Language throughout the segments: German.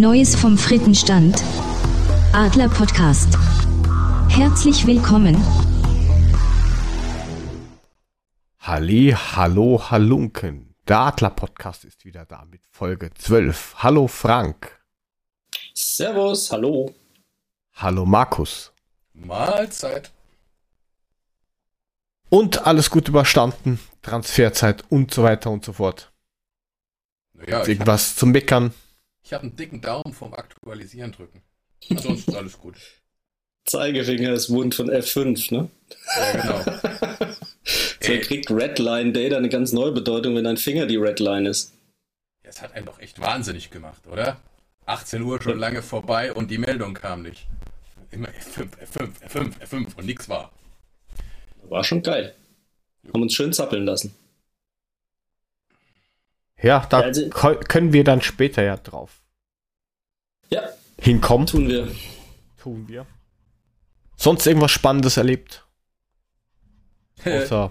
Neues vom Frittenstand. Adler Podcast. Herzlich willkommen. Halli, hallo, halunken. Der Adler Podcast ist wieder da mit Folge 12. Hallo Frank. Servus, hallo. Hallo Markus. Mahlzeit. Und alles gut überstanden. Transferzeit und so weiter und so fort. Ja, Irgendwas zum Meckern. Hab einen dicken Daumen vom Aktualisieren drücken. Ansonsten alles gut. Zeigefinger ist wund von F5, ne? Ja, genau. So kriegt Redline Data eine ganz neue Bedeutung, wenn dein Finger die Redline ist. Es hat einen doch echt wahnsinnig gemacht, oder? 18 Uhr schon lange vorbei und die Meldung kam nicht. Immer F5, F5, F5, F5 und nix war. War schon geil. Haben uns schön zappeln lassen. Ja, da also- können wir dann später ja drauf Ja, hinkommen. tun wir. Tun wir. Sonst irgendwas Spannendes erlebt? Außer,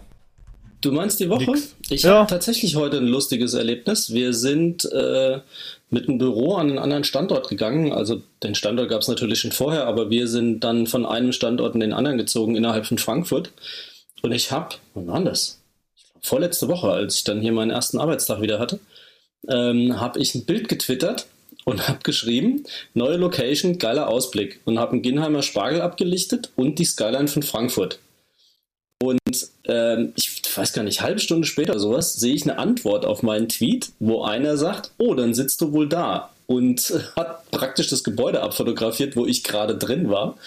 Du meinst die Woche? Nix. Ich Ja. habe tatsächlich heute ein lustiges Erlebnis. Wir sind äh, mit dem Büro an einen anderen Standort gegangen. Also den Standort gab es natürlich schon vorher, aber wir sind dann von einem Standort in den anderen gezogen innerhalb von Frankfurt. Und ich habe, wann war das? Vorletzte Woche, als ich dann hier meinen ersten Arbeitstag wieder hatte, ähm, habe ich ein Bild getwittert und habe geschrieben, neue Location, geiler Ausblick. Und habe einen Ginheimer Spargel abgelichtet und die Skyline von Frankfurt. Und ähm, ich weiß gar nicht, halbe Stunde später sowas, sehe ich eine Antwort auf meinen Tweet, wo einer sagt, oh, dann sitzt du wohl da. Und hat praktisch das Gebäude abfotografiert, wo ich gerade drin war.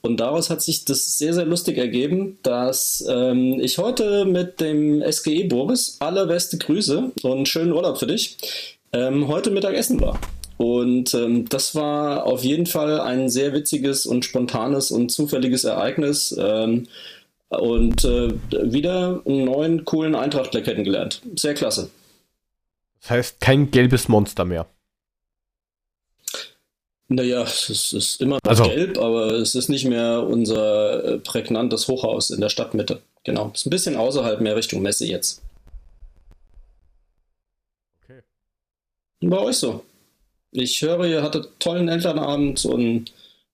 Und daraus hat sich das sehr, sehr lustig ergeben, dass ähm, ich heute mit dem SGE Boris, allerbeste Grüße und schönen Urlaub für dich, ähm, heute Mittagessen war. Und ähm, das war auf jeden Fall ein sehr witziges und spontanes und zufälliges Ereignis. Ähm, und äh, wieder einen neuen, coolen Eintrachtler kennengelernt. Sehr klasse. das heißt, kein gelbes Monster mehr. Naja, es ist, immer noch Also- gelb, aber es ist nicht mehr unser äh, prägnantes Hochhaus in der Stadtmitte. Genau. Ist ein bisschen außerhalb, mehr Richtung Messe jetzt. Okay. Bei euch so? Ich höre, ihr hattet tollen Elternabend und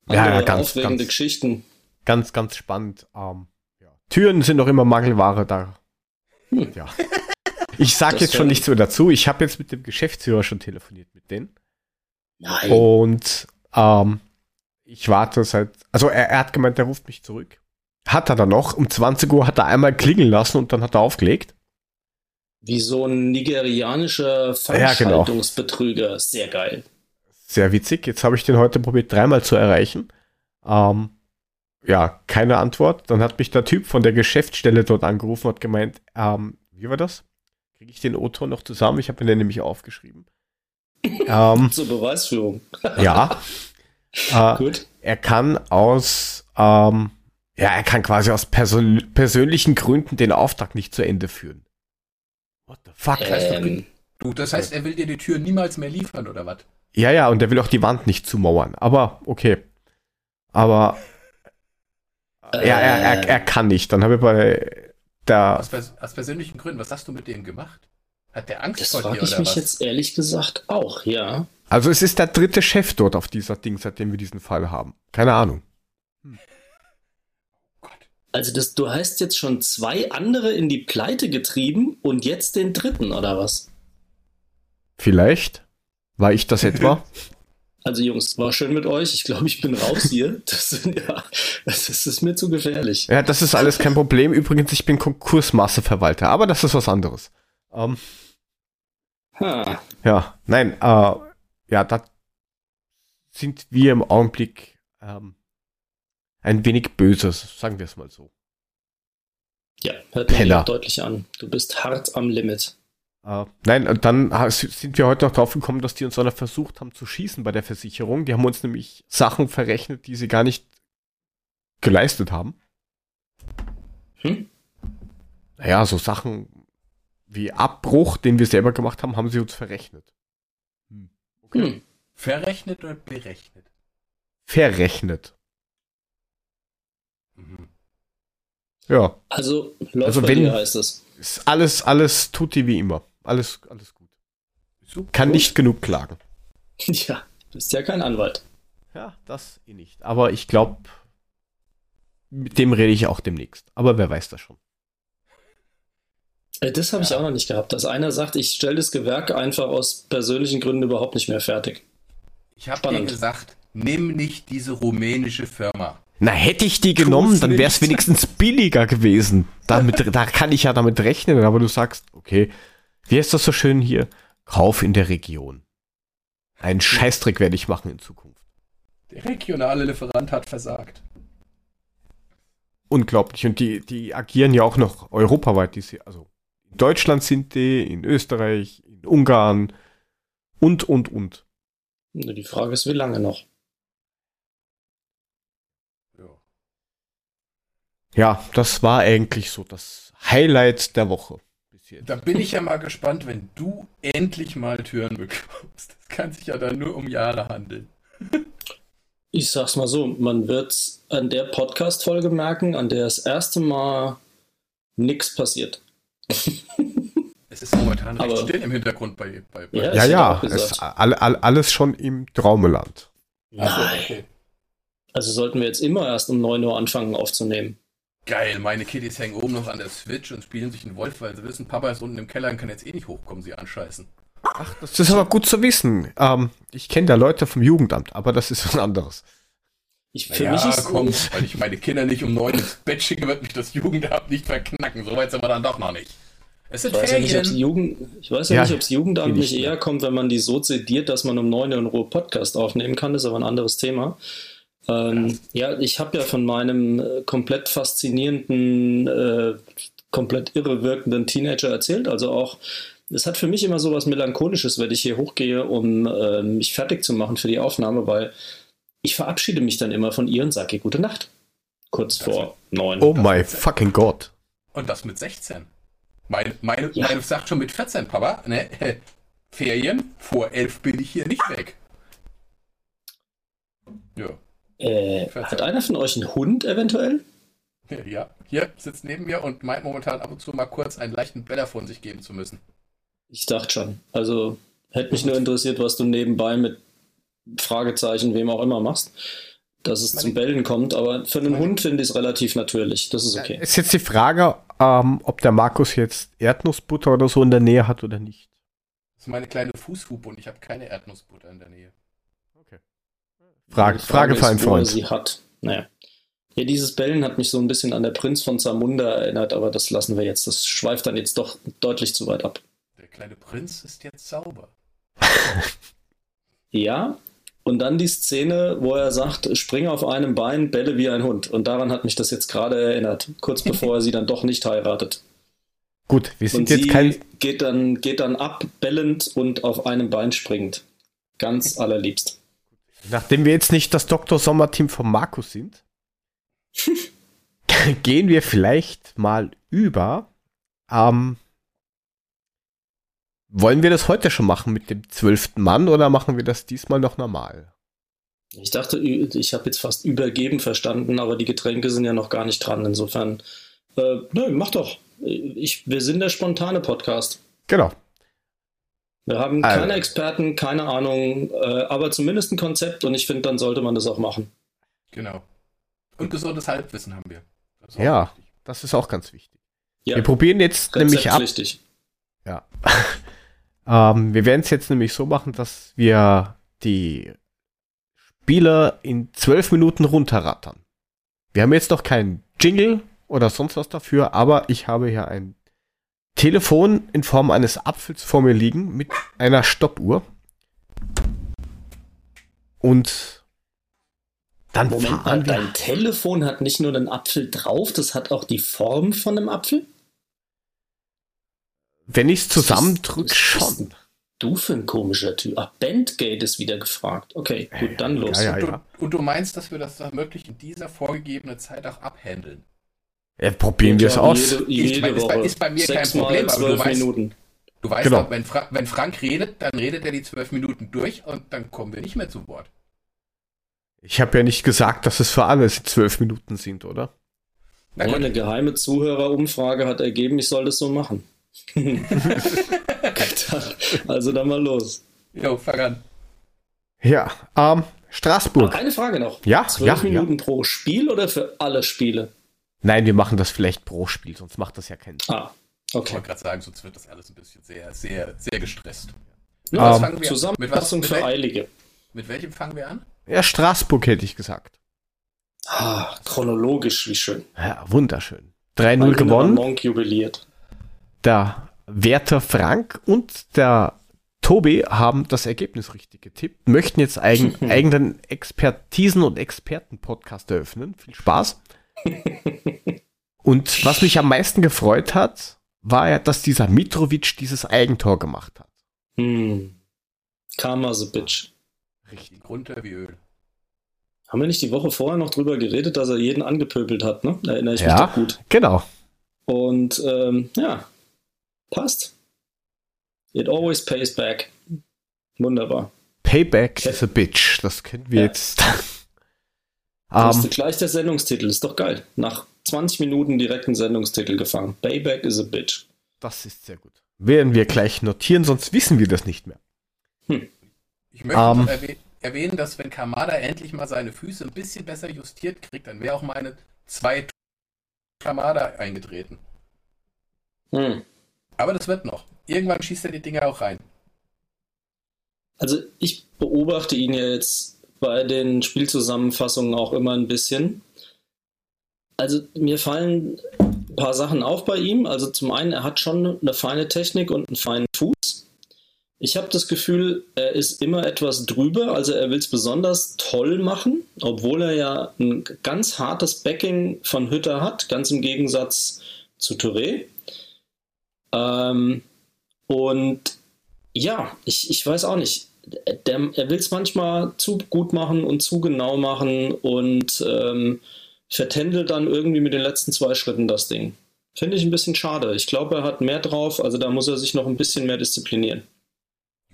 Ja, andere ja, ganz, aufregende ganz. Geschichten. Ganz, ganz spannend. Ähm, ja. Türen sind noch immer Mangelware da. Hm. Ja. Ich sag Das jetzt schon nichts mehr dazu. Ich habe jetzt mit dem Geschäftsführer schon telefoniert mit denen. Nein. Und ähm, ich warte seit. Also er, er hat gemeint, er ruft mich zurück. Hat er dann noch. Um 20 Uhr hat er einmal klingeln lassen und dann hat er aufgelegt. Wie so ein nigerianischer Ja, genau. Veranstaltungsbetrüger. Sehr geil. Sehr witzig. Jetzt habe ich den heute probiert, dreimal zu erreichen. Ähm, ja, keine Antwort. Dann hat mich der Typ von der Geschäftsstelle dort angerufen und hat gemeint, ähm, wie war das? Kriege ich den O-Ton noch zusammen? Ich habe mir den nämlich aufgeschrieben. ähm, Zur Beweisführung. ja. Äh, Gut. er kann aus, ähm, ja, er kann quasi aus persön persönlichen Gründen den Auftrag nicht zu Ende führen. What the fuck? Ähm, Du, das heißt, er will dir die Tür niemals mehr liefern, oder was? Ja, ja, und er will auch die Wand nicht zumauern. Aber okay. Aber ja, er, er, er kann nicht. Dann habe ich bei der. Aus, pers aus persönlichen Gründen, was hast du mit dem gemacht? Hat der Angst das vor frage dir ich oder mich was? jetzt ehrlich gesagt auch, ja. Also es ist der dritte Chef dort auf dieser Ding, seitdem wir diesen Fall haben. Keine Ahnung. Gott. Also das, du hast jetzt schon zwei andere in die Pleite getrieben und jetzt den dritten, oder was? Vielleicht. War ich das etwa? Also Jungs, war schön mit euch. Ich glaube, ich bin raus hier. Das, sind, ja, das, ist, das ist mir zu gefährlich. ja, das ist alles kein Problem. Übrigens, ich bin Konkursmasseverwalter, aber das ist was anderes. Ähm, Ha. ja, nein, äh, ja, da sind wir im Augenblick ähm, ein wenig böses, sagen wir es mal so. Ja, hört man dir deutlich an. Du bist hart am Limit. Äh, nein, und dann sind wir heute noch drauf gekommen, dass die uns sogar versucht haben zu schießen bei der Versicherung. Die haben uns nämlich Sachen verrechnet, die sie gar nicht geleistet haben. Hm? Naja, so Sachen wie Abbruch, den wir selber gemacht haben, haben sie uns verrechnet. Hm. Hm. Verrechnet oder berechnet? Verrechnet. Mhm. Ja, Also läuft Also bei wenn- dir, heißt es. ist alles, alles tutti wie immer. Alles, alles gut. Super. Kann nicht genug klagen. Ja, Bist ja kein Anwalt. Ja, das eh nicht. Aber ich glaube, mit dem rede ich auch demnächst. Aber wer weiß das schon. Äh, Das habe ich Ja. auch noch nicht gehabt, dass einer sagt, ich stelle das Gewerk einfach aus persönlichen Gründen überhaupt nicht mehr fertig. Ich habe dir gesagt, nimm nicht diese rumänische Firma. Na, hätte ich die genommen, dann wäre es wenigstens billiger gewesen. Damit, da kann ich ja damit rechnen, aber du sagst, okay, wie ist das so schön hier? Kauf in der Region. Einen Scheißdreck werde ich machen in Zukunft. Der regionale Lieferant hat versagt. Unglaublich. Und die, die agieren ja auch noch europaweit. Die, also in Deutschland sind die, in Österreich, in Ungarn und, und, und. Nur Die Frage ist, wie lange noch? Ja, das war eigentlich so das Highlight der Woche. Jetzt. Da bin ich ja mal gespannt, wenn du endlich mal Türen bekommst. Das kann sich ja dann nur um Jahre handeln. Ich sag's mal so, man wird an der Podcast-Folge merken, an der das erste Mal nichts passiert. Es ist momentan recht Aber- still im Hintergrund bei, bei, bei Ja, Ja, ja, es, all, all, alles schon im Traumeland. Nein. okay. Also sollten wir jetzt immer erst um 9 Uhr anfangen aufzunehmen. Geil, meine Kiddies hängen oben noch an der Switch und spielen sich einen Wolf, weil sie wissen, Papa ist unten im Keller und kann jetzt eh nicht hochkommen, sie anscheißen. Ach, das ist aber gut zu wissen. Ähm, ich kenne da Leute vom Jugendamt, aber das ist was anderes. Ich, für ja, mich ist komm, weil ich meine Kinder nicht um neun ins Bett schicke, wird mich das Jugendamt nicht verknacken. So weit sind wir dann doch noch nicht. Es sind Ich weiß ja nicht, ob's Ferien. Jugend, ich weiß ja, Ja, nicht, ob das Jugendamt nicht eher kommt, wenn man die so zediert, dass man um 9 Uhr in Ruhe Podcast aufnehmen kann. Das ist aber ein anderes Thema. Ähm, ja, ich habe ja von meinem äh, komplett faszinierenden, äh, komplett irre wirkenden Teenager erzählt. Also auch, es hat für mich immer so was Melancholisches, wenn ich hier hochgehe, um äh, mich fertig zu machen für die Aufnahme, weil ich verabschiede mich dann immer von ihr und sage ihr gute Nacht. Kurz vor neun. Oh my fucking God. Und das mit 16. Meine, meine, Ja. meine sagt schon mit 14, Papa, ne? Ferien, vor 11 bin ich hier nicht weg. Ja. Äh, hat einer von euch einen Hund eventuell? Ja, hier sitzt neben mir und meint momentan ab und zu mal kurz einen leichten Beller von sich geben zu müssen. Ich dachte schon. Also hätte mich nur interessiert, was du nebenbei mit Fragezeichen, wem auch immer machst, dass es Meine- zum Bellen kommt. Aber für einen Meine- Hund finde ich es relativ natürlich. Das ist okay. Ist jetzt die Frage, ähm, ob der Markus jetzt Erdnussbutter oder so in der Nähe hat oder nicht. Das ist meine kleine Fußhupe und ich habe keine Erdnussbutter in der Nähe. Frage, Die Frage für einen Freund. sie hat. Naja. Ja, dieses Bellen hat mich so ein bisschen an der Prinz von Zamunda erinnert, aber das lassen wir jetzt. Das schweift dann jetzt doch deutlich zu weit ab. Der kleine Prinz ist jetzt sauber. Ja, und dann die Szene, wo er sagt, spring auf einem Bein, belle wie ein Hund. Und daran hat mich das jetzt gerade erinnert, kurz bevor er sie dann doch nicht heiratet. Gut, wir sind Und jetzt sie kein. geht, dann, geht dann ab, bellend und auf einem Bein springend. Ganz allerliebst. Nachdem wir jetzt nicht das Dr. Sommer-Team von Markus sind, gehen wir vielleicht mal über. Ähm, wollen wir das heute schon machen mit dem zwölften Mann oder machen wir das diesmal noch normal? Ich dachte, ich habe jetzt fast übergeben verstanden, aber die Getränke sind ja noch gar nicht dran. Insofern, äh, nö, mach doch. Ich, wir sind der spontane Podcast. Genau. Wir haben Also. keine Experten, keine Ahnung, äh, aber zumindest ein Konzept und ich finde, dann sollte man das auch machen. Genau. Und gesundes Halbwissen haben wir. Das Ja. wichtig. Das ist auch ganz wichtig. Ja, Wir probieren jetzt nämlich ab. rezeptpflichtig. Ja. ähm, wir werden es jetzt nämlich so machen, dass wir die Spieler in zwölf Minuten runterrattern. Wir haben jetzt noch keinen Jingle oder sonst was dafür, aber ich habe hier ein Telefon in Form eines Apfels vor mir liegen mit einer Stoppuhr. Und dann Moment mal, fahren wir. dein Telefon hat nicht nur einen Apfel drauf, das hat auch die Form von einem Apfel? Wenn ich es Was zusammendrück, ist schon. Du für ein komischer Typ. Ach, Bandgate ist wieder gefragt. Okay, gut, dann los. Ja, ja, Und, du, ja. und du meinst, dass wir das dann wirklich in dieser vorgegebenen Zeit auch abhandeln? Ja, probieren wir es aus. Jede, Ich jede meine, ist ist bei mir kein Problem, aber du zwölf weißt- Minuten. Du weißt Genau. doch, wenn, Fra wenn Frank redet, dann redet er die zwölf Minuten durch und dann kommen wir nicht mehr zu Wort. Ich habe ja nicht gesagt, dass es für alle zwölf Minuten sind, oder? Ja, eine geheime Zuhörerumfrage hat ergeben, ich soll das so machen. Also dann mal los. jo, fang an. Ja, ähm, Straßburg. Eine Frage noch. Ja, Zwölf ja, Minuten ja. pro Spiel oder für alle Spiele? Nein, wir machen das vielleicht pro Spiel, sonst macht das ja keinen Sinn. Ah, Ich okay. wollte gerade sagen, sonst wird das alles ein bisschen sehr, sehr, sehr gestresst. Nur Ähm, als fangen wir- Zusammenfassung mit was- für mit Eilige. Mit welchem fangen wir an? Ja, Straßburg hätte ich gesagt. Ah, chronologisch, wie schön. Ja, wunderschön. Mein 3-0 innerer gewonnen. Monk jubiliert. Der Werter Frank und der Tobi haben das Ergebnis richtig getippt, möchten jetzt eigen, eigenen Expertisen- und Experten-Podcast eröffnen. Viel Spaß. Und was mich am meisten gefreut hat, war ja, dass dieser Mitrovic dieses Eigentor gemacht hat. Hm. Karma the Bitch. Richtig. Runter wie Öl. Haben wir nicht die Woche vorher noch drüber geredet, dass er jeden angepöbelt hat, ne? Da erinnere ich mich Ja. doch gut. Genau. Und ähm, ja, passt. It always pays back. Wunderbar. Payback is a bitch. Das kennen wir Ja. jetzt. Das ähm, ist gleich der Sendungstitel, ist doch geil. Nach 20 Minuten direkt einen Sendungstitel gefangen. Payback is a bitch. das ist sehr gut. Werden wir gleich notieren, sonst wissen wir das nicht mehr. Ich möchte Ähm. noch erwäh erwähnen, dass wenn Kamada endlich mal seine Füße ein bisschen besser justiert kriegt, dann wäre auch meine zwei Kamada eingetreten. Hm. Aber das wird noch. Irgendwann schießt er die Dinger auch rein. Also ich beobachte ihn ja jetzt bei den Spielzusammenfassungen auch immer ein bisschen. Also mir fallen ein paar Sachen auf bei ihm. Also zum einen, er hat schon eine feine Technik und einen feinen Fuß. Ich habe das Gefühl, er ist immer etwas drüber. Also er will es besonders toll machen, obwohl er ja ein ganz hartes Backing von Hütter hat, ganz im Gegensatz zu Touré. Ähm, und ja, ich, ich weiß auch nicht. Der, er will es manchmal zu gut machen und zu genau machen und ähm, vertändelt dann irgendwie mit den letzten zwei Schritten das Ding. Finde ich ein bisschen schade. Ich glaube, er hat mehr drauf, also da muss er sich noch ein bisschen mehr disziplinieren.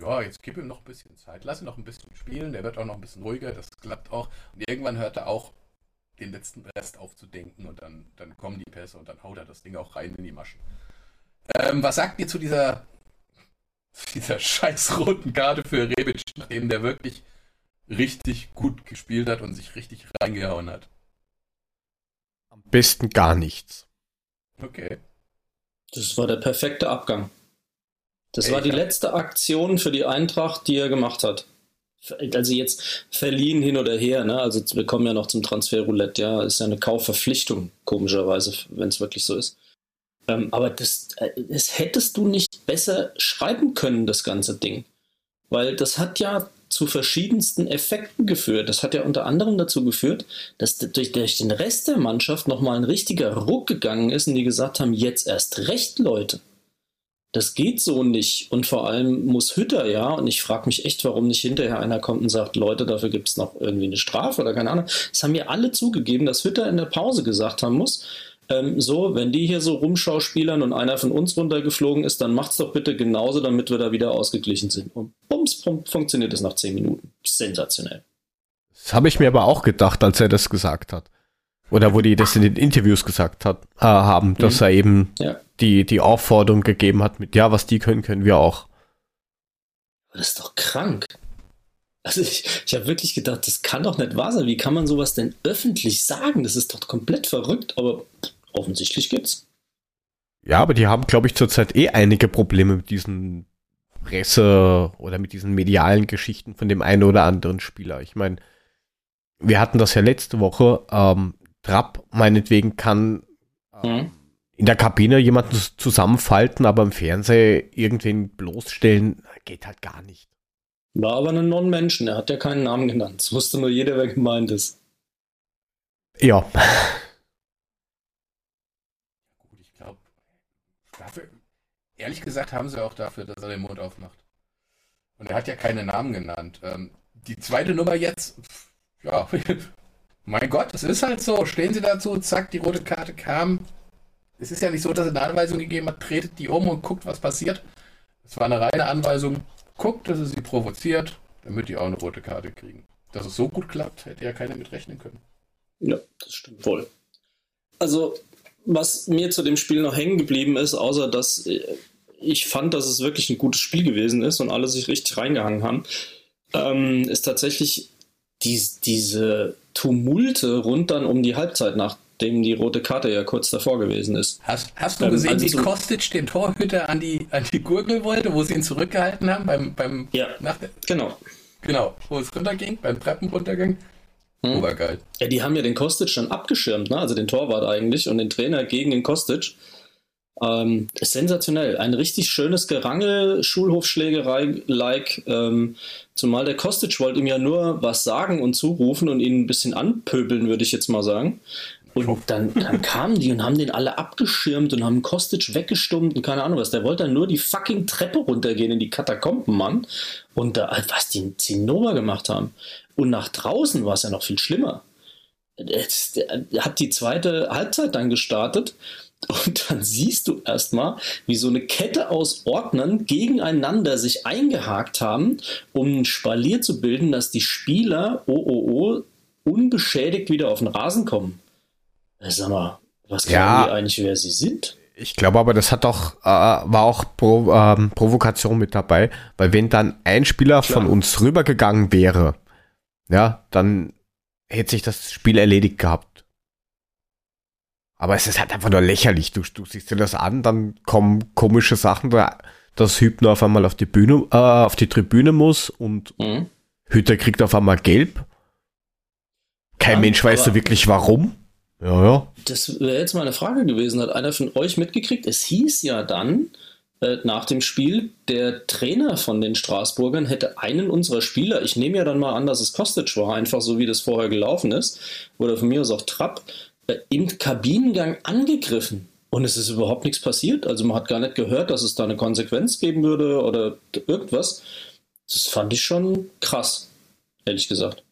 Ja, jetzt gib ihm noch ein bisschen Zeit. Lass ihn noch ein bisschen spielen. Der wird auch noch ein bisschen ruhiger. Das klappt auch. Und irgendwann hört er auch den letzten Rest aufzudenken und dann, dann kommen die Pässe und dann haut er das Ding auch rein in die Maschen. Ähm, was sagt ihr zu dieser, dieser scheiß roten Karte für Rebic, nachdem der wirklich richtig gut gespielt hat und sich richtig reingehauen hat? Am besten gar nichts. Okay. Das war der perfekte Abgang. Das Ey, war die ja. letzte Aktion für die Eintracht, die er gemacht hat. Also jetzt verliehen hin oder her, ne? Also wir kommen ja noch zum Transferroulette, ja, ist ja eine Kaufverpflichtung, komischerweise, wenn es wirklich so ist. Ähm, aber das, äh, das hättest du nicht besser schreiben können, das ganze Ding. Weil das hat ja zu verschiedensten Effekten geführt. Das hat ja unter anderem dazu geführt, dass durch, durch den Rest der Mannschaft nochmal ein richtiger Ruck gegangen ist und die gesagt haben, jetzt erst recht, Leute. Das geht so nicht. Und vor allem muss Hütter ja, und ich frage mich echt, warum nicht hinterher einer kommt und sagt, Leute, dafür gibt es noch irgendwie eine Strafe oder keine Ahnung. Das haben mir alle zugegeben, dass Hütter in der Pause gesagt haben muss, ähm, so, wenn die hier so rumschauspielern und einer von uns runtergeflogen ist, dann macht's doch bitte genauso, damit wir da wieder ausgeglichen sind. Und bums, bum, funktioniert es nach zehn Minuten. Sensationell. Das habe ich mir aber auch gedacht, als er das gesagt hat. Oder wo die das in den Interviews gesagt hat, äh, haben, dass Mhm. er eben Ja. die, die Aufforderung gegeben hat mit, ja, was die können, können wir auch. Das ist doch krank. Also ich, ich habe wirklich gedacht, das kann doch nicht wahr sein. Wie kann man sowas denn öffentlich sagen? Das ist doch komplett verrückt, aber offensichtlich gibt's. Ja, aber die haben, glaube ich, zurzeit eh einige Probleme mit diesen Presse- oder mit diesen medialen Geschichten von dem einen oder anderen Spieler. Ich meine, wir hatten das ja letzte Woche. Ähm, Trapp meinetwegen kann ähm, Mhm. in der Kabine jemanden zus- zusammenfalten, aber im Fernsehen irgendwen bloßstellen, geht halt gar nicht. War aber ein Non-Menschen, er hat ja keinen Namen genannt. Es wusste nur jeder, wer gemeint ist. Ja, Gut, ich glaube, dafür, ehrlich gesagt haben sie auch dafür, dass er den Mund aufmacht. Und er hat ja keine Namen genannt. Ähm, die zweite Nummer jetzt, pf, ja, mein Gott, es ist halt so. Stehen Sie dazu, zack, die rote Karte kam. Es ist ja nicht so, dass er eine Anweisung gegeben hat, tretet die um und guckt, was passiert. Es war eine reine Anweisung, guckt, dass er sie provoziert, damit die auch eine rote Karte kriegen. Dass es so gut klappt, hätte ja keiner mit rechnen können. Ja, das stimmt wohl. Also, was mir zu dem Spiel noch hängen geblieben ist, außer dass äh, ich fand, dass es wirklich ein gutes Spiel gewesen ist und alle sich richtig reingehangen haben, ähm, ist tatsächlich dies, diese Tumulte rund dann um die Halbzeit, nachdem die rote Karte ja kurz davor gewesen ist. Hast, hast du Ähm, gesehen, also wie Kostic den Torhüter an die, an die Gurgel wollte, wo sie ihn zurückgehalten haben beim, beim Ja. nach Genau. genau, wo es runterging, beim Treppenruntergang? Hm. Obergeil. Ja, die haben ja den Kostic dann abgeschirmt, ne? also den Torwart eigentlich und den Trainer gegen den Kostic. Ähm, sensationell. Ein richtig schönes Gerangel, Schulhofschlägerei-like. Ähm, zumal der Kostic wollte ihm ja nur was sagen und zurufen und ihn ein bisschen anpöbeln, würde ich jetzt mal sagen. Und dann, dann kamen die und haben den alle abgeschirmt und haben Kostic weggestummt und keine Ahnung was. Der wollte dann nur die fucking Treppe runtergehen in die Katakomben, Mann. Und da, was die Zinnober gemacht haben. Und nach draußen war es ja noch viel schlimmer. Es- der hat die zweite Halbzeit dann gestartet und dann siehst du erstmal, wie so eine Kette aus Ordnern gegeneinander sich eingehakt haben, um ein Spalier zu bilden, dass die Spieler OOO unbeschädigt wieder auf den Rasen kommen. Äh, Sag mal, was glauben die eigentlich, wer sie sind? Ich glaube aber, das hat auch, äh, war auch Pro, ähm, Provokation mit dabei, weil wenn dann ein Spieler Klar. von uns rübergegangen wäre, ja, dann hätte sich das Spiel erledigt gehabt. Aber es ist halt einfach nur lächerlich. Du, du siehst dir das an, dann kommen komische Sachen, da, dass Hübner auf einmal auf die Bühne, äh, auf die Tribüne muss und Mhm. Hütter kriegt auf einmal gelb. Kein Ja, Mensch weiß so wirklich warum. Ja, ja. Das wäre jetzt mal eine Frage gewesen. Hat einer von euch mitgekriegt? Es hieß ja dann äh, nach dem Spiel, der Trainer von den Straßburgern hätte einen unserer Spieler, ich nehme ja dann mal an, dass es Kostic war, einfach so wie das vorher gelaufen ist, oder von mir aus auch Trapp, äh, im Kabinengang angegriffen. Und es ist überhaupt nichts passiert. Also man hat gar nicht gehört, dass es da eine Konsequenz geben würde oder irgendwas. Das fand ich schon krass, ehrlich gesagt.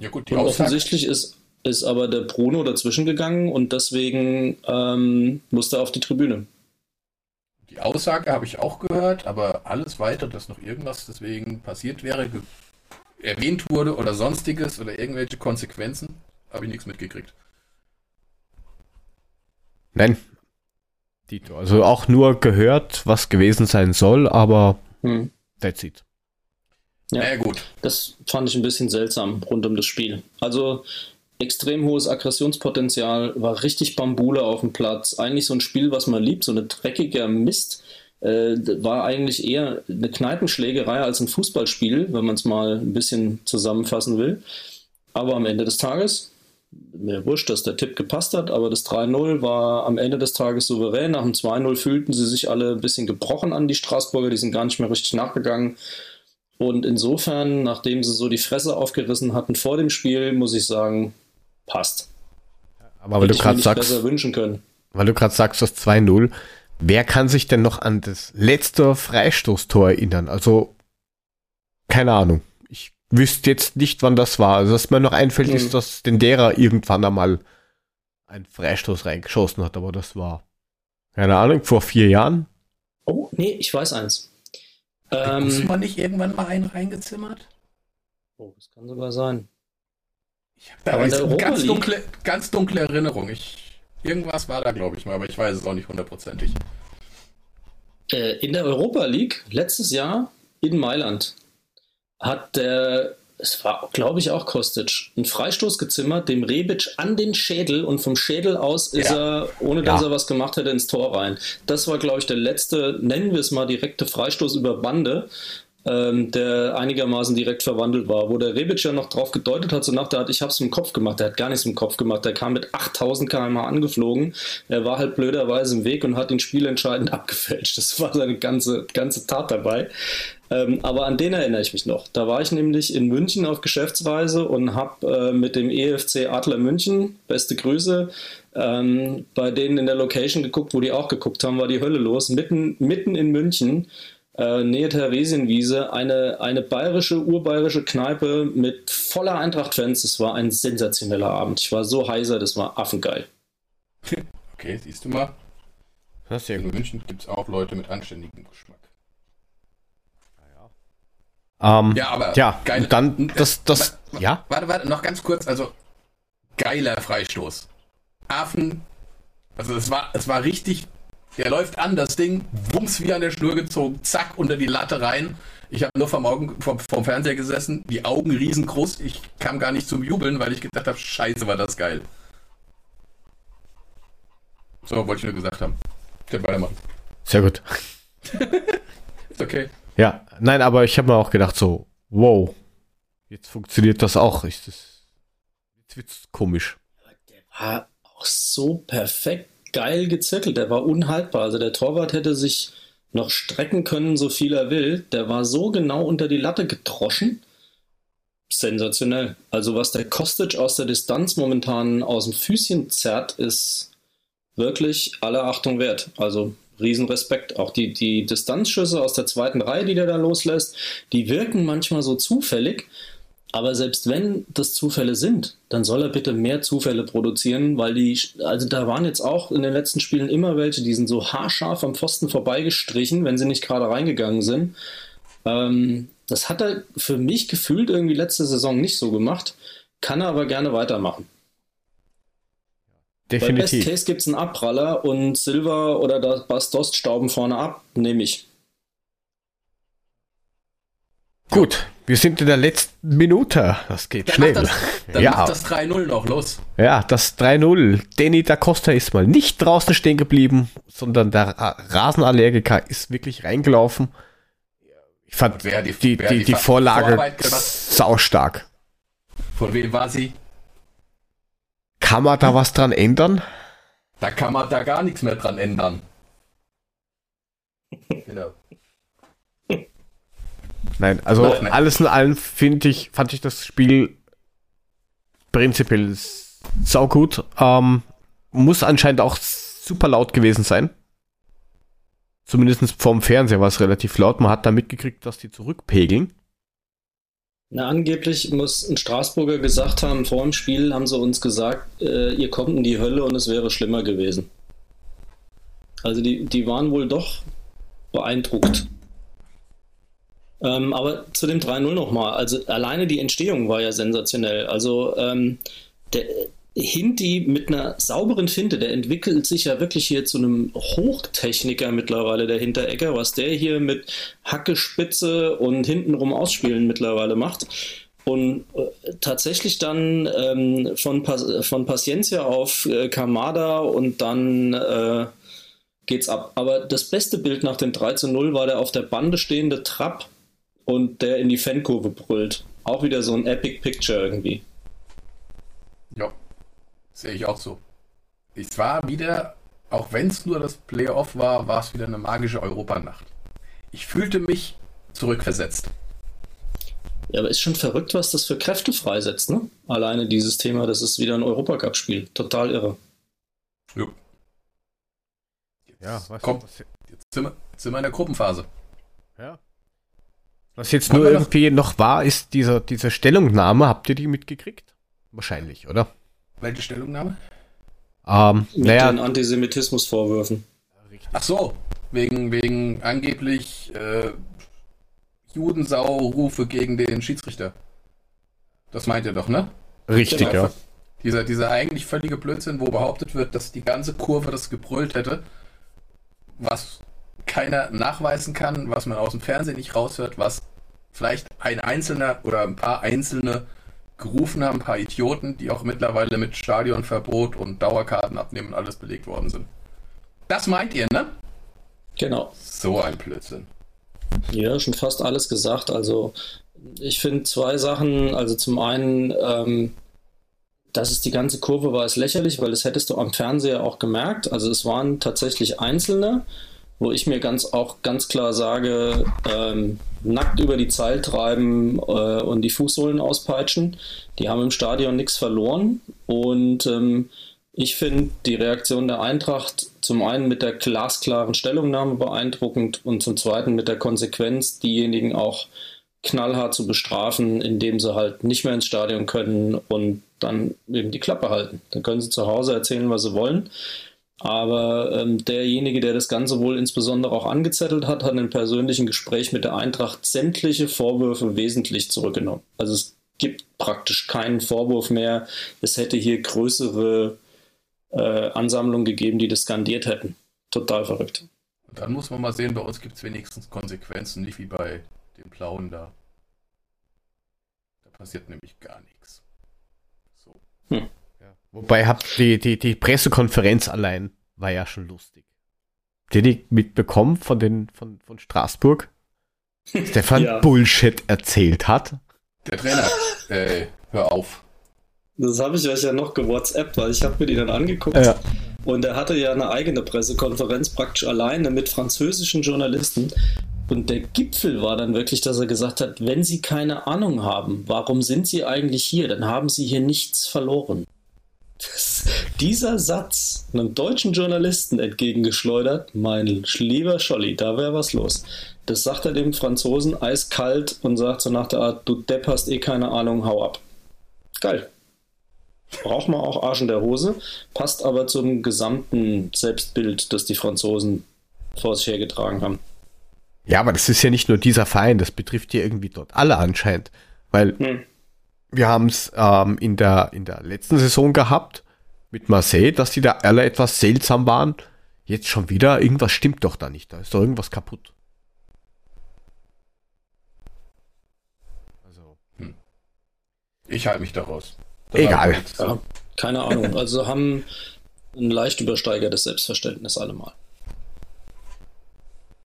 Ja gut, die Und Aussage, offensichtlich ist, ist aber der Bruno dazwischen gegangen und deswegen ähm, musste er auf die Tribüne. die Aussage habe ich auch gehört, aber alles weiter, dass noch irgendwas deswegen passiert wäre, erwähnt wurde oder sonstiges oder irgendwelche Konsequenzen, habe ich nichts mitgekriegt. Nein. Dito. Also auch nur gehört, was gewesen sein soll, aber Hm. that's it. Ja. Ja, gut. Das fand ich ein bisschen seltsam rund um das Spiel. Also extrem hohes Aggressionspotenzial, war richtig Bambule auf dem Platz. Eigentlich so ein Spiel, was man liebt, so eine dreckiger Mist. Äh, war eigentlich eher eine Kneipenschlägerei als ein Fußballspiel, wenn man es mal ein bisschen zusammenfassen will. Aber am Ende des Tages, mir wurscht, dass der Tipp gepasst hat, aber das 3-0 war am Ende des Tages souverän. Nach dem 2-0 fühlten sie sich alle ein bisschen gebrochen an, die Straßburger, die sind gar nicht mehr richtig nachgegangen. Und insofern, nachdem sie so die Fresse aufgerissen hatten vor dem Spiel, muss ich sagen, passt. Aber weil Hätte du gerade sagst, besser wünschen können. weil du gerade sagst, das 2-0, wer kann sich denn noch an das letzte Freistoßtor erinnern? Also, keine Ahnung. Ich wüsste jetzt nicht, wann das war. Also, was mir noch einfällt, Mhm. ist, dass Dendera irgendwann einmal einen Freistoß reingeschossen hat, aber das war, keine Ahnung, vor vier Jahren. Oh, nee, ich weiß eins. Ähm, Muss Ähm, man nicht irgendwann mal einen reingezimmert? oh, das kann sogar sein. Ich habe da eine Europa ganz dunkle, ganz dunkle Erinnerung. Ich, irgendwas war da, glaube ich mal, aber ich weiß es auch nicht hundertprozentig. Äh, in der Europa League letztes Jahr in Mailand hat der, es war glaube ich auch Kostic, einen Freistoß gezimmert, dem Rebic an den Schädel und vom Schädel aus ist Ja. er, ohne dass Ja. er was gemacht hätte, ins Tor rein. Das war glaube ich der letzte, nennen wir es mal, direkte Freistoß über Bande, ähm, der einigermaßen direkt verwandelt war, wo der Rebic ja noch drauf gedeutet hat, so nach der Art, ich hab's im Kopf gemacht, der hat gar nichts im Kopf gemacht, der kam mit 8000 km angeflogen, er war halt blöderweise im Weg und hat den Spiel entscheidend abgefälscht, das war seine ganze, ganze Tat dabei. Ähm, aber an den erinnere ich mich noch. Da war ich nämlich in München auf Geschäftsreise und habe äh, mit dem EFC Adler München, beste Grüße, ähm, bei denen in der Location geguckt, wo die auch geguckt haben, war die Hölle los. Mitten, mitten in München, äh, Nähe Theresienwiese, eine, eine bayerische, urbayerische Kneipe mit voller Eintracht-Fans. Das war ein sensationeller Abend. Ich war so heiser, das war affengeil. Okay, siehst du mal. Das ist sehr In München gibt es auch Leute mit anständigem Geschmack. Ähm, Ja, aber ja, geil. dann das, das, wa- ja, Warte, warte, noch ganz kurz. Also, geiler Freistoß. Affen, also es war, es war richtig, der läuft an, das Ding, wumms wie an der Schnur gezogen, zack, unter die Latte rein. Ich habe nur vom, Augen, vom, vom Fernseher gesessen, die Augen riesengroß. Ich kam gar nicht zum Jubeln, weil ich gedacht habe, scheiße, war das geil. So, wollte ich nur gesagt haben. Könnt weitermachen. Sehr gut. Ist okay. Ja, nein, aber ich habe mir auch gedacht, so, wow, jetzt funktioniert das auch. Ich, das, jetzt wird's komisch. Der war auch so perfekt geil gezirkelt. Der war unhaltbar. Also der Torwart hätte sich noch strecken können, so viel er will. Der war so genau unter die Latte gedroschen. Sensationell. Also was der Kostic aus der Distanz momentan aus dem Füßchen zerrt, ist wirklich aller Achtung wert. Also Riesenrespekt. Auch die, die Distanzschüsse aus der zweiten Reihe, die der da loslässt, die wirken manchmal so zufällig. Aber selbst wenn das Zufälle sind, dann soll er bitte mehr Zufälle produzieren, weil die, also da waren jetzt auch in den letzten Spielen immer welche, die sind so haarscharf am Pfosten vorbeigestrichen, wenn sie nicht gerade reingegangen sind. Ähm, das hat er für mich gefühlt irgendwie letzte Saison nicht so gemacht, kann er aber gerne weitermachen. Definitiv. Bei Best Case gibt es einen Abpraller und Silver oder das Bastost stauben vorne ab, nehme ich. Gut, wir sind in der letzten Minute. Das geht Dann schnell. Macht das, dann ja. macht das 3-0 noch los. Ja, das 3-0. Danny da Costa ist mal nicht draußen stehen geblieben, sondern der Rasenallergiker ist wirklich reingelaufen. Ich fand Wer die, die- die, wer die, Vorlage saustark. Von wem war sie? Kann man da was dran ändern? Da kann man da gar nichts mehr dran ändern. Genau. Nein, also Nein, nein. alles in allem finde ich, fand ich das Spiel prinzipiell saugut. Ähm, muss anscheinend auch super laut gewesen sein. Zumindest vom Fernseher war es relativ laut. Man hat da mitgekriegt, dass die zurückpegeln. Na, angeblich muss ein Straßburger gesagt haben, vor dem Spiel haben sie uns gesagt, äh, ihr kommt in die Hölle und es wäre schlimmer gewesen. Also die, die waren wohl doch beeindruckt. Ähm, aber zu dem 3-0 nochmal. Also alleine die Entstehung war ja sensationell. Also ähm, der Hinti mit einer sauberen Finte, der entwickelt sich ja wirklich hier zu einem Hochtechniker mittlerweile, der Hinteregger, was der hier mit Hacke, Spitze und hintenrum ausspielen mittlerweile macht. Und äh, tatsächlich dann ähm, von, Pas von Paciencia auf äh, Kamada und dann äh, geht's ab. Aber das beste Bild nach dem 3 zu 0 war der auf der Bande stehende Trapp und der in die Fankurve brüllt. Auch wieder so ein Epic Picture irgendwie. Ja, sehe ich auch so. Es war wieder, auch wenn es nur das Playoff war, war es wieder eine magische Europanacht. Ich fühlte mich zurückversetzt. Ja, aber ist schon verrückt, was das für Kräfte freisetzt, ne? Alleine dieses Thema, das ist wieder ein Europacup-Spiel. Total irre. Ja. Ja, was, Komm. was, Jetzt sind, wir, jetzt sind wir in der Gruppenphase. ja. Was jetzt nur irgendwie noch war, ist dieser, diese Stellungnahme. Habt ihr die mitgekriegt? Wahrscheinlich, oder? Welche Stellungnahme? Ähm, Mit naja, den Antisemitismusvorwürfen. Ach so, wegen, wegen angeblich äh, Judensau-Rufe gegen den Schiedsrichter. Das meint ihr doch, ne? richtig, Genau. ja. Dieser, dieser eigentlich völlige Blödsinn, wo behauptet wird, dass die ganze Kurve das gebrüllt hätte, was keiner nachweisen kann, was man aus dem Fernsehen nicht raushört, was vielleicht ein Einzelner oder ein paar Einzelne gerufen haben, ein paar Idioten, die auch mittlerweile mit Stadionverbot und Dauerkarten abnehmen und alles belegt worden sind. Das meint ihr, ne? Genau. So ein Blödsinn. Ja, schon fast alles gesagt. Also ich finde zwei Sachen. Also zum einen, ähm, dass es die ganze Kurve war, ist lächerlich, weil das hättest du am Fernseher auch gemerkt. Also es waren tatsächlich Einzelne, wo ich mir ganz auch ganz klar sage, ähm, nackt über die Zeil treiben äh, und die Fußsohlen auspeitschen. Die haben im Stadion nichts verloren und ähm, ich finde die Reaktion der Eintracht zum einen mit der glasklaren Stellungnahme beeindruckend und zum zweiten mit der Konsequenz, diejenigen auch knallhart zu bestrafen, indem sie halt nicht mehr ins Stadion können und dann eben die Klappe halten. Dann können sie zu Hause erzählen, was sie wollen. Aber ähm, derjenige, der das Ganze wohl insbesondere auch angezettelt hat, hat in einem persönlichen Gespräch mit der Eintracht sämtliche Vorwürfe wesentlich zurückgenommen. Also es gibt praktisch keinen Vorwurf mehr. Es hätte hier größere äh, Ansammlungen gegeben, die das skandiert hätten. Total verrückt. Dann muss man mal sehen, bei uns gibt es wenigstens Konsequenzen, nicht wie bei den blauen da. Da passiert nämlich gar nichts. So. Hm. Ja. Wobei habt die, die, die Pressekonferenz allein war ja schon lustig. Die die mitbekommen von den von, von Straßburg? Stefan ja. Bullshit erzählt hat. Der Trainer, äh, hör auf. Das habe ich euch ja noch gewhatsappt, weil ich habe mir die dann angeguckt. Ja. Und er hatte ja eine eigene Pressekonferenz praktisch alleine mit französischen Journalisten. Und der Gipfel war dann wirklich, dass er gesagt hat, wenn Sie keine Ahnung haben, warum sind Sie eigentlich hier? Dann haben Sie hier nichts verloren. Dieser Satz einem deutschen Journalisten entgegengeschleudert, mein lieber Scholli, da wäre was los. Das sagt er dem Franzosen eiskalt und sagt so nach der Art, du Depp hast eh keine Ahnung, hau ab. Geil. Braucht man auch Arsch in der Hose, passt aber zum gesamten Selbstbild, das die Franzosen vor sich hergetragen haben. Ja, aber das ist ja nicht nur dieser Verein, das betrifft ja irgendwie dort alle anscheinend. Weil hm. Wir haben es ähm, in, der, in der letzten Saison gehabt mit Marseille, dass die da alle etwas seltsam waren. Jetzt schon wieder, irgendwas stimmt doch da nicht. Da ist doch irgendwas kaputt. Also. Hm. Ich halte mich daraus. Da Egal. Ja, keine Ahnung. Also haben ein leicht übersteigertes Selbstverständnis allemal.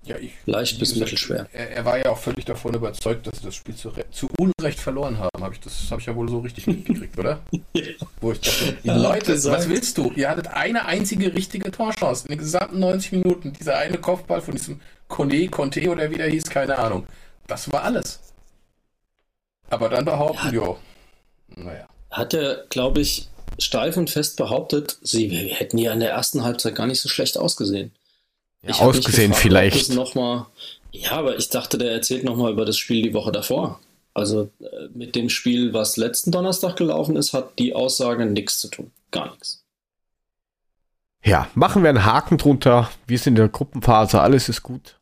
Ja, ich, Leicht bis mittelschwer. Er, er, war ja auch völlig davon überzeugt, dass sie das Spiel zu, zu Unrecht verloren haben. Hab ich, das habe ich ja wohl so richtig mitgekriegt, oder? ja. Wo ich dachte, ja, Leute, was willst du? Ihr hattet eine einzige richtige Torchance in den gesamten 90 Minuten. Dieser eine Kopfball von diesem Kone, Conte oder wie der hieß, keine Ahnung. Das war alles. Aber dann behaupten, ja. jo, naja. Hat er, glaube ich, steif und fest behauptet, sie hätten ja in der ersten Halbzeit gar nicht so schlecht ausgesehen. Ja, ausgesehen gefragt, vielleicht. Noch mal, ja, aber ich dachte, der erzählt nochmal über das Spiel die Woche davor. Also äh, mit dem Spiel, was letzten Donnerstag gelaufen ist, hat die Aussage nichts zu tun. Gar nichts. Ja, machen wir einen Haken drunter. Wir sind in der Gruppenphase, alles ist gut.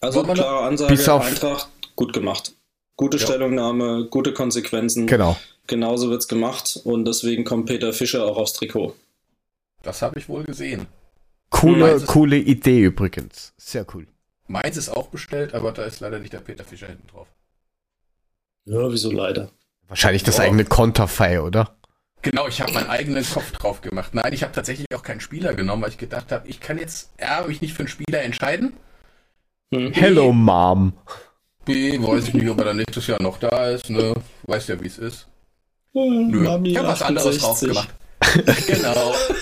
Also klare Ansage, bis auf Eintracht, gut gemacht. Gute ja. Stellungnahme, gute Konsequenzen. Genau. Genauso wird's gemacht und deswegen kommt Peter Fischer auch aufs Trikot. Das habe ich wohl gesehen. Coole, coole Idee übrigens. Sehr cool. Meins ist auch bestellt, aber da ist leider nicht der Peter Fischer hinten drauf. Ja, wieso leider? Wahrscheinlich das oh. eigene Konterfei, oder? Genau, ich habe meinen eigenen Kopf drauf gemacht. Nein, ich habe tatsächlich auch keinen Spieler genommen, weil ich gedacht habe, ich kann jetzt R, mich nicht für einen Spieler entscheiden. Hm. Hello, Mom. B, weiß ich nicht, ob er dann nächstes Jahr noch da ist, ne? Weiß ja, wie es ist. Hm, Nö, Mami ich habe was anderes drauf gemacht. genau.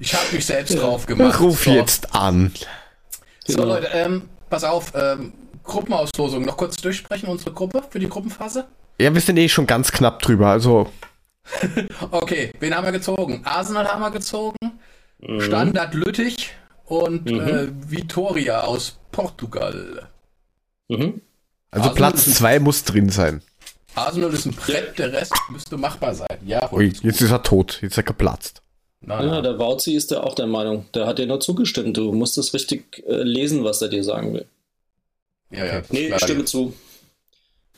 Ich habe mich selbst drauf gemacht. Ruf so. jetzt an. So, genau. Leute, ähm, pass auf, ähm, Gruppenauslosung. Noch kurz durchsprechen, unsere Gruppe für die Gruppenphase? Ja, wir sind eh schon ganz knapp drüber, also. okay, wen haben wir gezogen? Arsenal haben wir gezogen, mhm. Standard Lüttich und mhm. äh, Vitoria aus Portugal. Mhm. Also Arsenal Platz 2 muss drin sein. Arsenal ist ein Brett, der Rest müsste machbar sein. Ja, Ui, jetzt ist er tot, jetzt ist er geplatzt. Na, ja, der Wauzi ist ja auch der Meinung. Der hat dir nur zugestimmt. Du musst es richtig äh, lesen, was er dir sagen will. Ja, ja. Nee, ich stimme zu.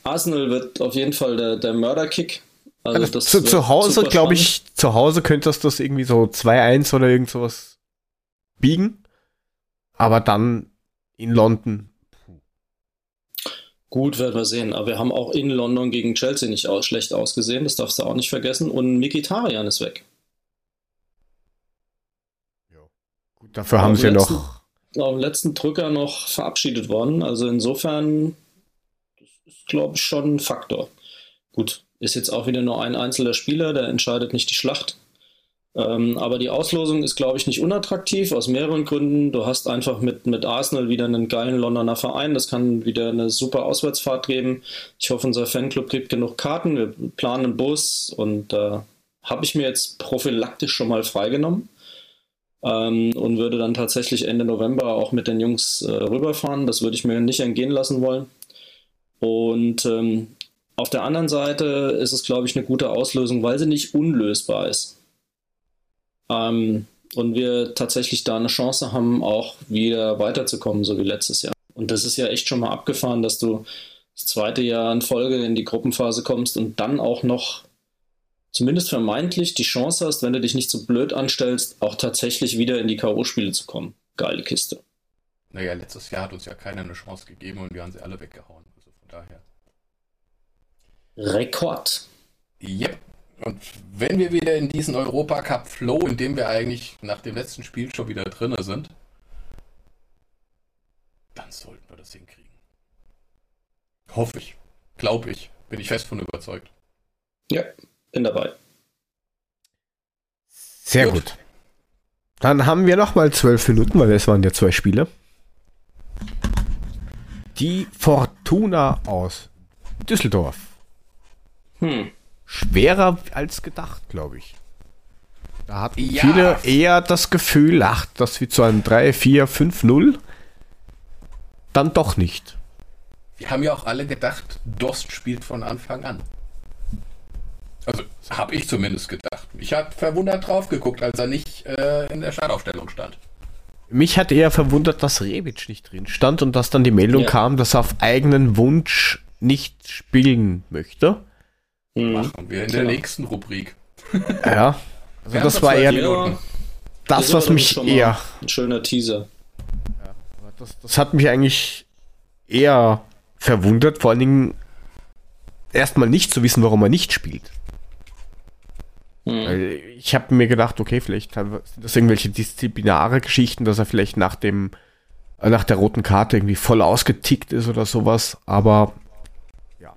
Arsenal wird auf jeden Fall der, der Mörderkick. Also das zu, zu Hause, glaube ich, zu Hause könntest du das irgendwie so 2-1 oder irgend sowas biegen. Aber dann in London. Gut, werden wir sehen. Aber wir haben auch in London gegen Chelsea nicht aus, schlecht ausgesehen. Das darfst du auch nicht vergessen. Und Mikitarian ist weg. Dafür haben sie noch. Auf dem letzten Drücker noch verabschiedet worden. Also insofern, das ist, glaube ich, schon ein Faktor. Gut, ist jetzt auch wieder nur ein einzelner Spieler, der entscheidet nicht die Schlacht. Ähm, aber die Auslosung ist, glaube ich, nicht unattraktiv, aus mehreren Gründen. Du hast einfach mit, mit Arsenal wieder einen geilen Londoner Verein. Das kann wieder eine super Auswärtsfahrt geben. Ich hoffe, unser Fanclub kriegt genug Karten. Wir planen einen Bus und äh, habe ich mir jetzt prophylaktisch schon mal freigenommen ähm, und würde dann tatsächlich Ende November auch mit den Jungs äh, rüberfahren. Das würde ich mir nicht entgehen lassen wollen. Und ähm, auf der anderen Seite ist es, glaube ich, eine gute Auslösung, weil sie nicht unlösbar ist. Ähm, und wir tatsächlich da eine Chance haben, auch wieder weiterzukommen, so wie letztes Jahr. Und das ist ja echt schon mal abgefahren, dass du das zweite Jahr in Folge in die Gruppenphase kommst und dann auch noch zumindest vermeintlich die Chance hast, wenn du dich nicht so blöd anstellst, auch tatsächlich wieder in die K.O.-Spiele zu kommen. Geile Kiste. naja, letztes Jahr hat uns ja keiner eine Chance gegeben und wir haben sie alle weggehauen. Also von daher. Rekord. Yep. Und wenn wir wieder in diesen Europacup-Flow, in dem wir eigentlich nach dem letzten Spiel schon wieder drin sind, dann sollten wir das hinkriegen. Hoffe ich. Glaube ich. Bin ich fest von überzeugt. Ja, bin dabei. Sehr gut. gut. Dann haben wir nochmal zwölf Minuten, weil es waren ja zwei Spiele. Die Fortuna aus Düsseldorf. Hm. Schwerer als gedacht, glaube ich. Da hatten ja. viele eher das Gefühl, ach, das wird so ein 3, 4, 5, 0. Dann doch nicht. Wir haben ja auch alle gedacht, Dost spielt von Anfang an. Also habe ich zumindest gedacht. Ich habe verwundert drauf geguckt, als er nicht äh, in der Startaufstellung stand. Mich hat eher verwundert, dass Rebic nicht drin stand und dass dann die Meldung ja. kam, dass er auf eigenen Wunsch nicht spielen möchte. Mhm. Machen wir in der genau. nächsten Rubrik. Ja, also das war eher Minuten. das, was mich eher. Ein schöner Teaser. Ja, das, das hat mich eigentlich eher verwundert, vor allen Dingen erstmal nicht zu wissen, warum er nicht spielt. Hm. Ich habe mir gedacht, okay, vielleicht sind das irgendwelche disziplinare Geschichten, dass er vielleicht nach dem äh, nach der roten Karte irgendwie voll ausgetickt ist oder sowas, aber ja.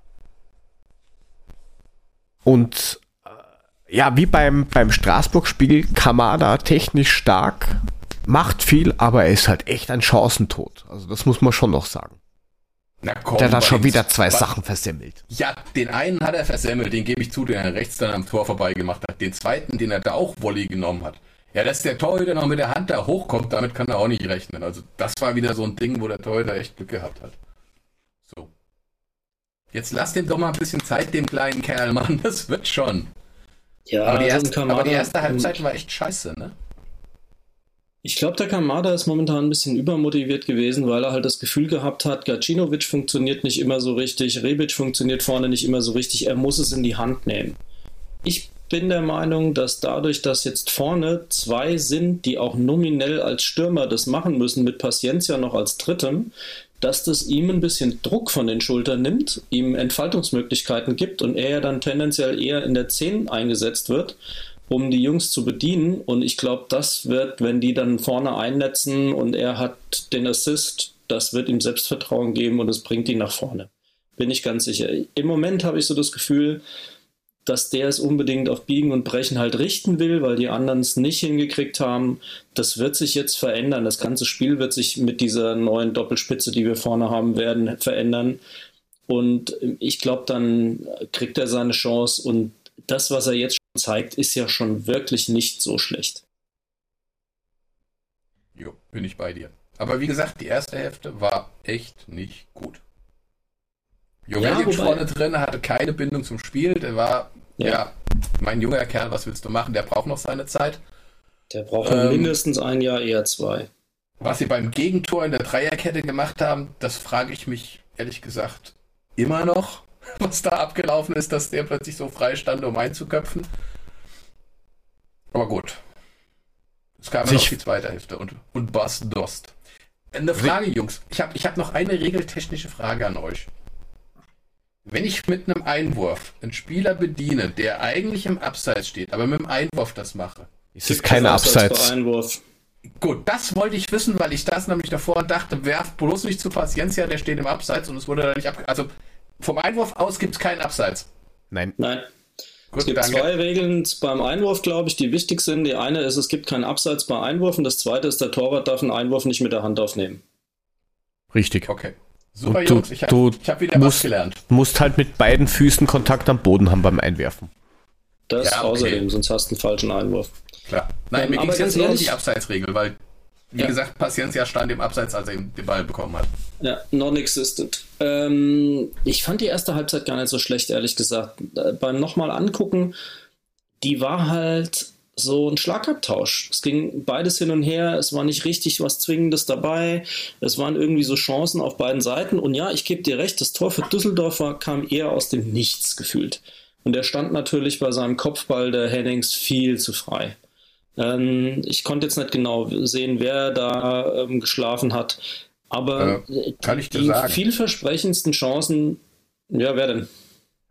Und äh, ja, wie beim, beim Straßburg-Spiel, Kamada technisch stark, macht viel, aber er ist halt echt ein Chancentod. Also das muss man schon noch sagen. Na komm, der hat schon wieder zwei was? Sachen versemmelt. Ja, den einen hat er versemmelt, den gebe ich zu, den er rechts dann am Tor vorbei gemacht hat. Den zweiten, den er da auch Volley genommen hat. Ja, dass der Torhüter noch mit der Hand da hochkommt, damit kann er auch nicht rechnen. Also das war wieder so ein Ding, wo der Torhüter echt Glück gehabt hat. So. Jetzt lass dem doch mal ein bisschen Zeit, dem kleinen Kerl, Mann. Das wird schon. Ja, aber die erste, aber die erste Halbzeit war echt scheiße, ne? Ich glaube, der Kamada ist momentan ein bisschen übermotiviert gewesen, weil er halt das Gefühl gehabt hat, Gacinovic funktioniert nicht immer so richtig, Rebic funktioniert vorne nicht immer so richtig, er muss es in die Hand nehmen. Ich bin der Meinung, dass dadurch, dass jetzt vorne zwei sind, die auch nominell als Stürmer das machen müssen, mit Paciencia noch als Drittem, dass das ihm ein bisschen Druck von den Schultern nimmt, ihm Entfaltungsmöglichkeiten gibt und er dann tendenziell eher in der 10 eingesetzt wird um die Jungs zu bedienen. Und ich glaube, das wird, wenn die dann vorne einnetzen und er hat den Assist, das wird ihm Selbstvertrauen geben und es bringt ihn nach vorne. Bin ich ganz sicher. Im Moment habe ich so das Gefühl, dass der es unbedingt auf Biegen und Brechen halt richten will, weil die anderen es nicht hingekriegt haben. Das wird sich jetzt verändern. Das ganze Spiel wird sich mit dieser neuen Doppelspitze, die wir vorne haben werden, verändern. Und ich glaube, dann kriegt er seine Chance und das, was er jetzt zeigt, ist ja schon wirklich nicht so schlecht. Jo, bin ich bei dir. Aber wie gesagt, die erste Hälfte war echt nicht gut. Jovelic ja, vorne drin hatte keine Bindung zum Spiel. Der war, ja. ja. mein junger Kerl, was willst du machen? Der braucht noch seine Zeit. Der braucht ähm, mindestens ein Jahr, eher zwei. Was sie beim Gegentor in der Dreierkette gemacht haben, das frage ich mich ehrlich gesagt immer noch. was da abgelaufen ist, dass der plötzlich so frei stand, um einzuköpfen. Aber gut. Es kam noch die zweite Hälfte und, und Bass Dost. Eine Frage, Jungs. Ich habe ich hab noch eine regeltechnische Frage an euch. Wenn ich mit einem Einwurf einen Spieler bediene, der eigentlich im Abseits steht, aber mit dem Einwurf das mache. Ist es keine Abseits? Einwurf. Gut, das wollte ich wissen, weil ich das nämlich davor dachte, werf bloß nicht zu Paciencia, der steht im Abseits und es wurde da nicht ab. Also vom Einwurf aus gibt es keinen Abseits. Nein. Nein. Gut, es gibt danke. zwei Regeln beim Einwurf, glaube ich, die wichtig sind. Die eine ist, es gibt keinen Abseits bei Einwurf und das zweite ist, der Torwart darf einen Einwurf nicht mit der Hand aufnehmen. Richtig. Okay. Super, du, Jungs, ich habe hab wieder musst, was gelernt. Du musst halt mit beiden Füßen Kontakt am Boden haben beim Einwerfen. Das ja, okay. außerdem, sonst hast du einen falchen Einwurf. Klar. Nein, ähm, mir ging es jetzt nur um die Abseitsregel, weil wie ja. gesagt, Paciencia stand im Abseits, als er den Ball bekommen hat. Ja, non-existent. Ähm, ich fand die erste Halbzeit gar nicht so schlecht, ehrlich gesagt. Äh, beim nochmal angucken, die war halt so ein Schlagabtausch. Es ging beides hin und her, es war nicht richtig was Zwingendes dabei, es waren irgendwie so Chancen auf beiden Seiten. Und ja, ich gebe dir recht, das Tor für Düsseldorfer kam eher aus dem Nichts gefühlt. Und er stand natürlich bei seinem Kopfball der Hennings viel zu frei. Ähm, ich konnte jetzt nicht genau sehen, wer da ähm, geschlafen hat. Aber Äh, die sagen. vielversprechendsten Chancen, ja, wer denn?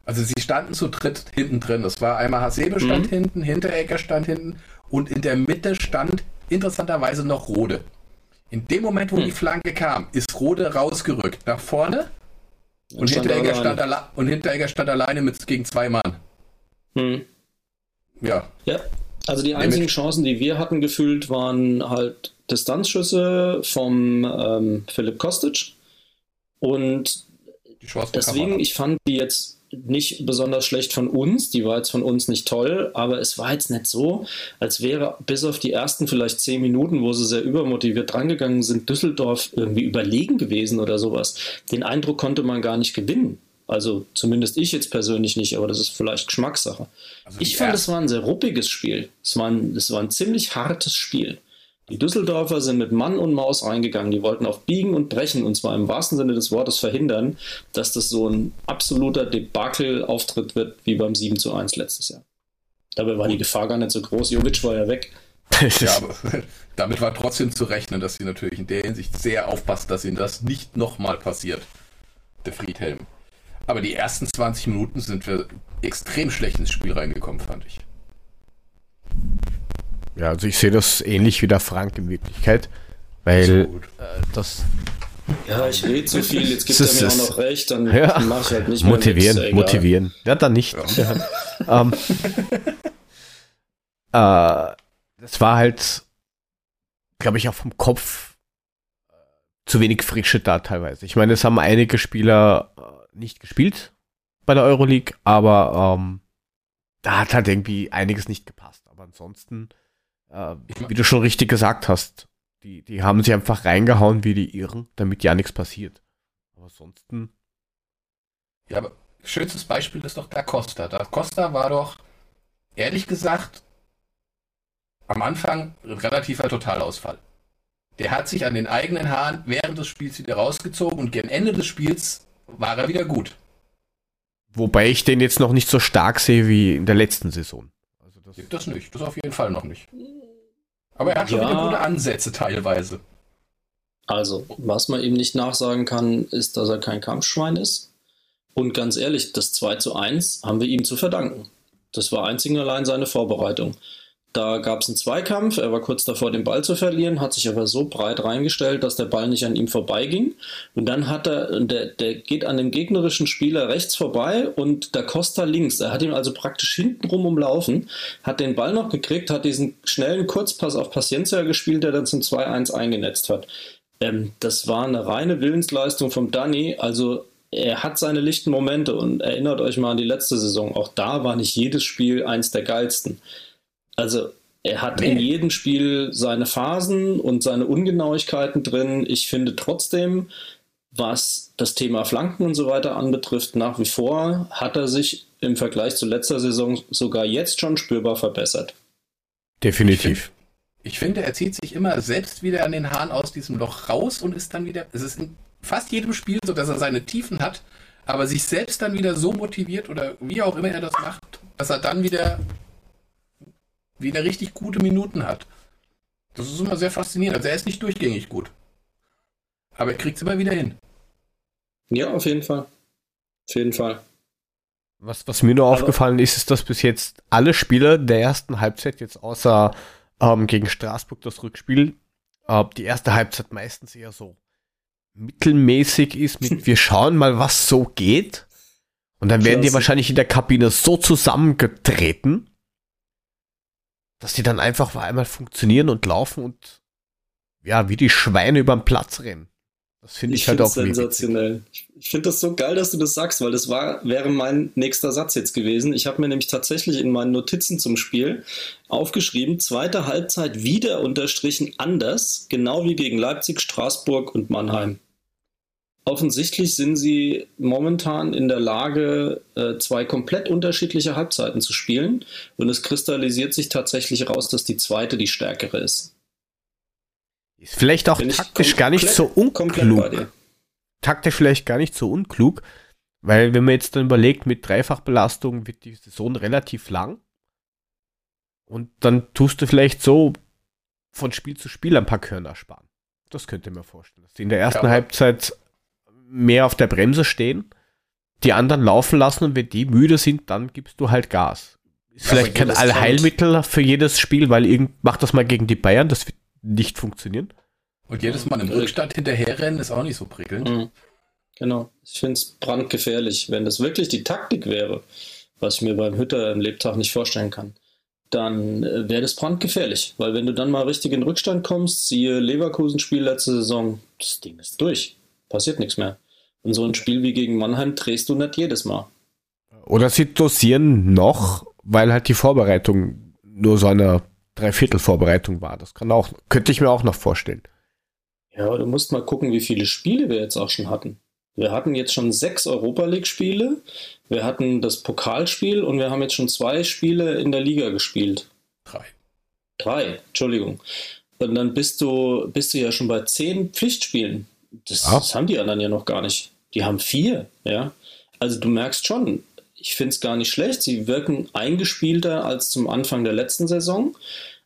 Also sie standen zu dritt hinten drin. Das war einmal Hasebe stand Mhm. hinten, Hinteregger stand hinten und in der Mitte stand interessanterweise noch Rode. In dem Moment, wo Hm. die Flanke kam, ist Rode rausgerückt nach vorne und, stand Hinteregger, er stand und Hinteregger stand alleine mit, gegen zwei Mann. Hm. Ja, Ja, also die einzigen Chancen, die wir hatten gefühlt, waren halt Distanzschüsse vom ähm, Philipp Kostic. Und deswegen, Kamada. ich fand die jetzt nicht besonders schlecht von uns. Die war jetzt von uns nicht toll, aber es war jetzt nicht so, als wäre bis auf die ersten vielleicht zehn Minuten, wo sie sehr übermotiviert drangegangen sind, Düsseldorf irgendwie überlegen gewesen oder sowas. Den Eindruck konnte man gar nicht gewinnen. Also zumindest ich jetzt persönlich nicht, aber das ist vielleicht Geschmackssache. Also Ich fand, es war ein sehr ruppiges Spiel. Es war ein, es war ein ziemlich hartes Spiel. Die Düsseldorfer sind mit Mann und Maus reingegangen. Die wollten auf Biegen und Brechen, und zwar im wahrsten Sinne des Wortes, verhindern, dass das so ein absoluter Debakel-Auftritt wird wie beim 7 zu 1 letztes Jahr. Dabei war die Gefahr gar nicht so groß. Jovic war ja weg. Ja, aber damit war trotzdem zu rechnen, dass sie natürlich in der Hinsicht sehr aufpasst, dass ihnen das nicht nochmal passiert. Der Friedhelm. Aber die ersten 20 Minuten sind wir extrem schlecht ins Spiel reingekommen, fand ich. Ja, also ich sehe das ähnlich wie der Frank in Wirklichkeit, weil So gut. äh, das Ja, ich rede zu viel, jetzt gibt Das er mir auch noch recht, dann Ja. mache ich halt nicht mehr motivieren, ja motivieren. Ja, dann nicht. ähm, äh, das war halt, glaube ich, auch vom Kopf äh, zu wenig Frische da teilweise. Ich meine, es haben einige Spieler nicht gespielt bei der Euroleague, aber ähm, da hat halt irgendwie einiges nicht gepasst. Aber ansonsten, äh, wie du schon richtig gesagt hast, die, die haben sich einfach reingehauen wie die Irren, damit ja nichts passiert. Aber ansonsten, Ja, aber schönstes Beispiel ist doch Da Costa. Da Costa war doch, ehrlich gesagt, am Anfang relativer Totalausfall. Der hat sich an den eigenen Haaren während des Spiels wieder rausgezogen und gegen Ende des Spiels war er wieder gut. Wobei ich den jetzt noch nicht so stark sehe wie in der letzten Saison. Also das, Das nicht, das auf jeden Fall noch nicht. Aber er hat schon Ja. wieder gute Ansätze teilweise. Also, was man ihm nicht nachsagen kann, ist, dass er kein Kampfschwein ist. Und ganz ehrlich, das 2 zu 1 haben wir ihm zu verdanken. Das war einzig und allein seine Vorbereitung. Da gab es einen Zweikampf, er war kurz davor, den Ball zu verlieren, hat sich aber so breit reingestellt, dass der Ball nicht an ihm vorbeiging. Und dann hat er, der, der geht an dem gegnerischen Spieler rechts vorbei und der Costa links. Er hat ihn also praktisch hintenrum umlaufen, hat den Ball noch gekriegt, hat diesen schnellen Kurzpass auf Paciencia gespielt, der dann zum 2-1 eingenetzt hat. Ähm, das war eine reine Willensleistung vom Danny. Also er hat seine lichten Momente und erinnert euch mal an die letzte Saison. Auch da war nicht jedes Spiel eins der geilsten. Also er hat Nee. in jedem Spiel seine Phasen und seine Ungenauigkeiten drin. Ich finde trotzdem, was das Thema Flanken und so weiter anbetrifft, nach wie vor hat er sich im Vergleich zu letzter Saison sogar jetzt schon spürbar verbessert. definitiv. Ich finde, er zieht sich immer selbst wieder an den Haaren aus diesem Loch raus und ist dann wieder. Es ist in fast jedem Spiel so, dass er seine Tiefen hat, aber sich selbst dann wieder so motiviert oder wie auch immer er das macht, dass er dann wieder wieder richtig gute Minuten hat. Das ist immer sehr faszinierend. Also er ist nicht durchgängig gut. Aber er kriegt es immer wieder hin. Ja, auf jeden Fall. Auf jeden Fall. Was, was mir nur aufgefallen ist, ist, dass bis jetzt alle Spieler der ersten Halbzeit, jetzt außer ähm, gegen Straßburg das Rückspiel, äh, die erste Halbzeit meistens eher so mittelmäßig ist mit wir schauen mal, was so geht. Und dann werden die wahrscheinlich in der Kabine so zusammengetreten, dass die dann einfach einmal funktionieren und laufen und ja, wie die Schweine über den Platz rennen. Das finde ich, Ich halt finde auch sensationell. Ich, ich finde das so geil, dass du das sagst, weil das war, wäre mein nächster Satz jetzt gewesen. Ich habe mir nämlich tatsächlich in meinen Notizen zum Spiel aufgeschrieben, zweite Halbzeit wieder unterstrichen anders, genau wie gegen Leipzig, Straßburg und Mannheim. Offensichtlich sind sie momentan in der Lage, äh, zwei komplett unterschiedliche Halbzeiten zu spielen. Und es kristallisiert sich tatsächlich raus, dass die zweite die stärkere ist. Ist vielleicht auch Bin taktisch gar nicht so unklug. dir. taktisch vielleicht gar nicht so unklug, weil wenn man jetzt dann überlegt, mit Dreifachbelastung wird die Saison relativ lang und dann tust du vielleicht so von Spiel zu Spiel ein paar Körner sparen. Das könnte ich mir vorstellen. Dass die in der ersten ja, Halbzeit mehr auf der Bremse stehen, die anderen laufen lassen und wenn die müde sind, dann gibst du halt Gas. Ist ja, vielleicht kein Allheilmittel für jedes Spiel, weil irgend macht das mal gegen die Bayern, das wird nicht funktionieren. Und jedes Mal im Rückstand hinterherrennen ist auch nicht so prickelnd. Mhm. Genau. Ich finde es brandgefährlich. Wenn das wirklich die Taktik wäre, was ich mir beim Hütter im Lebtag nicht vorstellen kann, dann äh, wäre das brandgefährlich. Weil wenn du dann mal richtig in Rückstand kommst, siehe Leverkusen-Spiel letzte Saison, das Ding ist durch. Passiert nichts mehr. Und so ein Spiel wie gegen Mannheim drehst du nicht jedes Mal. Oder sie dosieren noch, weil halt die Vorbereitung nur so eine Dreiviertel-Vorbereitung war. Das kann auch, könnte ich mir auch noch vorstellen. Ja, du musst mal gucken, wie viele Spiele wir jetzt auch schon hatten. Wir hatten jetzt schon sechs Europa League-Spiele, wir hatten das Pokalspiel und wir haben jetzt schon zwei Spiele in der Liga gespielt. Drei. Drei, Entschuldigung. Und dann bist du, bist du ja schon bei zehn Pflichtspielen. Das, ah. das haben die anderen ja noch gar nicht. Die haben vier, ja. Also du merkst schon, ich finde es gar nicht schlecht. Sie wirken eingespielter als zum Anfang der letzten Saison.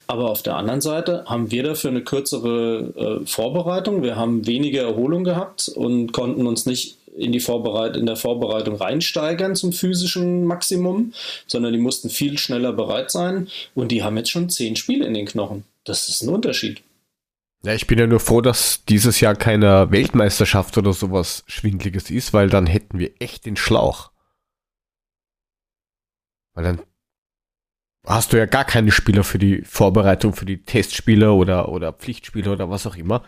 Aber auf der anderen Seite haben wir dafür eine kürzere äh, Vorbereitung. Wir haben weniger Erholung gehabt und konnten uns nicht in, die Vorbereit in der Vorbereitung reinsteigern zum physischen Maximum, sondern die mussten viel schneller bereit sein. Und die haben jetzt schon zehn Spiele in den Knochen. Das ist ein Unterschied. Ja, ich bin ja nur froh, dass dieses Jahr keine Weltmeisterschaft oder sowas Schwindliges ist, weil dann hätten wir echt den Schlauch. Weil dann hast du ja gar keine Spieler für die Vorbereitung, für die Testspiele oder, oder Pflichtspiele oder was auch immer.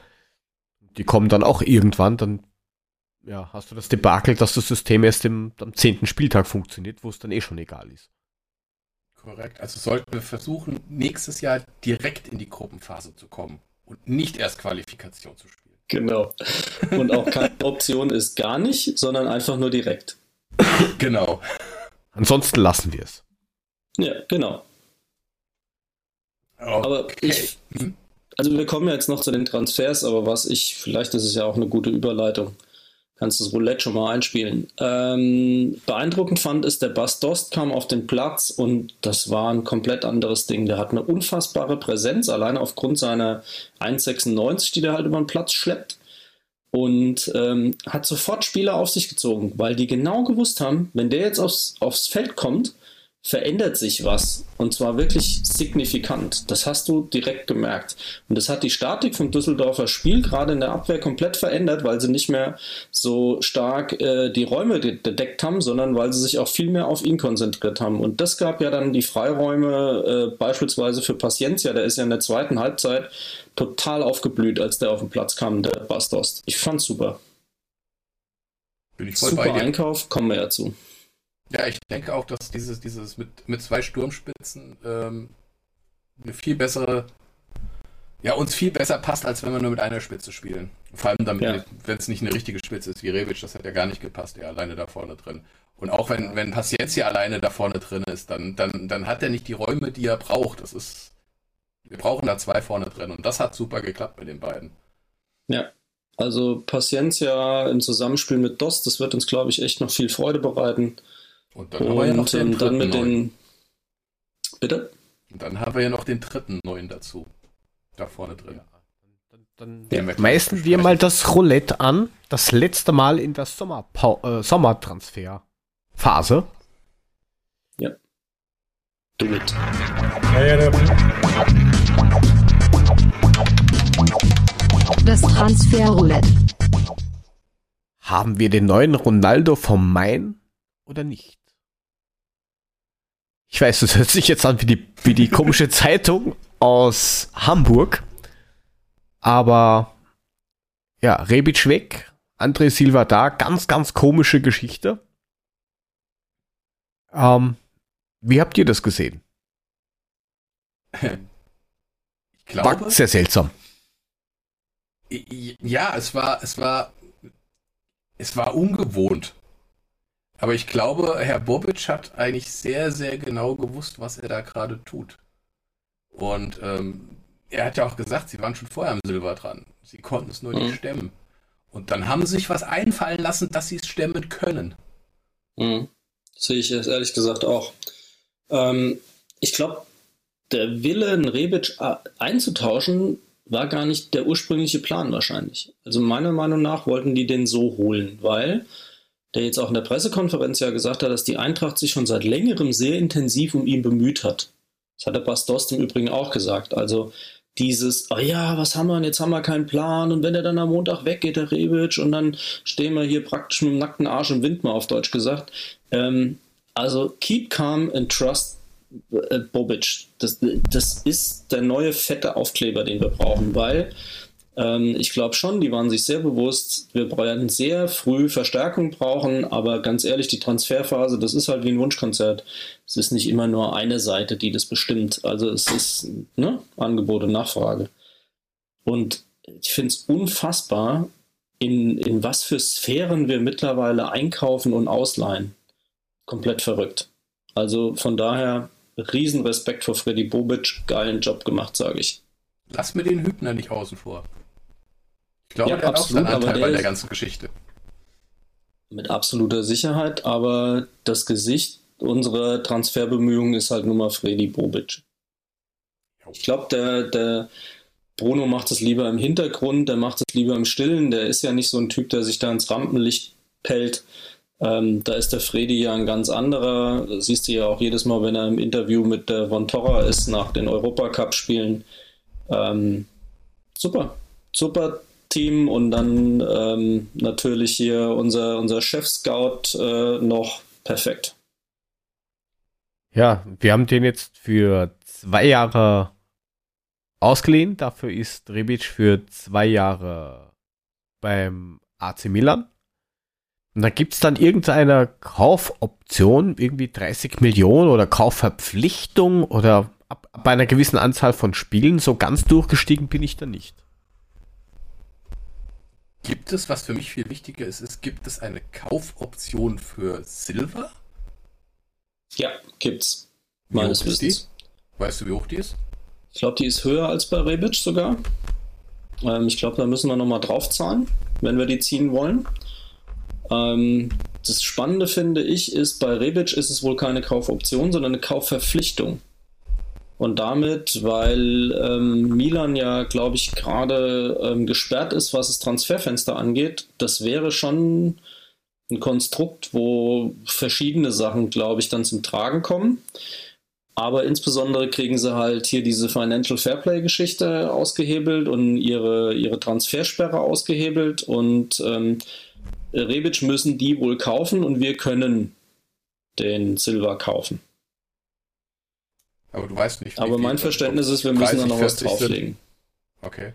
Die kommen dann auch irgendwann, dann ja, hast du das Debakel, dass das System erst im, am zehnten Spieltag funktioniert, wo es dann eh schon egal ist. Korrekt. Also sollten wir versuchen, nächstes Jahr direkt in die Gruppenphase zu kommen und nicht erst Qualifikation zu spielen. Genau. Und auch keine Option ist gar nicht, sondern einfach nur direkt. Genau. Ansonsten lassen wir es. Ja, genau. Okay. Aber ich, also wir kommen ja jetzt noch zu den Transfers, aber was ich, vielleicht ist es ja auch eine gute Überleitung, kannst das Roulette schon mal einspielen. Ähm, beeindruckend fand ist, der Bass Dost kam auf den Platz und das war ein komplett anderes Ding. Der hat eine unfassbare Präsenz, alleine aufgrund seiner 1,96, die der halt über den Platz schleppt. Und ähm, hat sofort Spieler auf sich gezogen, weil die genau gewusst haben, wenn der jetzt aufs, aufs Feld kommt, verändert sich was. Und zwar wirklich signifikant. Das hast du direkt gemerkt. Und das hat die Statik vom Düsseldorfer Spiel gerade in der Abwehr komplett verändert, weil sie nicht mehr so stark äh, die Räume gedeckt haben, sondern weil sie sich auch viel mehr auf ihn konzentriert haben. Und das gab ja dann die Freiräume äh, beispielsweise für Paciencia. Der ist ja in der zweiten Halbzeit total aufgeblüht, als der auf den Platz kam, der Bastos. Ich fand's super. Bin ich voll super bei dir. Einkauf, kommen wir ja zu. Ja, ich denke auch, dass dieses, dieses mit, mit zwei Sturmspitzen ähm, eine viel bessere, ja, uns viel besser passt, als wenn wir nur mit einer Spitze spielen. Vor allem damit, ja. wenn es nicht eine richtige Spitze ist wie Rebic, das hat ja gar nicht gepasst, er alleine da vorne drin. Und auch wenn, wenn Paciencia alleine da vorne drin ist, dann, dann, dann hat er nicht die Räume, die er braucht. Das ist, wir brauchen da zwei vorne drin und das hat super geklappt mit den beiden. Ja, also Paciencia im Zusammenspiel mit DOS, das wird uns, glaube ich, echt noch viel Freude bereiten. Und dann und, haben wir ja noch den dann mit den. Bitte? Und dann haben wir ja noch den dritten neuen dazu. Da vorne drin. Ja. Dann, dann ja, meißen wir mal das Roulette an. Das letzte Mal in der Sommer äh, Sommertransfer-Phase. Ja. Do it. Das Transfer-Roulette. Haben wir den neuen Ronaldo vom Main oder nicht? Ich weiß, das hört sich jetzt an wie die, wie die komische Zeitung aus Hamburg. Aber ja, Rebic weg, André Silva da, ganz, ganz komische Geschichte. Ähm, wie habt ihr das gesehen? Ich glaube, war sehr seltsam. Ja, es war, es war, es war ungewohnt. Aber ich glaube, Herr Bobic hat eigentlich sehr, sehr genau gewusst, was er da gerade tut. Und ähm, er hat ja auch gesagt, sie waren schon vorher am Silber dran. Sie konnten es nur mhm. nicht stemmen. Und dann haben sie sich was einfallen lassen, dass sie es stemmen können. Mhm. Sehe ich ehrlich gesagt auch. Ähm, ich glaube, der Wille, einen Rebic einzutauschen, war gar nicht der ursprüngliche Plan wahrscheinlich. Also meiner Meinung nach wollten die den so holen, weil der jetzt auch in der Pressekonferenz ja gesagt hat, dass die Eintracht sich schon seit längerem sehr intensiv um ihn bemüht hat. Das hat der Bastos im Übrigen auch gesagt. Also dieses, oh ja, was haben wir denn, jetzt haben wir keinen Plan und wenn er dann am Montag weggeht, der Rebic, und dann stehen wir hier praktisch mit dem nackten Arsch im Wind, mal auf Deutsch gesagt. Ähm, also keep calm and trust äh, Bobic. Das, das ist der neue fette Aufkleber, den wir brauchen, weil ähm, ich glaube schon, die waren sich sehr bewusst, wir werden sehr früh Verstärkung brauchen, aber ganz ehrlich, die Transferphase, das ist halt wie ein Wunschkonzert. Es ist nicht immer nur eine Seite, die das bestimmt. Also es ist ne, Angebot und Nachfrage. Und ich finde es unfassbar, in, in was für Sphären wir mittlerweile einkaufen und ausleihen. Komplett verrückt. Also von daher Riesenrespekt vor Freddy Bobic, geilen Job gemacht, sage ich. Lass mir den Hübner nicht außen vor. Ich glaube, ja, der absolut, hat auch Anteil bei der ganzen Geschichte. Mit absoluter Sicherheit, aber das Gesicht unserer Transferbemühungen ist halt nur mal Freddy Bobic. Ich glaube, der, der Bruno macht es lieber im Hintergrund, der macht es lieber im Stillen. Der ist ja nicht so ein Typ, der sich da ins Rampenlicht pellt. Ähm, da ist der Freddy ja ein ganz anderer. Das siehst du ja auch jedes Mal, wenn er im Interview mit der Von Torra ist nach den Europacup-Spielen. Ähm, super, super Team und dann ähm, natürlich hier unser, unser Chef-Scout äh, noch perfekt. Ja, wir haben den jetzt für zwei Jahre ausgeliehen. Dafür ist Rebic für zwei Jahre beim AC Milan. Und da gibt es dann irgendeine Kaufoption, irgendwie 30 Millionen oder Kaufverpflichtung oder ab, bei einer gewissen Anzahl von Spielen. So ganz durchgestiegen bin ich da nicht. Gibt es, was für mich viel wichtiger ist, ist, gibt es eine Kaufoption für Silver? Ja, gibt's. Meines Wissens. Weißt du, wie hoch die ist? Ich glaube, die ist höher als bei Rebic sogar. Ähm, ich glaube, da müssen wir nochmal draufzahlen, wenn wir die ziehen wollen. Ähm, das Spannende finde ich ist, bei Rebic ist es wohl keine Kaufoption, sondern eine Kaufverpflichtung. Und damit, weil ähm, Milan ja, glaube ich, gerade ähm, gesperrt ist, was das Transferfenster angeht, das wäre schon ein Konstrukt, wo verschiedene Sachen, glaube ich, dann zum Tragen kommen. Aber insbesondere kriegen sie halt hier diese Financial Fairplay-Geschichte ausgehebelt und ihre, ihre Transfersperre ausgehebelt. Und ähm, Rebic müssen die wohl kaufen und wir können den Silver kaufen. Aber du weißt nicht. Aber mein Verständnis ist, wir müssen da noch was drauflegen. Okay.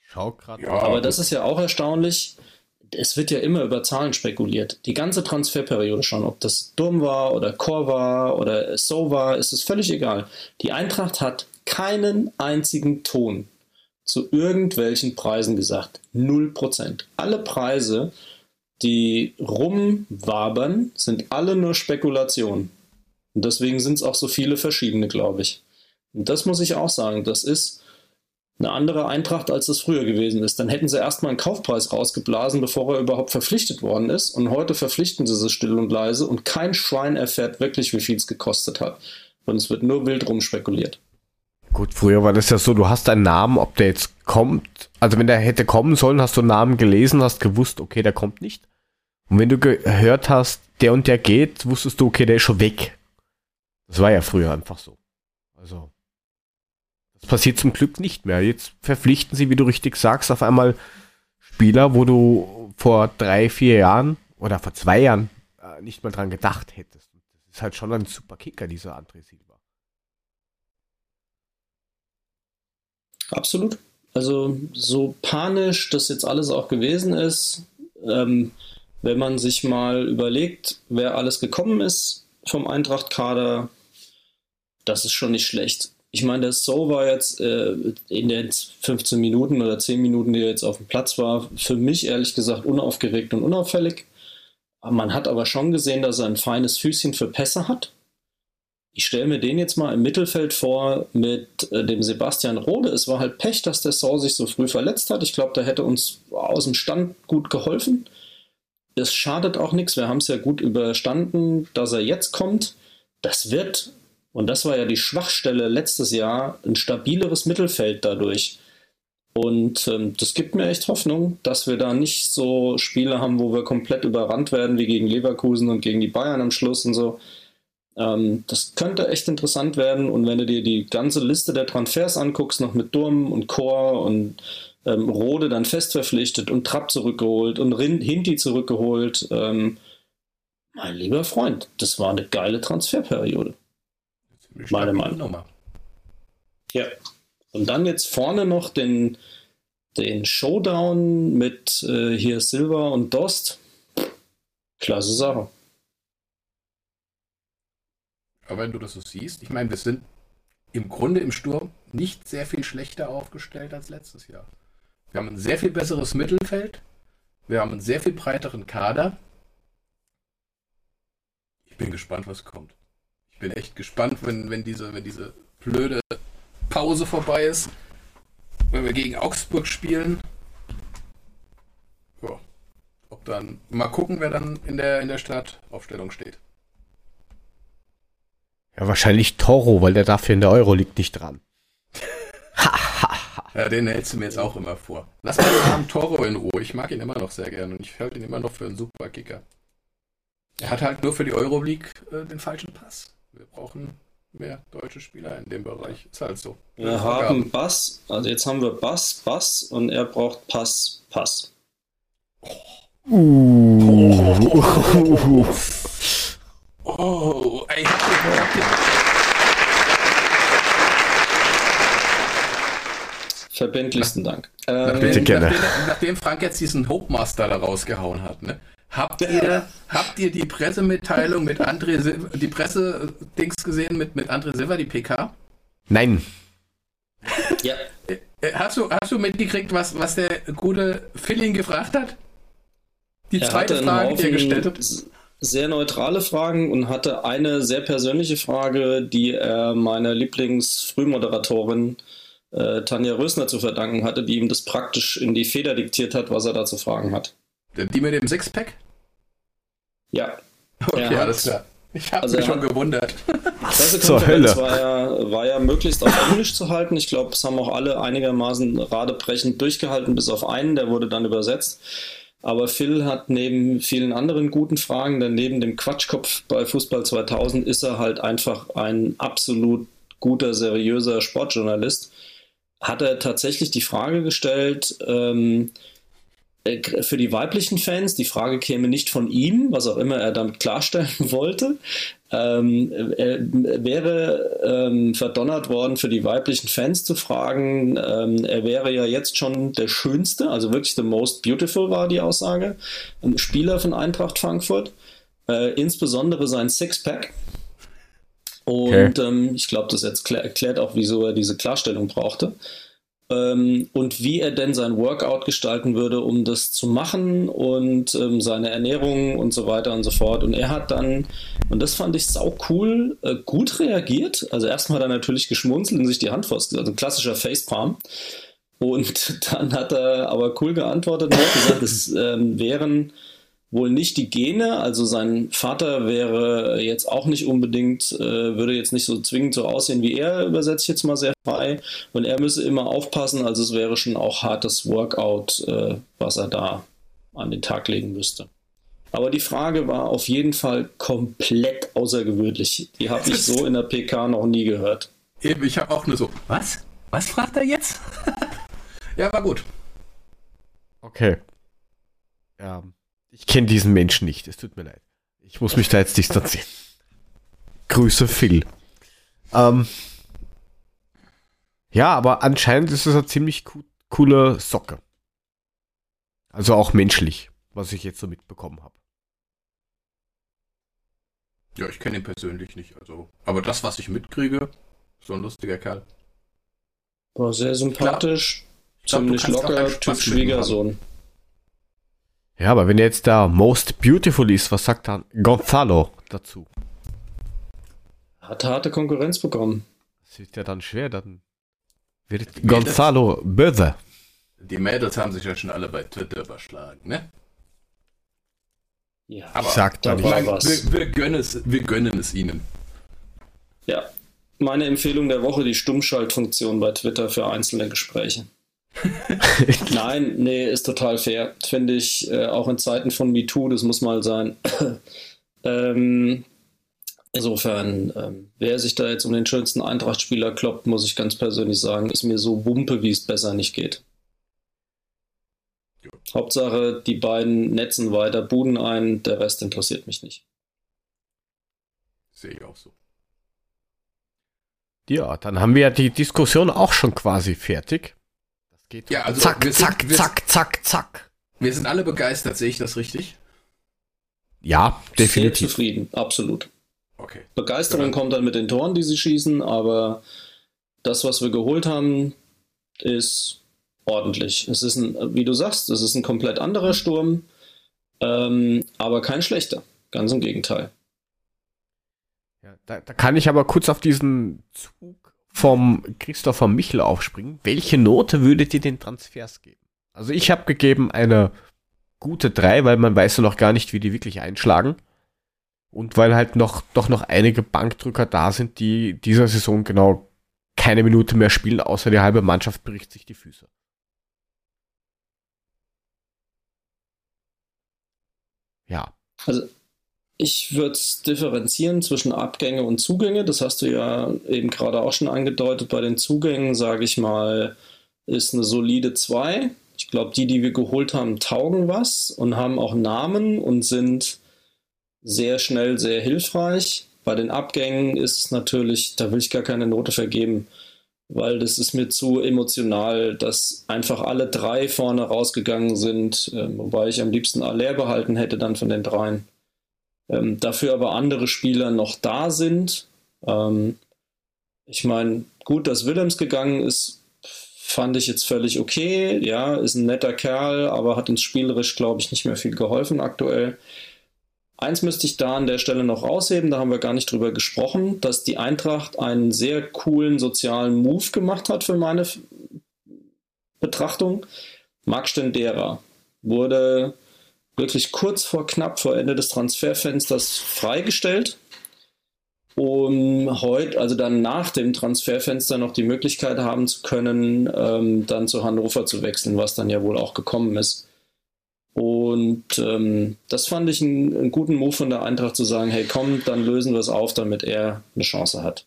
Ich schau gerade. Ja, aber das ist ja auch erstaunlich. Es wird ja immer über Zahlen spekuliert. Die ganze Transferperiode schon, ob das Durm war oder Chor war oder So war, ist es völlig egal. Die Eintracht hat keinen einzigen Ton zu irgendwelchen Preisen gesagt. Null Prozent. Alle Preise, die rumwabern, sind alle nur Spekulationen. Und deswegen sind es auch so viele verschiedene, glaube ich. Und das muss ich auch sagen, das ist eine andere Eintracht, als es früher gewesen ist. Dann hätten sie erstmal einen Kaufpreis rausgeblasen, bevor er überhaupt verpflichtet worden ist. Und heute verpflichten sie sie still und leise und kein Schwein erfährt wirklich, wie viel es gekostet hat. Und es wird nur wild rumspekuliert. Gut, früher war das ja so, du hast einen Namen, ob der jetzt kommt. Also wenn der hätte kommen sollen, hast du einen Namen gelesen, hast gewusst, okay, der kommt nicht. Und wenn du gehört hast, der und der geht, wusstest du, okay, der ist schon weg. Das war ja früher einfach so. Also, das passiert zum Glück nicht mehr. Jetzt verpflichten sie, wie du richtig sagst, auf einmal Spieler, wo du vor drei, vier Jahren oder vor zwei Jahren äh, nicht mal dran gedacht hättest. Das ist halt schon ein super Kicker, dieser André Silva. Absolut. Also so panisch das jetzt alles auch gewesen ist, ähm, wenn man sich mal überlegt, wer alles gekommen ist vom Eintracht-Kader, das ist schon nicht schlecht. Ich meine, der So war jetzt äh, in den 15 Minuten oder 10 Minuten, die er jetzt auf dem Platz war, für mich ehrlich gesagt unaufgeregt und unauffällig. Man hat aber schon gesehen, dass er ein feines Füßchen für Pässe hat ich stelle mir den jetzt mal im Mittelfeld vor mit äh, dem Sebastian Rode. Es war halt Pech, dass der Saw sich so früh verletzt hat. Ich glaube, da hätte uns aus dem Stand gut geholfen. Es schadet auch nichts. Wir haben es ja gut überstanden, dass er jetzt kommt. Das wird Und das war ja die Schwachstelle letztes Jahr, ein stabileres Mittelfeld dadurch. Und ähm, das gibt mir echt Hoffnung, dass wir da nicht so Spiele haben, wo wir komplett überrannt werden, wie gegen Leverkusen und gegen die Bayern am Schluss und so. Ähm, das könnte echt interessant werden. Und wenn du dir die ganze Liste der Transfers anguckst, noch mit Durm und Chor und ähm, Rode dann fest verpflichtet und Trapp zurückgeholt und Hinti zurückgeholt, ähm, mein lieber Freund, das war eine geile Transferperiode. Meine Meinung. Ja. Und dann jetzt vorne noch den, den Showdown mit äh, hier Silver und Dost. Klasse Sache. Aber wenn du das so siehst, ich meine, wir sind im Grunde im Sturm nicht sehr viel schlechter aufgestellt als letztes Jahr. Wir haben ein sehr viel besseres Mittelfeld. Wir haben einen sehr viel breiteren Kader. Ich bin gespannt, was kommt. Ich bin echt gespannt, wenn, wenn, diese, wenn diese blöde Pause vorbei ist. Wenn wir gegen Augsburg spielen. Ja. Ob dann. Mal gucken, wer dann in der, in der Startaufstellung steht. Ja, wahrscheinlich Toro, weil der dafür in der Euro liegt nicht dran. ja, den hältst du mir jetzt auch immer vor. Lass mal den Namen Toro in Ruhe. Ich mag ihn immer noch sehr gerne und ich halte ihn immer noch für einen super Kicker. Er hat halt nur für die Euroleague äh, den falschen Pass. Wir brauchen mehr deutsche Spieler in dem Bereich. Ist halt so. Wir haben Bass, also jetzt haben wir Bass, Bass und er braucht Pass, Pass. Uh. Oh, oh ey. Verbindlichsten Dank. Ähm, Bitte gerne. Nachdem, nachdem Frank jetzt diesen Hope Master da rausgehauen hat, ne? Habt ihr, habt ihr die Pressemitteilung mit André Silva, die Presse-Dings gesehen mit, mit André Silva, die PK? Nein. Ja. Äh, hast du, hast du mitgekriegt, was, was der gute Philin gefragt hat? Die er zweite Frage, die er gestellt hat? Sehr neutrale Fragen und hatte eine sehr persönliche Frage, die er meiner Lieblingsfrühmoderatorin äh, Tanja Rösner zu verdanken hatte, die ihm das praktisch in die Feder diktiert hat, was er da zu fragen hat. Die mit dem Sixpack? Ja. Okay, ja, alles klar. Ich habe also mich schon gewundert. Was zur Hölle? War ja, war ja möglichst auf Englisch zu halten. Ich glaube, es haben auch alle einigermaßen radebrechend durchgehalten, bis auf einen, der wurde dann übersetzt. Aber Phil hat neben vielen anderen guten Fragen, denn neben dem Quatschkopf bei Fußball 2000 ist er halt einfach ein absolut guter, seriöser Sportjournalist. Hat er tatsächlich die Frage gestellt, ähm, äh, für die weiblichen Fans, die Frage käme nicht von ihm, was auch immer er damit klarstellen wollte, ähm, er wäre ähm, verdonnert worden, für die weiblichen Fans zu fragen. Ähm, er wäre ja jetzt schon der schönste, also wirklich the most beautiful war die Aussage, ein Spieler von Eintracht Frankfurt, äh, insbesondere sein Sixpack. Und okay. Ähm, ich glaube, das erklärt auch, wieso er diese Klarstellung brauchte ähm, und wie er denn sein Workout gestalten würde, um das zu machen und ähm, seine Ernährung und so weiter und so fort. Und er hat dann, und das fand ich sau cool, äh, gut reagiert. Also erstmal er natürlich geschmunzelt und sich die Hand vors, also ein klassischer Facepalm. Und dann hat er aber cool geantwortet und hat gesagt, es ähm, wären wohl nicht die Gene. Also sein Vater wäre jetzt auch nicht unbedingt, äh, würde jetzt nicht so zwingend so aussehen wie er, übersetze ich jetzt mal sehr frei. Und er müsse immer aufpassen, also es wäre schon auch hartes Workout, äh, was er da an den Tag legen müsste. Aber die Frage war auf jeden Fall komplett außergewöhnlich. Die habe ich so in der PK noch nie gehört. Eben, ich habe auch nur so, was? Was fragt er jetzt? ja, war gut. Okay. Ja, ich kenne diesen Menschen nicht, es tut mir leid. Ich muss mich da jetzt distanzieren. Grüße Phil. Ähm, ja, aber anscheinend ist es eine ziemlich co coole Socke. Also auch menschlich, was ich jetzt so mitbekommen habe. Ja, ich kenne ihn persönlich nicht, also. Aber das, was ich mitkriege, so ein lustiger Kerl. War sehr sympathisch, glaub, ziemlich locker, Typ Schwiegersohn. Ja, aber wenn er jetzt da Most Beautiful ist, was sagt dann Gonzalo dazu? Hat harte Konkurrenz bekommen. Das ist ja dann schwer, dann wird die Gonzalo Mädels, böse. Die Mädels haben sich ja schon alle bei Twitter überschlagen, ne? Ja, aber sag da wir, wir, gönnen es, wir gönnen es ihnen. Ja, meine Empfehlung der Woche die Stummschaltfunktion bei Twitter für einzelne Gespräche. Nein, nee, ist total fair. Finde ich äh, auch in Zeiten von MeToo, das muss mal sein. ähm, insofern, ähm, wer sich da jetzt um den schönsten Eintracht-Spieler kloppt, muss ich ganz persönlich sagen, ist mir so wumpe, wie es besser nicht geht. Ja. Hauptsache, die beiden netzen weiter Buden ein, der Rest interessiert mich nicht. Sehe ich auch so. Ja, dann haben wir ja die Diskussion auch schon quasi fertig. Geht ja, also zack, sind, zack, zack, zack, zack. Wir sind alle begeistert, sehe ich das richtig? Ja, definitiv. Sehr zufrieden, absolut. Okay. Begeisterung ja. kommt dann mit den Toren, die sie schießen, aber das, was wir geholt haben, ist ordentlich. Es ist ein, wie du sagst, es ist ein komplett anderer Sturm, ähm, aber kein schlechter. Ganz im Gegenteil. Ja, da, da kann ich aber kurz auf diesen Zug vom Christopher Michel aufspringen. Welche Note würdet ihr den Transfers geben? Also ich habe gegeben eine gute 3, weil man weiß ja noch gar nicht, wie die wirklich einschlagen. Und weil halt noch doch noch einige Bankdrücker da sind, die dieser Saison genau keine Minute mehr spielen, außer die halbe Mannschaft bricht sich die Füße. Ja. Also ich würde differenzieren zwischen Abgänge und Zugänge. Das hast du ja eben gerade auch schon angedeutet. Bei den Zugängen, sage ich mal, ist eine solide 2. Ich glaube, die, die wir geholt haben, taugen was und haben auch Namen und sind sehr schnell sehr hilfreich. Bei den Abgängen ist es natürlich, da will ich gar keine Note vergeben, weil das ist mir zu emotional, dass einfach alle drei vorne rausgegangen sind, äh, wobei ich am liebsten Aller behalten hätte dann von den dreien ähm, dafür aber andere Spieler noch da sind. Ähm, ich meine, gut, dass Willems gegangen ist, fand ich jetzt völlig okay. Ja, ist ein netter Kerl, aber hat uns spielerisch, glaube ich, nicht mehr viel geholfen aktuell. Eins müsste ich da an der Stelle noch rausheben, da haben wir gar nicht drüber gesprochen, dass die Eintracht einen sehr coolen sozialen Move gemacht hat für meine Betrachtung. Marc Stendera wurde wirklich kurz vor knapp vor Ende des Transferfensters freigestellt, um heute, also dann nach dem Transferfenster noch die Möglichkeit haben zu können, ähm, dann zu Hannover zu wechseln, was dann ja wohl auch gekommen ist. Und ähm, das fand ich einen, einen, guten Move von der Eintracht zu sagen, hey komm, dann lösen wir es auf, damit er eine Chance hat.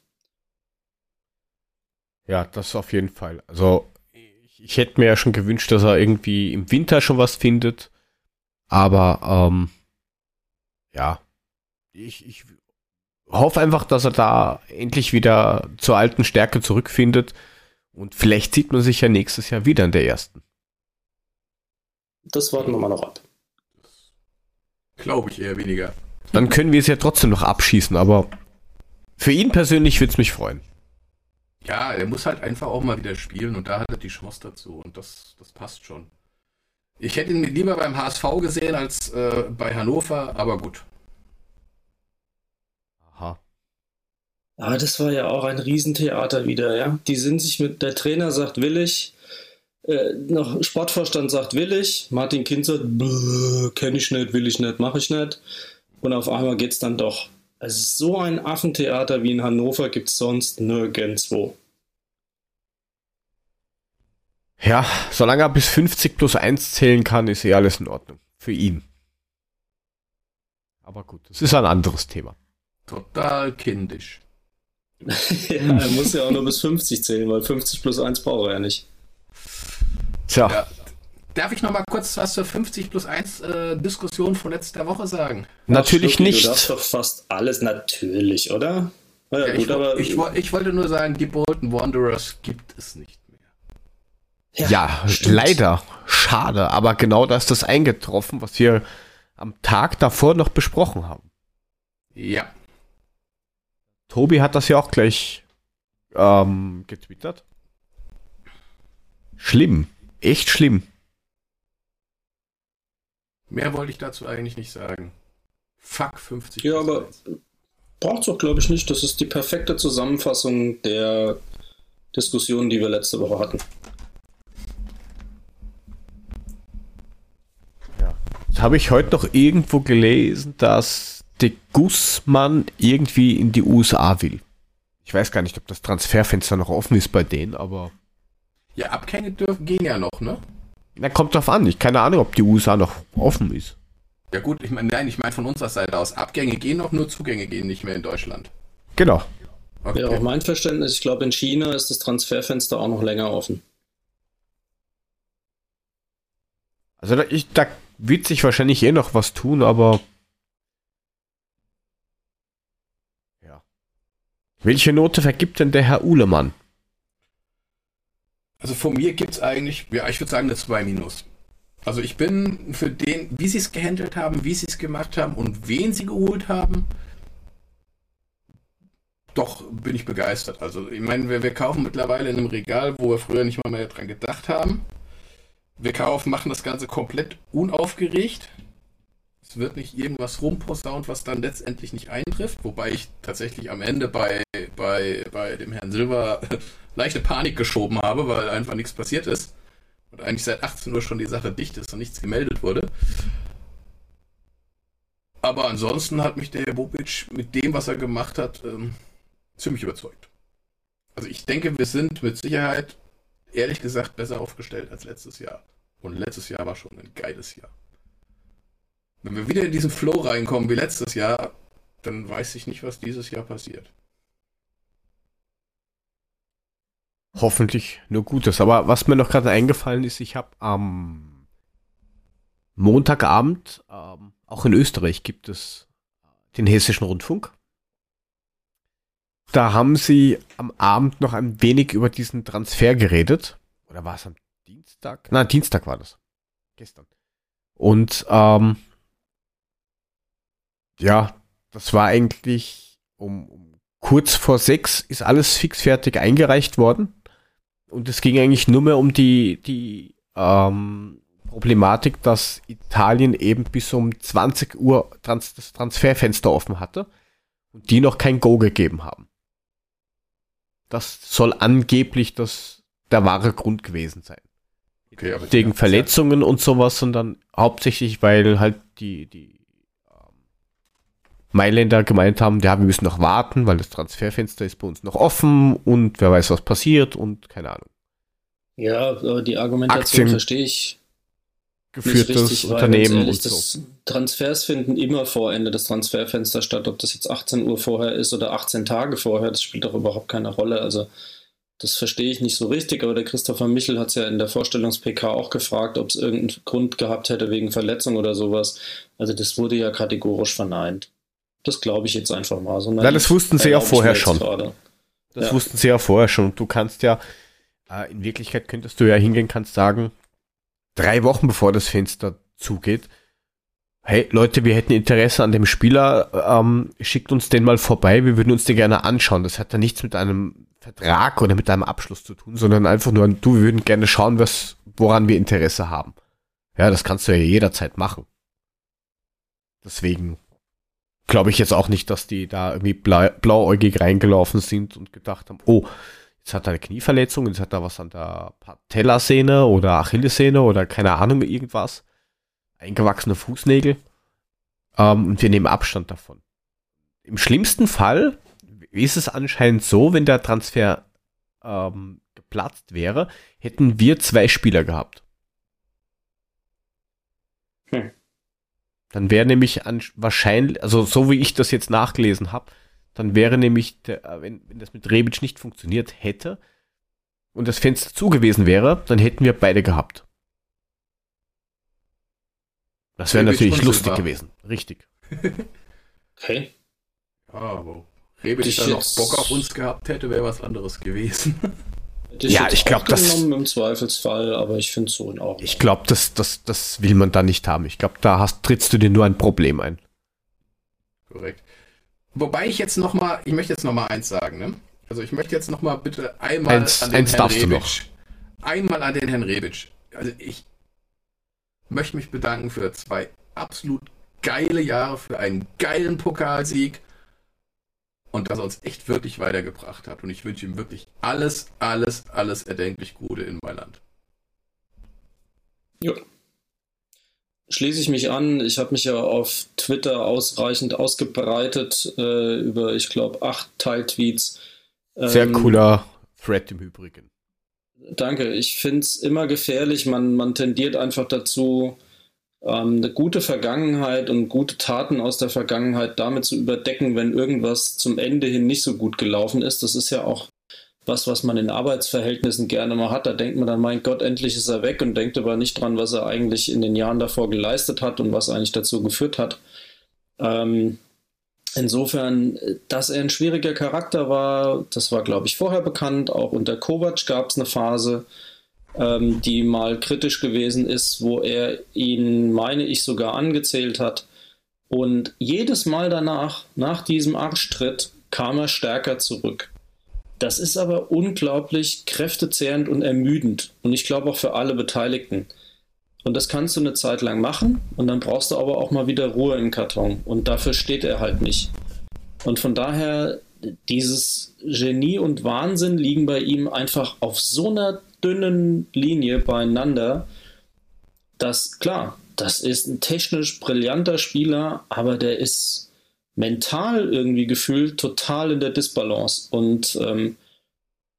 Ja, das auf jeden Fall. Also ich, ich hätte mir ja schon gewünscht, dass er irgendwie im Winter schon was findet. Aber ähm, ja, ich, ich hoffe einfach, dass er da endlich wieder zur alten Stärke zurückfindet. Und vielleicht sieht man sich ja nächstes Jahr wieder in der ersten. Das warten wir mal noch ab. Glaube ich eher weniger. Dann können wir es ja trotzdem noch abschießen, aber für ihn persönlich würde es mich freuen. Ja, er muss halt einfach auch mal wieder spielen und da hat er die Chance dazu und das, das passt schon. Ich hätte ihn lieber beim HSV gesehen als äh, bei Hannover, aber gut. Aha. Aber das war ja auch ein Riesentheater wieder, ja. Die sind sich mit, der Trainer sagt willig, äh, noch Sportvorstand sagt willig, Martin Kind sagt, kenne ich nicht, will ich nicht, mache ich nicht. Und auf einmal geht es dann doch. Also so ein Affentheater wie in Hannover gibt es sonst nirgendwo. Ja, solange er bis 50 plus 1 zählen kann, ist eh alles in Ordnung. Für ihn. Aber gut, das ist ein anderes Thema. Total kindisch. ja, er muss ja auch nur bis 50 zählen, weil 50 plus 1 braucht er ja nicht. Tja. Ja. Darf ich noch mal kurz was zur 50 plus 1 äh, Diskussion von letzter Woche sagen? Natürlich Ach, nicht. Du darfst doch fast alles natürlich, oder? Ja, ja, gut, ich, aber, ich, ich, wollte nur sagen, die Bolton Wanderers gibt es nicht. Ja, ja leider. Schade. Aber genau das ist das eingetroffen, was wir am Tag davor noch besprochen haben. Ja. Tobi hat das ja auch gleich ähm, getwittert. Schlimm. Echt schlimm. Mehr wollte ich dazu eigentlich nicht sagen. Fuck 50. Ja, aber braucht es auch, glaube ich, nicht. Das ist die perfekte Zusammenfassung der Diskussion, die wir letzte Woche hatten. Habe ich heute noch irgendwo gelesen, dass de Guzman irgendwie in die USA will. Ich weiß gar nicht, ob das Transferfenster noch offen ist bei denen, aber. Ja, Abgänge dürfen gehen ja noch, ne? Na, kommt drauf an. Ich keine Ahnung, ob die USA noch offen ist. Ja gut, ich meine, nein, ich meine von unserer Seite aus. Abgänge gehen noch, nur Zugänge gehen nicht mehr in Deutschland. Genau. Okay. Ja, auch mein Verständnis, ich glaube, in China ist das Transferfenster auch noch länger offen. Also da, ich, da wird sich wahrscheinlich eh noch was tun, aber ja. Welche Note vergibt denn der Herr Uhlemann? Also von mir gibt es eigentlich, ja, ich würde sagen eine 2 minus. Also ich bin für den, wie sie es gehandelt haben, wie sie es gemacht haben und wen sie geholt haben, doch bin ich begeistert. Also ich meine, wir, wir kaufen mittlerweile in einem Regal, wo wir früher nicht mal mehr dran gedacht haben. Wir kaufen, machen das Ganze komplett unaufgeregt. Es wird nicht irgendwas rumposaunt, was dann letztendlich nicht eintrifft. Wobei ich tatsächlich am Ende bei, bei, bei dem Herrn Silber leichte Panik geschoben habe, weil einfach nichts passiert ist. Und eigentlich seit 18 Uhr schon die Sache dicht ist und nichts gemeldet wurde. Aber ansonsten hat mich der Herr Bobic mit dem, was er gemacht hat, ähm, ziemlich überzeugt. Also ich denke, wir sind mit Sicherheit, ehrlich gesagt, besser aufgestellt als letztes Jahr. Und letztes Jahr war schon ein geiles Jahr. Wenn wir wieder in diesen Flow reinkommen wie letztes Jahr, dann weiß ich nicht, was dieses Jahr passiert. Hoffentlich nur Gutes. Aber was mir noch gerade eingefallen ist, ich habe am Montagabend, ähm, auch in Österreich gibt es den Hessischen Rundfunk. Da haben sie am Abend noch ein wenig über diesen Transfer geredet. Oder war es am Dienstag? Nein, Dienstag war das. Gestern. Und ähm, ja, das war eigentlich um, um kurz vor sechs ist alles fixfertig eingereicht worden. Und es ging eigentlich nur mehr um die, die ähm, Problematik, dass Italien eben bis um 20 Uhr trans das Transferfenster offen hatte und die noch kein Go gegeben haben. Das soll angeblich das der wahre Grund gewesen sein. Okay, aber Wegen Verletzungen und sowas, sondern hauptsächlich, weil halt die, die ähm, Mailänder gemeint haben, ja, wir müssen noch warten, weil das Transferfenster ist bei uns noch offen und wer weiß, was passiert und keine Ahnung. Ja, aber die Argumentation Aktien verstehe ich. Geführtes richtig, Unternehmen ehrlich, und so. Transfers finden immer vor Ende des Transferfensters statt, ob das jetzt 18 Uhr vorher ist oder 18 Tage vorher, das spielt doch überhaupt keine Rolle. Also das verstehe ich nicht so richtig, aber der Christopher Michel hat es ja in der Vorstellungs-PK auch gefragt, ob es irgendeinen Grund gehabt hätte wegen Verletzung oder sowas. Also das wurde ja kategorisch verneint. Das glaube ich jetzt einfach mal. So ja, das wussten sie ja vorher schon. Gerade. Das ja. wussten sie ja vorher schon. Und du kannst ja, äh, in Wirklichkeit könntest du ja hingehen, kannst sagen, drei Wochen bevor das Fenster zugeht, hey Leute, wir hätten Interesse an dem Spieler, ähm, schickt uns den mal vorbei, wir würden uns den gerne anschauen. Das hat ja nichts mit einem Vertrag oder mit einem Abschluss zu tun, sondern einfach nur, du, wir würden gerne schauen, was, woran wir Interesse haben. Ja, das kannst du ja jederzeit machen. Deswegen glaube ich jetzt auch nicht, dass die da irgendwie blau, blauäugig reingelaufen sind und gedacht haben, oh, jetzt hat er eine Knieverletzung, jetzt hat er was an der Patellasehne oder Achillessehne oder keine Ahnung, irgendwas eingewachsene Fußnägel. Ähm, und wir nehmen Abstand davon. Im schlimmsten Fall ist es anscheinend so, wenn der Transfer ähm, geplatzt wäre, hätten wir zwei Spieler gehabt. Hm. Dann wäre nämlich an, wahrscheinlich, also so wie ich das jetzt nachgelesen habe, dann wäre nämlich, der, äh, wenn, wenn das mit Rebic nicht funktioniert hätte und das Fenster zu gewesen wäre, dann hätten wir beide gehabt. Das wäre natürlich lustig gewesen. Richtig. okay. Ja, aber Rebic dann noch Bock auf uns gehabt hätte, wäre was anderes gewesen. ja, ich glaube, das im Zweifelsfall, aber ich finde es so in Ordnung. Ich glaube, das, das, das will man da nicht haben. Ich glaube, da hast, trittst du dir nur ein Problem ein. Korrekt. Wobei ich jetzt noch mal, ich möchte jetzt noch mal eins sagen, ne? Also ich möchte jetzt noch mal bitte einmal eins, an den eins Herrn Rebic, einmal an den Herrn Rebic. Also ich möchte mich bedanken für zwei absolut geile Jahre, für einen geilen Pokalsieg und dass er uns echt wirklich weitergebracht hat. Und ich wünsche ihm wirklich alles, alles, alles erdenklich Gute in Mailand. Ja. Schließe ich mich an. Ich habe mich ja auf Twitter ausreichend ausgebreitet äh, über, ich glaube, acht Teiltweets Sehr ähm, cooler Thread im Übrigen. Danke. Ich finde es immer gefährlich. Man, man tendiert einfach dazu, ähm, eine gute Vergangenheit und gute Taten aus der Vergangenheit damit zu überdecken, wenn irgendwas zum Ende hin nicht so gut gelaufen ist. Das ist ja auch was, was man in Arbeitsverhältnissen gerne mal hat. Da denkt man dann, mein Gott, endlich ist er weg und denkt aber nicht dran, was er eigentlich in den Jahren davor geleistet hat und was eigentlich dazu geführt hat. Ähm, insofern, dass er ein schwieriger Charakter war, das war, glaube ich, vorher bekannt. Auch unter Kovac gab es eine Phase, ähm, die mal kritisch gewesen ist, wo er ihn, meine ich, sogar angezählt hat. Und jedes Mal danach, nach diesem Arschtritt, kam er stärker zurück. Das ist aber unglaublich kräftezehrend und ermüdend. Und ich glaube auch für alle Beteiligten. Und das kannst du eine Zeit lang machen und dann brauchst du aber auch mal wieder Ruhe im Karton. Und dafür steht er halt nicht. Und von daher, dieses Genie und Wahnsinn liegen bei ihm einfach auf so einer dünnen Linie beieinander, dass klar, das ist ein technisch brillanter Spieler, aber der ist mental irgendwie gefühlt total in der Disbalance. Und ähm,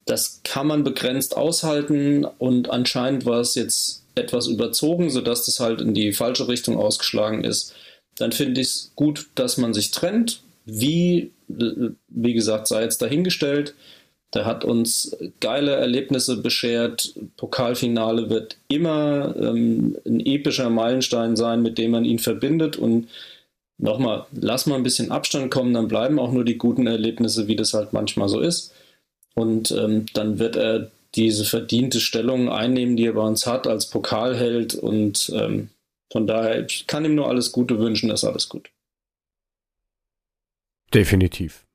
das kann man begrenzt aushalten und anscheinend war es jetzt etwas überzogen, sodass das halt in die falsche Richtung ausgeschlagen ist. Dann finde ich es gut, dass man sich trennt. Wie, wie gesagt, sei jetzt dahingestellt. Der hat uns geile Erlebnisse beschert. Pokalfinale wird immer ähm, ein epischer Meilenstein sein, mit dem man ihn verbindet. Und nochmal, lass mal ein bisschen Abstand kommen, dann bleiben auch nur die guten Erlebnisse, wie das halt manchmal so ist. Und ähm, dann wird er diese verdiente Stellung einnehmen, die er bei uns hat, als Pokalheld. Und ähm, von daher, ich kann ihm nur alles Gute wünschen, ist alles gut. Definitiv.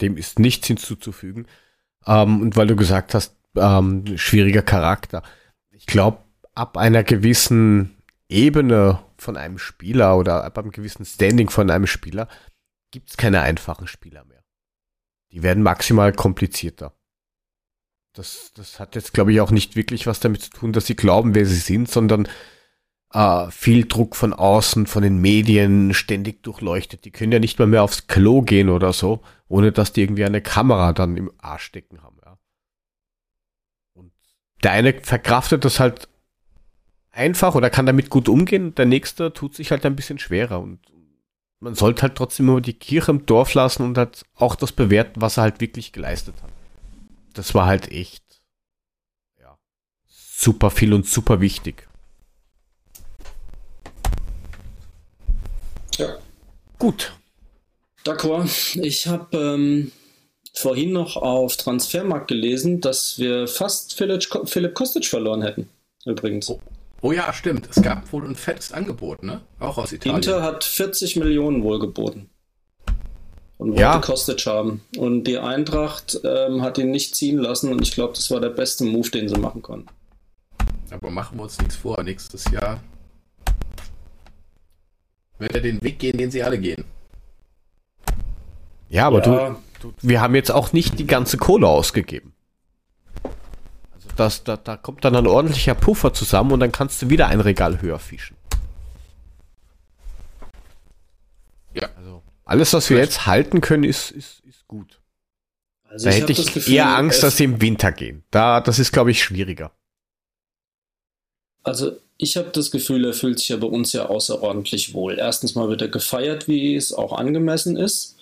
Dem ist nichts hinzuzufügen. Ähm, und weil du gesagt hast, ähm, schwieriger Charakter. Ich glaube, ab einer gewissen Ebene von einem Spieler oder ab einem gewissen Standing von einem Spieler gibt es keine einfachen Spieler mehr. Die werden maximal komplizierter. Das, das hat jetzt, glaube ich, auch nicht wirklich was damit zu tun, dass sie glauben, wer sie sind, sondern äh, viel Druck von außen, von den Medien, ständig durchleuchtet. Die können ja nicht mal mehr aufs Klo gehen oder so, ohne dass die irgendwie eine Kamera dann im Arsch stecken haben. Ja. Und der eine verkraftet das halt einfach oder kann damit gut umgehen. Der nächste tut sich halt ein bisschen schwerer und man sollte halt trotzdem immer die Kirche im Dorf lassen und halt auch das bewerten, was er halt wirklich geleistet hat. Das war halt echt, ja, super viel und super wichtig. Ja. Gut. D'accord. Ich habe ähm, vorhin noch auf Transfermarkt gelesen, dass wir fast Philipp Kostic verloren hätten. Übrigens. Oh. Oh ja, stimmt. Es gab wohl ein fettes Angebot, ne? Auch aus Italien. Inter hat 40 Millionen wohl geboten. Und wollte ja. Kostic haben. Und die Eintracht ähm, hat ihn nicht ziehen lassen und ich glaube, das war der beste Move, den sie machen konnten. Aber machen wir uns nichts vor. Nächstes Jahr wird er den Weg gehen, den sie alle gehen. Ja, aber ja. Du, du, wir haben jetzt auch nicht die ganze Kohle ausgegeben das, da, da kommt dann ein ordentlicher Puffer zusammen und dann kannst du wieder ein Regal höher fischen. Ja. Also alles, was wir jetzt halten können, ist, ist, ist gut. Also da ich hätte ich Gefühl, eher Angst, dass sie im Winter gehen. Da, das ist, glaube ich, schwieriger. Also ich habe das Gefühl, er fühlt sich ja bei uns ja außerordentlich wohl. Erstens mal wird er gefeiert, wie es auch angemessen ist.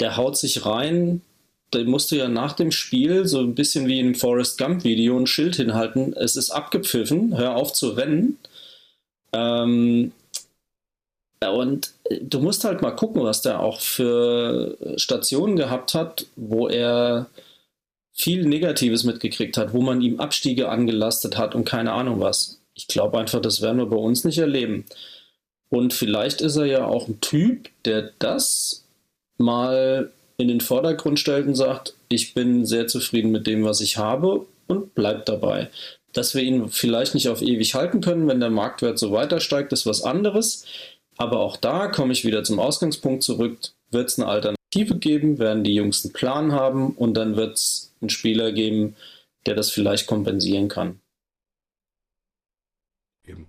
Der haut sich rein, da musst du ja nach dem Spiel so ein bisschen wie im Forrest Gump Video ein Schild hinhalten. Es ist abgepfiffen, hör auf zu rennen. Ähm, und du musst halt mal gucken, was der auch für Stationen gehabt hat, wo er viel Negatives mitgekriegt hat, wo man ihm Abstiege angelastet hat und keine Ahnung was. Ich glaube einfach, das werden wir bei uns nicht erleben. Und vielleicht ist er ja auch ein Typ, der das mal in den Vordergrund stellt und sagt, ich bin sehr zufrieden mit dem, was ich habe und bleibt dabei. Dass wir ihn vielleicht nicht auf ewig halten können, wenn der Marktwert so weiter steigt, ist was anderes. Aber auch da komme ich wieder zum Ausgangspunkt zurück. Wird es eine Alternative geben? Werden die Jungs einen Plan haben? Und dann wird es einen Spieler geben, der das vielleicht kompensieren kann. Eben.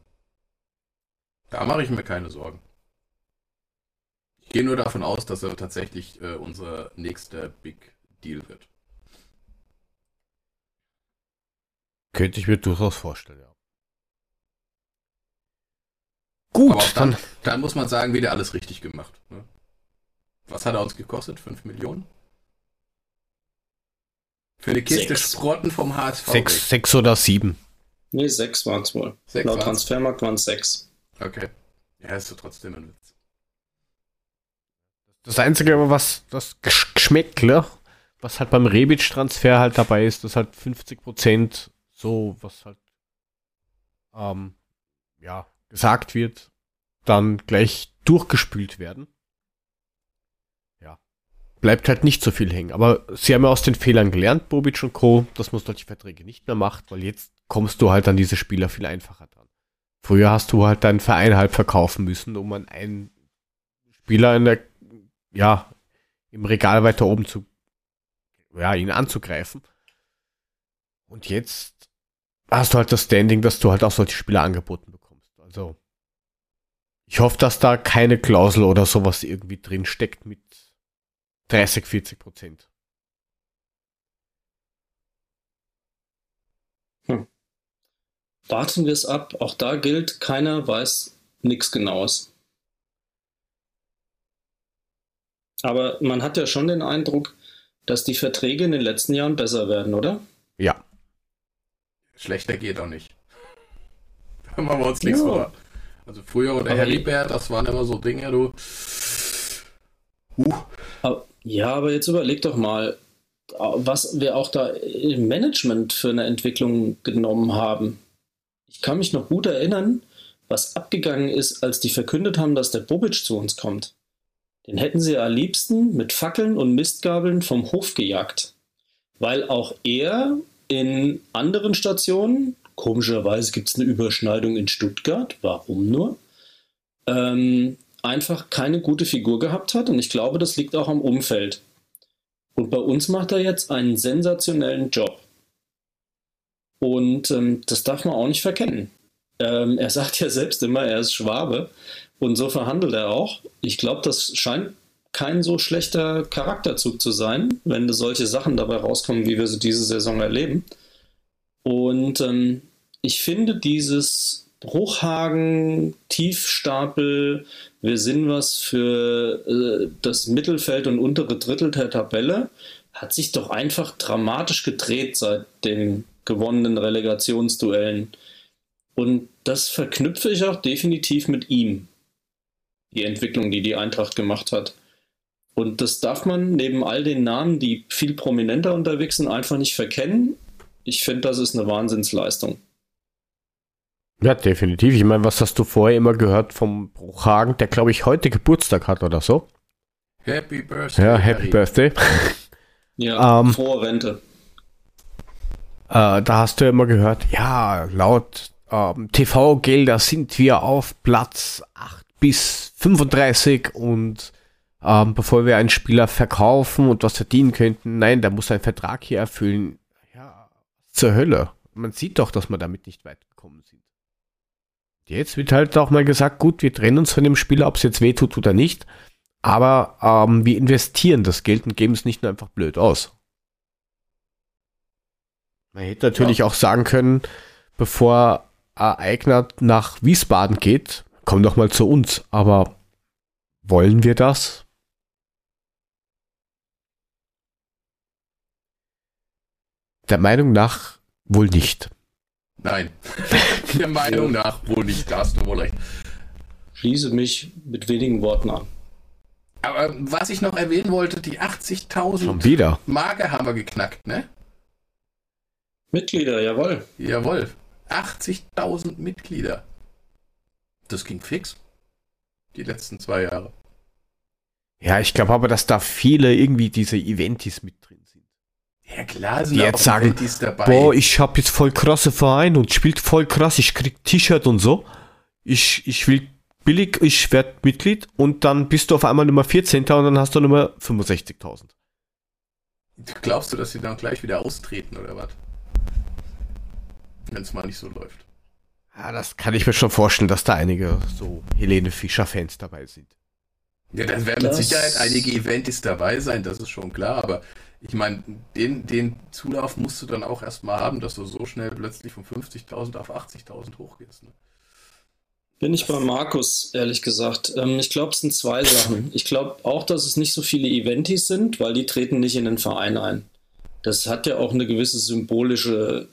Da mache ich mir keine Sorgen. Ich gehe nur davon aus, dass er tatsächlich äh, unser nächster Big Deal wird. Könnte ich mir durchaus vorstellen, ja. Gut, dann, dann, dann muss man sagen, wieder alles richtig gemacht. Ne? Was hat er uns gekostet? 5 Millionen? Für eine Kiste Sechs. Sprotten vom HSV. sechs, sechs oder sieben. Nee, sechs waren es wohl. Sechs Laut waren's. Transfermarkt waren es sechs. Okay. Ja, ist so trotzdem ein Witz. Das Einzige, aber was das Gesch- Geschmäckle, was halt beim Rebic-Transfer halt dabei ist, dass halt 50% so, was halt ähm, ja, gesagt wird, dann gleich durchgespült werden. Ja. Bleibt halt nicht so viel hängen. Aber sie haben ja aus den Fehlern gelernt, Bobic und Co., dass man solche Verträge nicht mehr macht, weil jetzt kommst du halt an diese Spieler viel einfacher dran. Früher hast du halt deinen Verein halb verkaufen müssen, um an einen Spieler in der ja, im Regal weiter oben zu, ja, ihn anzugreifen. Und jetzt hast du halt das Standing, dass du halt auch solche Spieler angeboten bekommst. Also, ich hoffe, dass da keine Klausel oder sowas irgendwie drin steckt mit 30, 40 Prozent. Warten wir es ab. Auch da gilt, keiner weiß nichts Genaues. Aber man hat ja schon den Eindruck, dass die Verträge in den letzten Jahren besser werden, oder? Ja. Schlechter geht auch nicht. Machen wir uns nichts Ja. vor. Also früher oder Aber- Heribert, das waren immer so Dinge, du. Huh. Aber- Ja, aber jetzt überleg doch mal, was wir auch da im Management für eine Entwicklung genommen haben. Ich kann mich noch gut erinnern, was abgegangen ist, als die verkündet haben, dass der Bobic zu uns kommt. Den hätten sie am liebsten mit Fackeln und Mistgabeln vom Hof gejagt. Weil auch er in anderen Stationen, komischerweise gibt es eine Überschneidung in Stuttgart, warum nur, ähm, einfach keine gute Figur gehabt hat. Und ich glaube, das liegt auch am Umfeld. Und bei uns macht er jetzt einen sensationellen Job. Und ähm, das darf man auch nicht verkennen. Ähm, er sagt ja selbst immer, er ist Schwabe. Und so verhandelt er auch. Ich glaube, das scheint kein so schlechter Charakterzug zu sein, wenn solche Sachen dabei rauskommen, wie wir sie diese Saison erleben. Und ähm, ich finde dieses Bruchhagen, Tiefstapel, wir sind was für äh, das Mittelfeld und untere Drittel der Tabelle, hat sich doch einfach dramatisch gedreht seit den gewonnenen Relegationsduellen. Und das verknüpfe ich auch definitiv mit ihm. Die Entwicklung, die die Eintracht gemacht hat. Und das darf man neben all den Namen, die viel prominenter unterwegs sind, einfach nicht verkennen. Ich finde, das ist eine Wahnsinnsleistung. Ja, definitiv. Ich meine, was hast du vorher immer gehört vom Bruchhagen, der glaube ich heute Geburtstag hat oder so? Happy Birthday. Ja, Happy Harry. Birthday. Ja, Ähm, frohe Rente. Äh, da hast du ja immer gehört, ja, laut ähm, TV-Gelder sind wir auf Platz 8 bis 35 und ähm, bevor wir einen Spieler verkaufen und was verdienen könnten, nein, der muss einen Vertrag hier erfüllen. Ja, zur Hölle. Man sieht doch, dass wir damit nicht weit. Jetzt wird halt auch mal gesagt, gut, wir trennen uns von dem Spieler, ob es jetzt weh tut oder nicht, aber ähm, wir investieren das Geld und geben es nicht nur einfach blöd aus. Man hätte natürlich auch sagen können, bevor Eigner nach Wiesbaden geht, komm doch mal zu uns. Aber wollen wir das? Der Meinung nach wohl nicht. Nein. Der Meinung nach wohl nicht, da hast du wohl recht. Schließe mich mit wenigen Worten an. Aber was ich noch erwähnen wollte, die Schon 80.000 wieder. Marke haben wir geknackt, ne? Mitglieder, jawohl. Jawohl. 80.000 Mitglieder. Das ging fix. Die letzten zwei Jahre. Ja, ich glaube aber, dass da viele irgendwie diese Eventis mit drin sind. Ja, klar sind Die jetzt sagen, Eventis dabei. Boah, ich hab jetzt voll krasse Verein und spielt voll krass, ich krieg T-Shirt und so. Ich, ich will billig, ich werd Mitglied und dann bist du auf einmal Nummer 14. und dann hast du Nummer 65.000. Glaubst du, dass sie dann gleich wieder austreten oder was? Wenn es mal nicht so läuft. Ja, das kann ich mir schon vorstellen, dass da einige so Helene Fischer-Fans dabei sind. Ja, dann werden mit Sicherheit einige Eventis dabei sein, das ist schon klar, aber ich meine, den, den Zulauf musst du dann auch erstmal haben, dass du so schnell plötzlich von 50.000 auf 80.000 hochgehst. Ne? Bin ich bei Markus, ehrlich gesagt. Ähm, ich glaube, es sind zwei Sachen. Ich glaube auch, dass es nicht so viele Eventis sind, weil die treten nicht in den Verein ein. Das hat ja auch eine gewisse symbolische,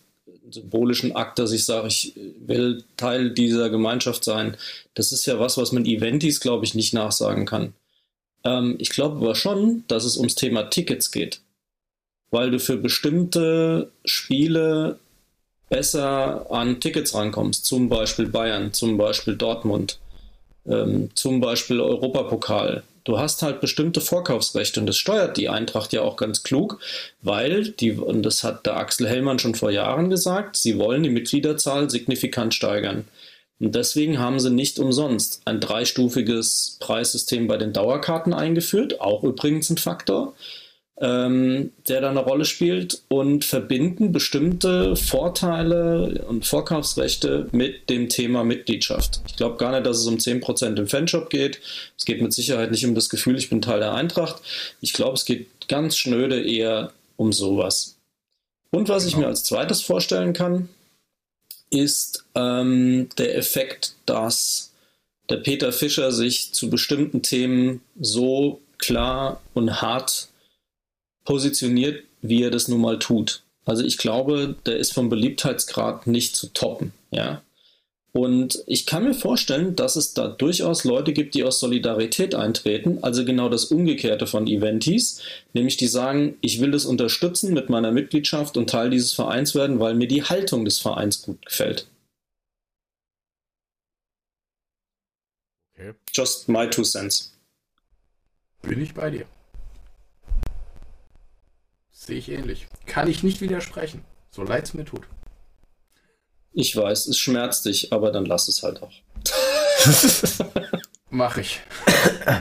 symbolischen Akt, dass ich sage, ich will Teil dieser Gemeinschaft sein. Das ist ja was, was man Eventis, glaube ich, nicht nachsagen kann. Ähm, ich glaube aber schon, dass es ums Thema Tickets geht weil du für bestimmte Spiele besser an Tickets rankommst. Zum Beispiel Bayern, zum Beispiel Dortmund, ähm, zum Beispiel Europapokal. Du hast halt bestimmte Vorkaufsrechte und das steuert die Eintracht ja auch ganz klug, weil die, und das hat der Axel Hellmann schon vor Jahren gesagt, sie wollen die Mitgliederzahl signifikant steigern. Und deswegen haben sie nicht umsonst ein dreistufiges Preissystem bei den Dauerkarten eingeführt, auch übrigens ein Faktor ähm, der da eine Rolle spielt und verbinden bestimmte Vorteile und Vorkaufsrechte mit dem Thema Mitgliedschaft. Ich glaube gar nicht, dass es um 10% im Fanshop geht. Es geht mit Sicherheit nicht um das Gefühl, ich bin Teil der Eintracht. Ich glaube, es geht ganz schnöde eher um sowas. Und was genau. ich mir als zweites vorstellen kann, ist ähm, der Effekt, dass der Peter Fischer sich zu bestimmten Themen so klar und hart positioniert, wie er das nun mal tut. Also ich glaube, der ist vom Beliebtheitsgrad nicht zu toppen, ja. Und ich kann mir vorstellen, dass es da durchaus Leute gibt, die aus Solidarität eintreten, also genau das Umgekehrte von Eventis, nämlich die sagen, ich will das unterstützen mit meiner Mitgliedschaft und Teil dieses Vereins werden, weil mir die Haltung des Vereins gut gefällt. Okay. Just my two cents. Bin ich bei dir. Sehe ich ähnlich. Kann ich nicht widersprechen. So leid es mir tut. Ich weiß, es schmerzt dich, aber dann lass es halt auch. Mach ich.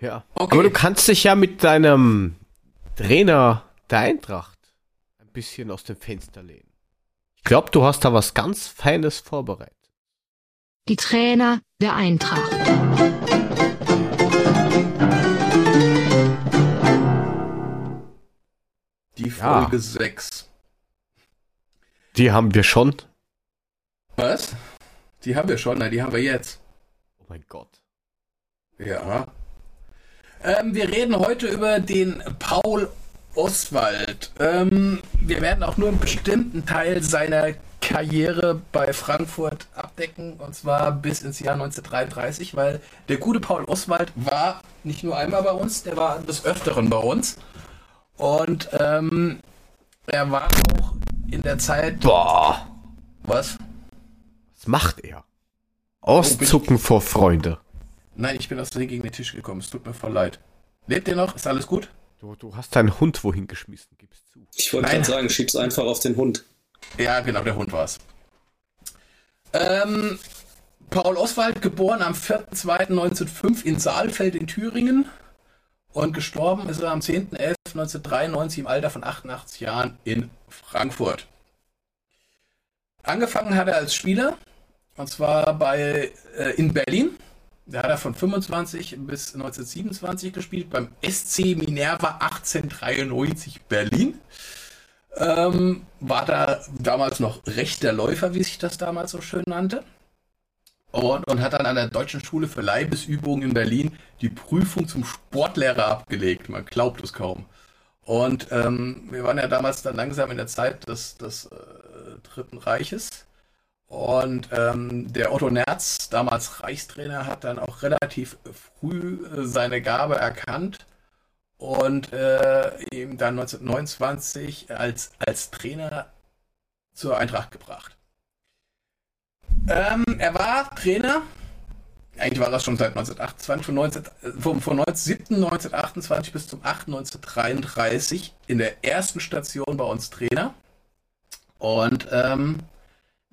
Ja. Okay. Aber du kannst dich ja mit deinem Trainer der Eintracht ein bisschen aus dem Fenster lehnen. Ich glaube, du hast da was ganz Feines vorbereitet. Die Trainer der Eintracht. Die Folge ja. 6. Die haben wir schon. Was? Die haben wir schon, nein, die haben wir jetzt. Oh mein Gott. Ja. Ähm, wir reden heute über den Paul Oswald. Ähm, wir werden auch nur einen bestimmten Teil seiner Karriere bei Frankfurt abdecken, und zwar bis ins Jahr 1933, weil der gute Paul Oswald war nicht nur einmal bei uns, der war des Öfteren bei uns. Und ähm, er war auch in der Zeit. Boah. Was? Was macht er? Auszucken oh, vor Freunde. Nein, ich bin aus Versehen gegen den Tisch gekommen. Es tut mir voll leid. Lebt ihr noch? Ist alles gut? Du, du hast deinen Hund wohin geschmissen, gibst zu. Ich wollte gerade sagen, schieb's einfach auf den Hund. Ja, genau, der Hund war's. Ähm, Paul Oswald, geboren am 4.2.1905 in Saalfeld in Thüringen. Und gestorben ist er am 10.11.1993 im Alter von 88 Jahren in Frankfurt. Angefangen hat er als Spieler, und zwar bei, äh, in Berlin. Da hat er von 25 bis 1927 gespielt beim SC Minerva 1893 Berlin. Ähm, war da damals noch rechter Läufer, wie sich das damals so schön nannte und, und hat dann an der Deutschen Schule für Leibesübungen in Berlin die Prüfung zum Sportlehrer abgelegt. Man glaubt es kaum. Und ähm, wir waren ja damals dann langsam in der Zeit des, des äh, Dritten Reiches. Und ähm, der Otto Nerz, damals Reichstrainer, hat dann auch relativ früh äh, seine Gabe erkannt und äh, ihm dann 1929 als, als Trainer zur Eintracht gebracht. Ähm, er war Trainer. Eigentlich war das schon seit 1928, von, 19, von, von 19, 1928 bis zum 8. 1933 in der ersten Station bei uns Trainer. Und ähm,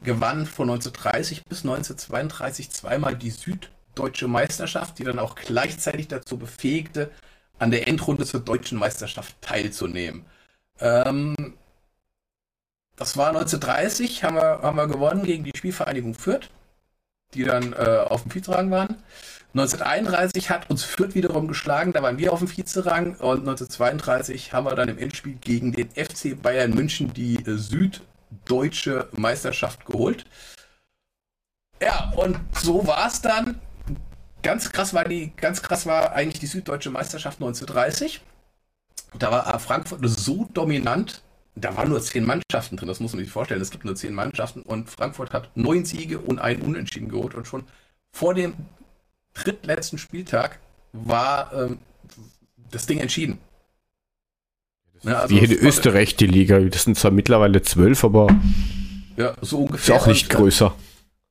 gewann von 1930 bis 1932 zweimal die Süddeutsche Meisterschaft, die dann auch gleichzeitig dazu befähigte, an der Endrunde zur deutschen Meisterschaft teilzunehmen. Ähm, das war 1930, haben wir, haben wir gewonnen gegen die Spielvereinigung Fürth, die dann äh, auf dem Viehtragen waren. 1931 hat uns Fürth wiederum geschlagen, da waren wir auf dem Vize-Rang und 1932 haben wir dann im Endspiel gegen den FC Bayern München die äh, süddeutsche Meisterschaft geholt. Ja, und so war es dann. Ganz krass war die, ganz krass war eigentlich die süddeutsche Meisterschaft 1930. Da war Frankfurt so dominant, da waren nur zehn Mannschaften drin, das muss man sich vorstellen. Es gibt nur zehn Mannschaften und Frankfurt hat neun Siege und einen Unentschieden geholt und schon vor dem drittletzten Spieltag war ähm, das Ding entschieden. Ja, also Wie in Österreich die Liga, das sind zwar mittlerweile zwölf, aber ja, so ungefähr. Ist auch nicht und, größer.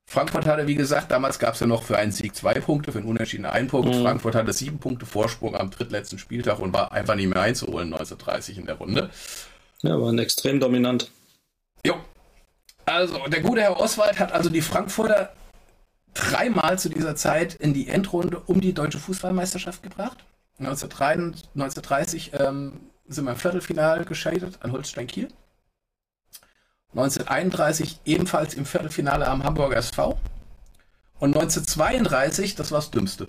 Frankfurt hatte, wie gesagt, damals gab es ja noch für einen Sieg zwei Punkte, für einen Unentschieden einen Punkt. Mhm. Frankfurt hatte sieben Punkte Vorsprung am drittletzten Spieltag und war einfach nicht mehr einzuholen 1930 in der Runde. Ja, waren extrem dominant. Jo. Also, der gute Herr Oswald hat also die Frankfurter dreimal zu dieser Zeit in die Endrunde um die deutsche Fußballmeisterschaft gebracht. 1930, 1930 ähm, sind wir im Viertelfinale gescheitert an Holstein Kiel. 1931 ebenfalls im Viertelfinale am Hamburger SV. Und 1932, das war das Dümmste.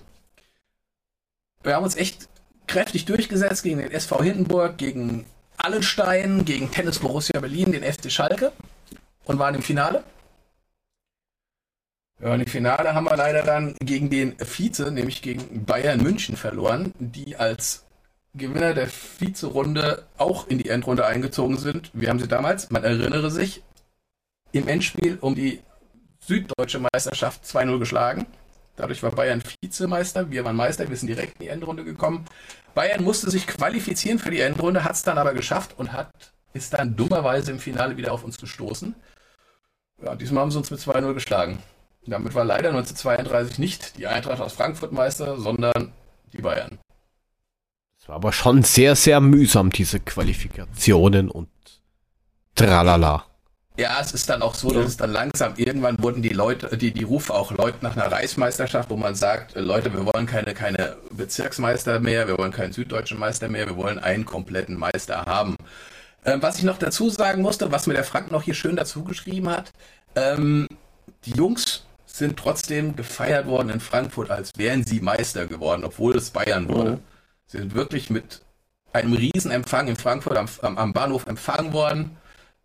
Wir haben uns echt kräftig durchgesetzt gegen den SV Hindenburg, gegen Allenstein, gegen Tennis Borussia Berlin, den FC Schalke und waren im Finale. Ja, und im Finale haben wir leider dann gegen den Vize, nämlich gegen Bayern München verloren, die als Gewinner der Vize-Runde auch in die Endrunde eingezogen sind. Wir haben sie damals, man erinnere sich, im Endspiel um die süddeutsche Meisterschaft 2-0 geschlagen. Dadurch war Bayern Vizemeister, wir waren Meister, wir sind direkt in die Endrunde gekommen. Bayern musste sich qualifizieren für die Endrunde, hat es dann aber geschafft und hat, ist dann dummerweise im Finale wieder auf uns gestoßen. Ja, diesmal haben sie uns mit 2-0 geschlagen. Damit war leider 1932 nicht die Eintracht aus Frankfurt Meister, sondern die Bayern. Es war aber schon sehr, sehr mühsam, diese Qualifikationen und tralala. Ja, es ist dann auch so, dass es dann langsam irgendwann wurden die Leute, die, die Rufe auch Leute nach einer Reichsmeisterschaft, wo man sagt, äh, Leute, wir wollen keine, keine Bezirksmeister mehr, wir wollen keinen süddeutschen Meister mehr, wir wollen einen kompletten Meister haben. Ähm, was ich noch dazu sagen musste, was mir der Frank noch hier schön dazu geschrieben hat, ähm, die Jungs sind trotzdem gefeiert worden in Frankfurt, als wären sie Meister geworden, obwohl es Bayern wurde. Mhm. Sie sind wirklich mit einem Riesenempfang in Frankfurt am, am Bahnhof empfangen worden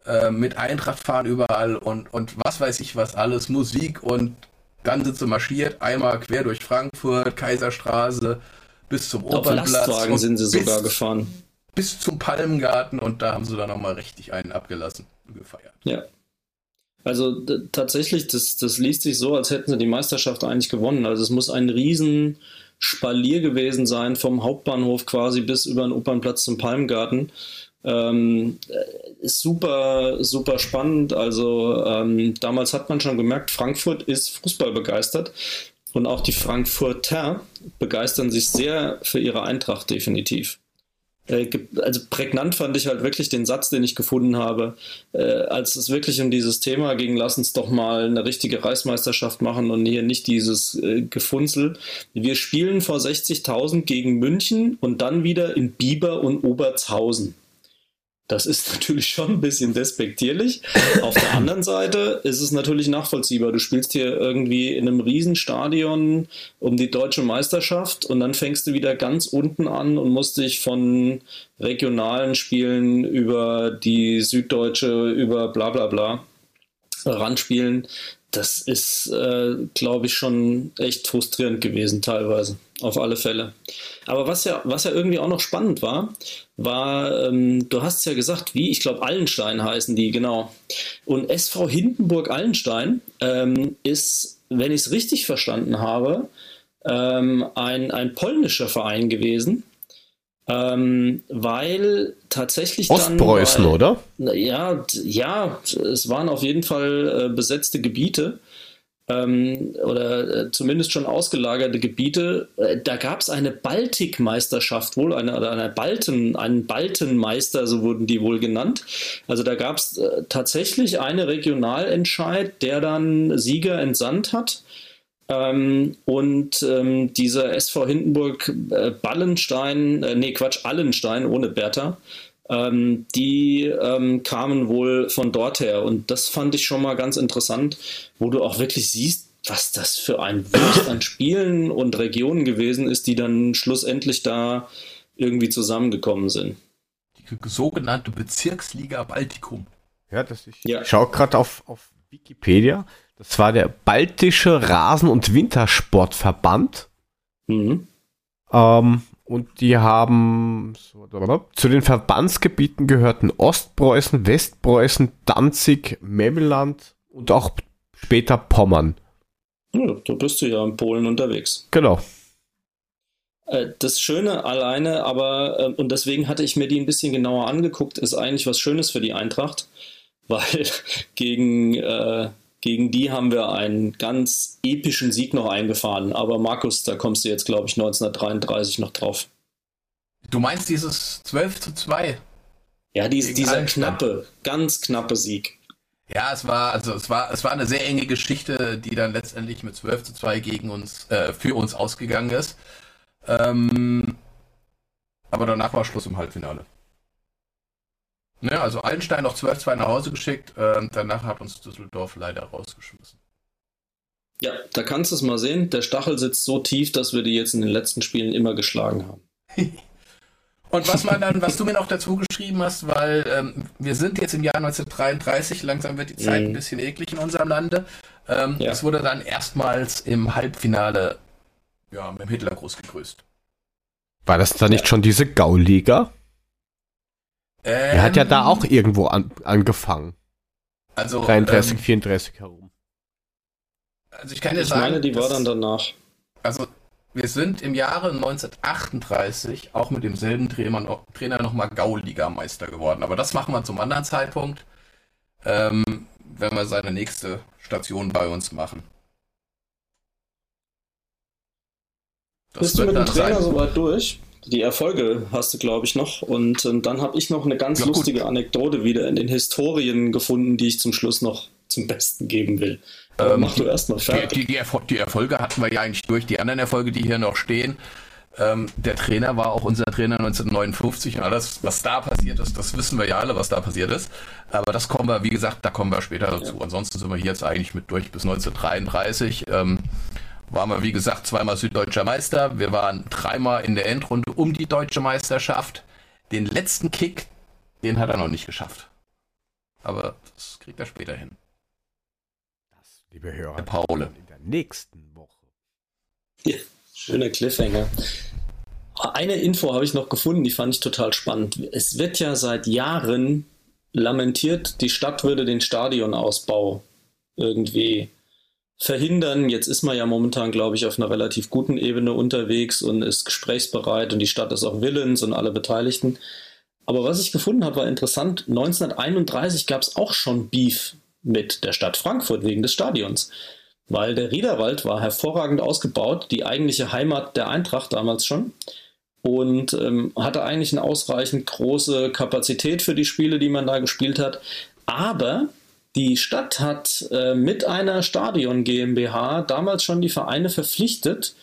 äh, mit Eintracht fahren überall und, und was weiß ich was alles, Musik und dann sind sie marschiert, einmal quer durch Frankfurt, Kaiserstraße bis zum Opernplatz. Lastwagen sind sie sogar bis, gefahren. Bis zum Palmgarten und da haben sie dann nochmal richtig einen abgelassen und gefeiert. Ja. Also tatsächlich, das, das liest sich so, als hätten sie die Meisterschaft eigentlich gewonnen. Also es muss ein riesen Spalier gewesen sein vom Hauptbahnhof quasi bis über den Opernplatz zum Palmgarten. Ähm, ist super, super spannend. Also ähm, damals hat man schon gemerkt, Frankfurt ist Fußball begeistert. Und auch die Frankfurter begeistern sich sehr für ihre Eintracht definitiv. Äh, also prägnant fand ich halt wirklich den Satz, den ich gefunden habe, äh, als es wirklich um dieses Thema ging, lass uns doch mal eine richtige Reichsmeisterschaft machen und hier nicht dieses äh, Gefunzel. Wir spielen vor 60.000 gegen München und dann wieder in Bieber und Obertshausen. Das ist natürlich schon ein bisschen despektierlich. Auf der anderen Seite ist es natürlich nachvollziehbar. Du spielst hier irgendwie in einem Riesenstadion um die deutsche Meisterschaft und dann fängst du wieder ganz unten an und musst dich von regionalen Spielen über die Süddeutsche, über bla bla bla ranspielen. Das ist, äh, glaube ich, schon echt frustrierend gewesen teilweise. Auf alle Fälle. Aber was ja, was ja irgendwie auch noch spannend war, war, ähm, du hast ja gesagt, wie, ich glaube, Allenstein heißen die, genau. Und SV Hindenburg-Allenstein ähm, ist, wenn ich es richtig verstanden habe, ähm, ein, ein polnischer Verein gewesen. Ähm, weil tatsächlich Ostpreußen, weil, oder? Ja, ja, es waren auf jeden Fall äh, besetzte Gebiete ähm, oder äh, zumindest schon ausgelagerte Gebiete. Äh, da gab es eine Baltikmeisterschaft wohl, eine, oder eine Balten, einen Baltenmeister, so wurden die wohl genannt. Also da gab es äh, tatsächlich einen Regionalentscheid, der dann Sieger entsandt hat. Ähm, und ähm, dieser SV Hindenburg äh, Ballenstein, äh, nee Quatsch, Allenstein ohne Bertha, ähm, die kamen wohl von dort her. Und das fand ich schon mal ganz interessant, wo du auch wirklich siehst, was das für ein Wurst an Spielen und Regionen gewesen ist, die dann schlussendlich da irgendwie zusammengekommen sind. Die sogenannte Bezirksliga Baltikum. Ja, das ich ja. schaue gerade auf, auf Wikipedia. Das war der Baltische Rasen- und Wintersportverband. Mhm. Ähm, und die haben zu den Verbandsgebieten gehörten Ostpreußen, Westpreußen, Danzig, Memeland und auch später Pommern. Ja, da bist du ja in Polen unterwegs. Genau. Äh, das Schöne alleine, aber, äh, und deswegen hatte ich mir die ein bisschen genauer angeguckt, ist eigentlich was Schönes für die Eintracht, weil gegen, äh, gegen die haben wir einen ganz epischen Sieg noch eingefahren. Aber Markus, da kommst du jetzt, glaube ich, 1933 noch drauf. Du meinst dieses 12 zu 2? Ja, dies, dieser knappe, ganz knappe Sieg. Ja, es war, also es war, es war eine sehr enge Geschichte, die dann letztendlich mit 12 zu 2 gegen uns, äh, für uns ausgegangen ist. Ähm, aber danach war Schluss im Halbfinale. Ne, also Allenstein noch 12-2 nach Hause geschickt, äh, danach hat uns Düsseldorf leider rausgeschmissen. Ja, da kannst du es mal sehen. Der Stachel sitzt so tief, dass wir die jetzt in den letzten Spielen immer geschlagen haben. Und was man dann, was du mir noch dazu geschrieben hast, weil ähm, wir sind jetzt im Jahr 1933, langsam wird die Zeit mhm. ein bisschen eklig in unserem Lande. Ähm, ja. Es wurde dann erstmals im Halbfinale ja, mit dem Hitlergruß gegrüßt. War das da nicht ja. schon diese Gauliga? Ähm, er hat ja da auch irgendwo an, angefangen. Also 33, ähm, 34 herum. Also ich kann dir ich sagen, meine, die war dann danach. Also wir sind im Jahre 1938 auch mit demselben Trainer, Trainer nochmal Gauligameister geworden. Aber das machen wir zum anderen Zeitpunkt, ähm, wenn wir seine nächste Station bei uns machen. Das Bist du mit dem Trainer soweit durch? Die Erfolge hast du, glaube ich, noch. Und ähm, dann habe ich noch eine ganz ja, lustige Anekdote wieder in den Historien gefunden, die ich zum Schluss noch zum Besten geben will. Ähm, mach du erstmal fertig. Die, die, die, die, Erfolge hatten wir ja eigentlich durch. Die anderen Erfolge, die hier noch stehen, ähm, der Trainer war auch unser Trainer 1959 und alles, was da passiert ist, das wissen wir ja alle, was da passiert ist. Aber das kommen wir, wie gesagt, da kommen wir später dazu. Ja. Ansonsten sind wir hier jetzt eigentlich mit durch bis 1933. Ähm, waren wir, wie gesagt, zweimal süddeutscher Meister. Wir waren dreimal in der Endrunde um die deutsche Meisterschaft. Den letzten Kick, den hat er noch nicht geschafft. Aber das kriegt er später hin liebe Hörer, Herr Paul. in der nächsten Woche. Ja, schöner Cliffhanger. Eine Info habe ich noch gefunden, die fand ich total spannend. Es wird ja seit Jahren lamentiert, die Stadt würde den Stadionausbau irgendwie verhindern. Jetzt ist man ja momentan, glaube ich, auf einer relativ guten Ebene unterwegs und ist gesprächsbereit und die Stadt ist auch willens und alle Beteiligten. Aber was ich gefunden habe, war interessant. 1931 gab es auch schon Beef mit der Stadt Frankfurt wegen des Stadions. Weil der Riederwald war hervorragend ausgebaut, die eigentliche Heimat der Eintracht damals schon. Und ähm, hatte eigentlich eine ausreichend große Kapazität für die Spiele, die man da gespielt hat. Aber die Stadt hat äh, mit einer Stadion GmbH damals schon die Vereine verpflichtet,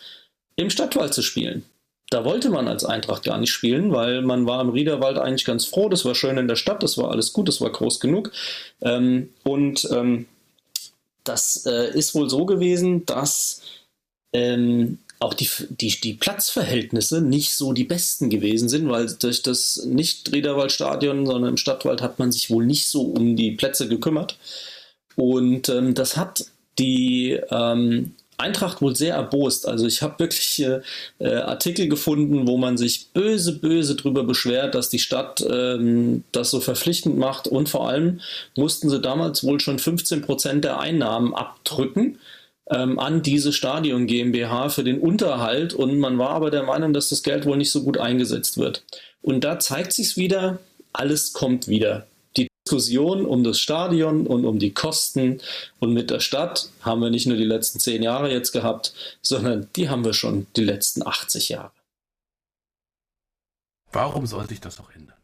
im Stadtwald zu spielen da wollte man als Eintracht gar nicht spielen, weil man war im Riederwald eigentlich ganz froh. Das war schön in der Stadt, das war alles gut, das war groß genug. Ähm, und ähm, das äh, ist wohl so gewesen, dass ähm, auch die, die, die Platzverhältnisse nicht so die besten gewesen sind, weil durch das nicht Riederwaldstadion, sondern im Stadtwald hat man sich wohl nicht so um die Plätze gekümmert. Und ähm, das hat die ähm, Eintracht wohl sehr erbost. Also ich habe wirklich äh, Artikel gefunden, wo man sich böse, böse darüber beschwert, dass die Stadt ähm, das so verpflichtend macht und vor allem mussten sie damals wohl schon 15 Prozent der Einnahmen abdrücken ähm, an diese Stadion GmbH für den Unterhalt und man war aber der Meinung, dass das Geld wohl nicht so gut eingesetzt wird. Und da zeigt sich wieder, alles kommt wieder. Diskussion um das Stadion und um die Kosten und mit der Stadt haben wir nicht nur die letzten zehn Jahre jetzt gehabt, sondern die haben wir schon die letzten 80 Jahre. Warum sollte ich das noch ändern?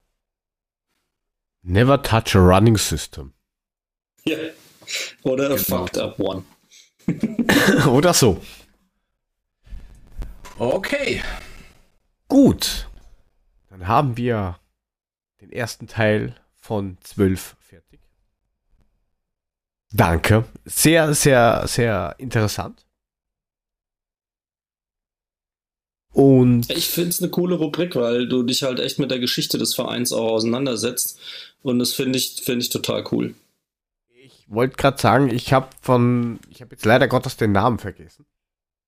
Never touch a running system. Ja. Oder a genau. fucked up one. Oder so. Okay. Gut. Dann haben wir den ersten Teil von 12 fertig. Danke. Sehr, sehr, sehr interessant. Und Ich finde es eine coole Rubrik, weil du dich halt echt mit der Geschichte des Vereins auch auseinandersetzt. Und das finde ich, finde ich total cool. Ich wollte gerade sagen, ich habe von, ich habe jetzt leider Gottes den Namen vergessen.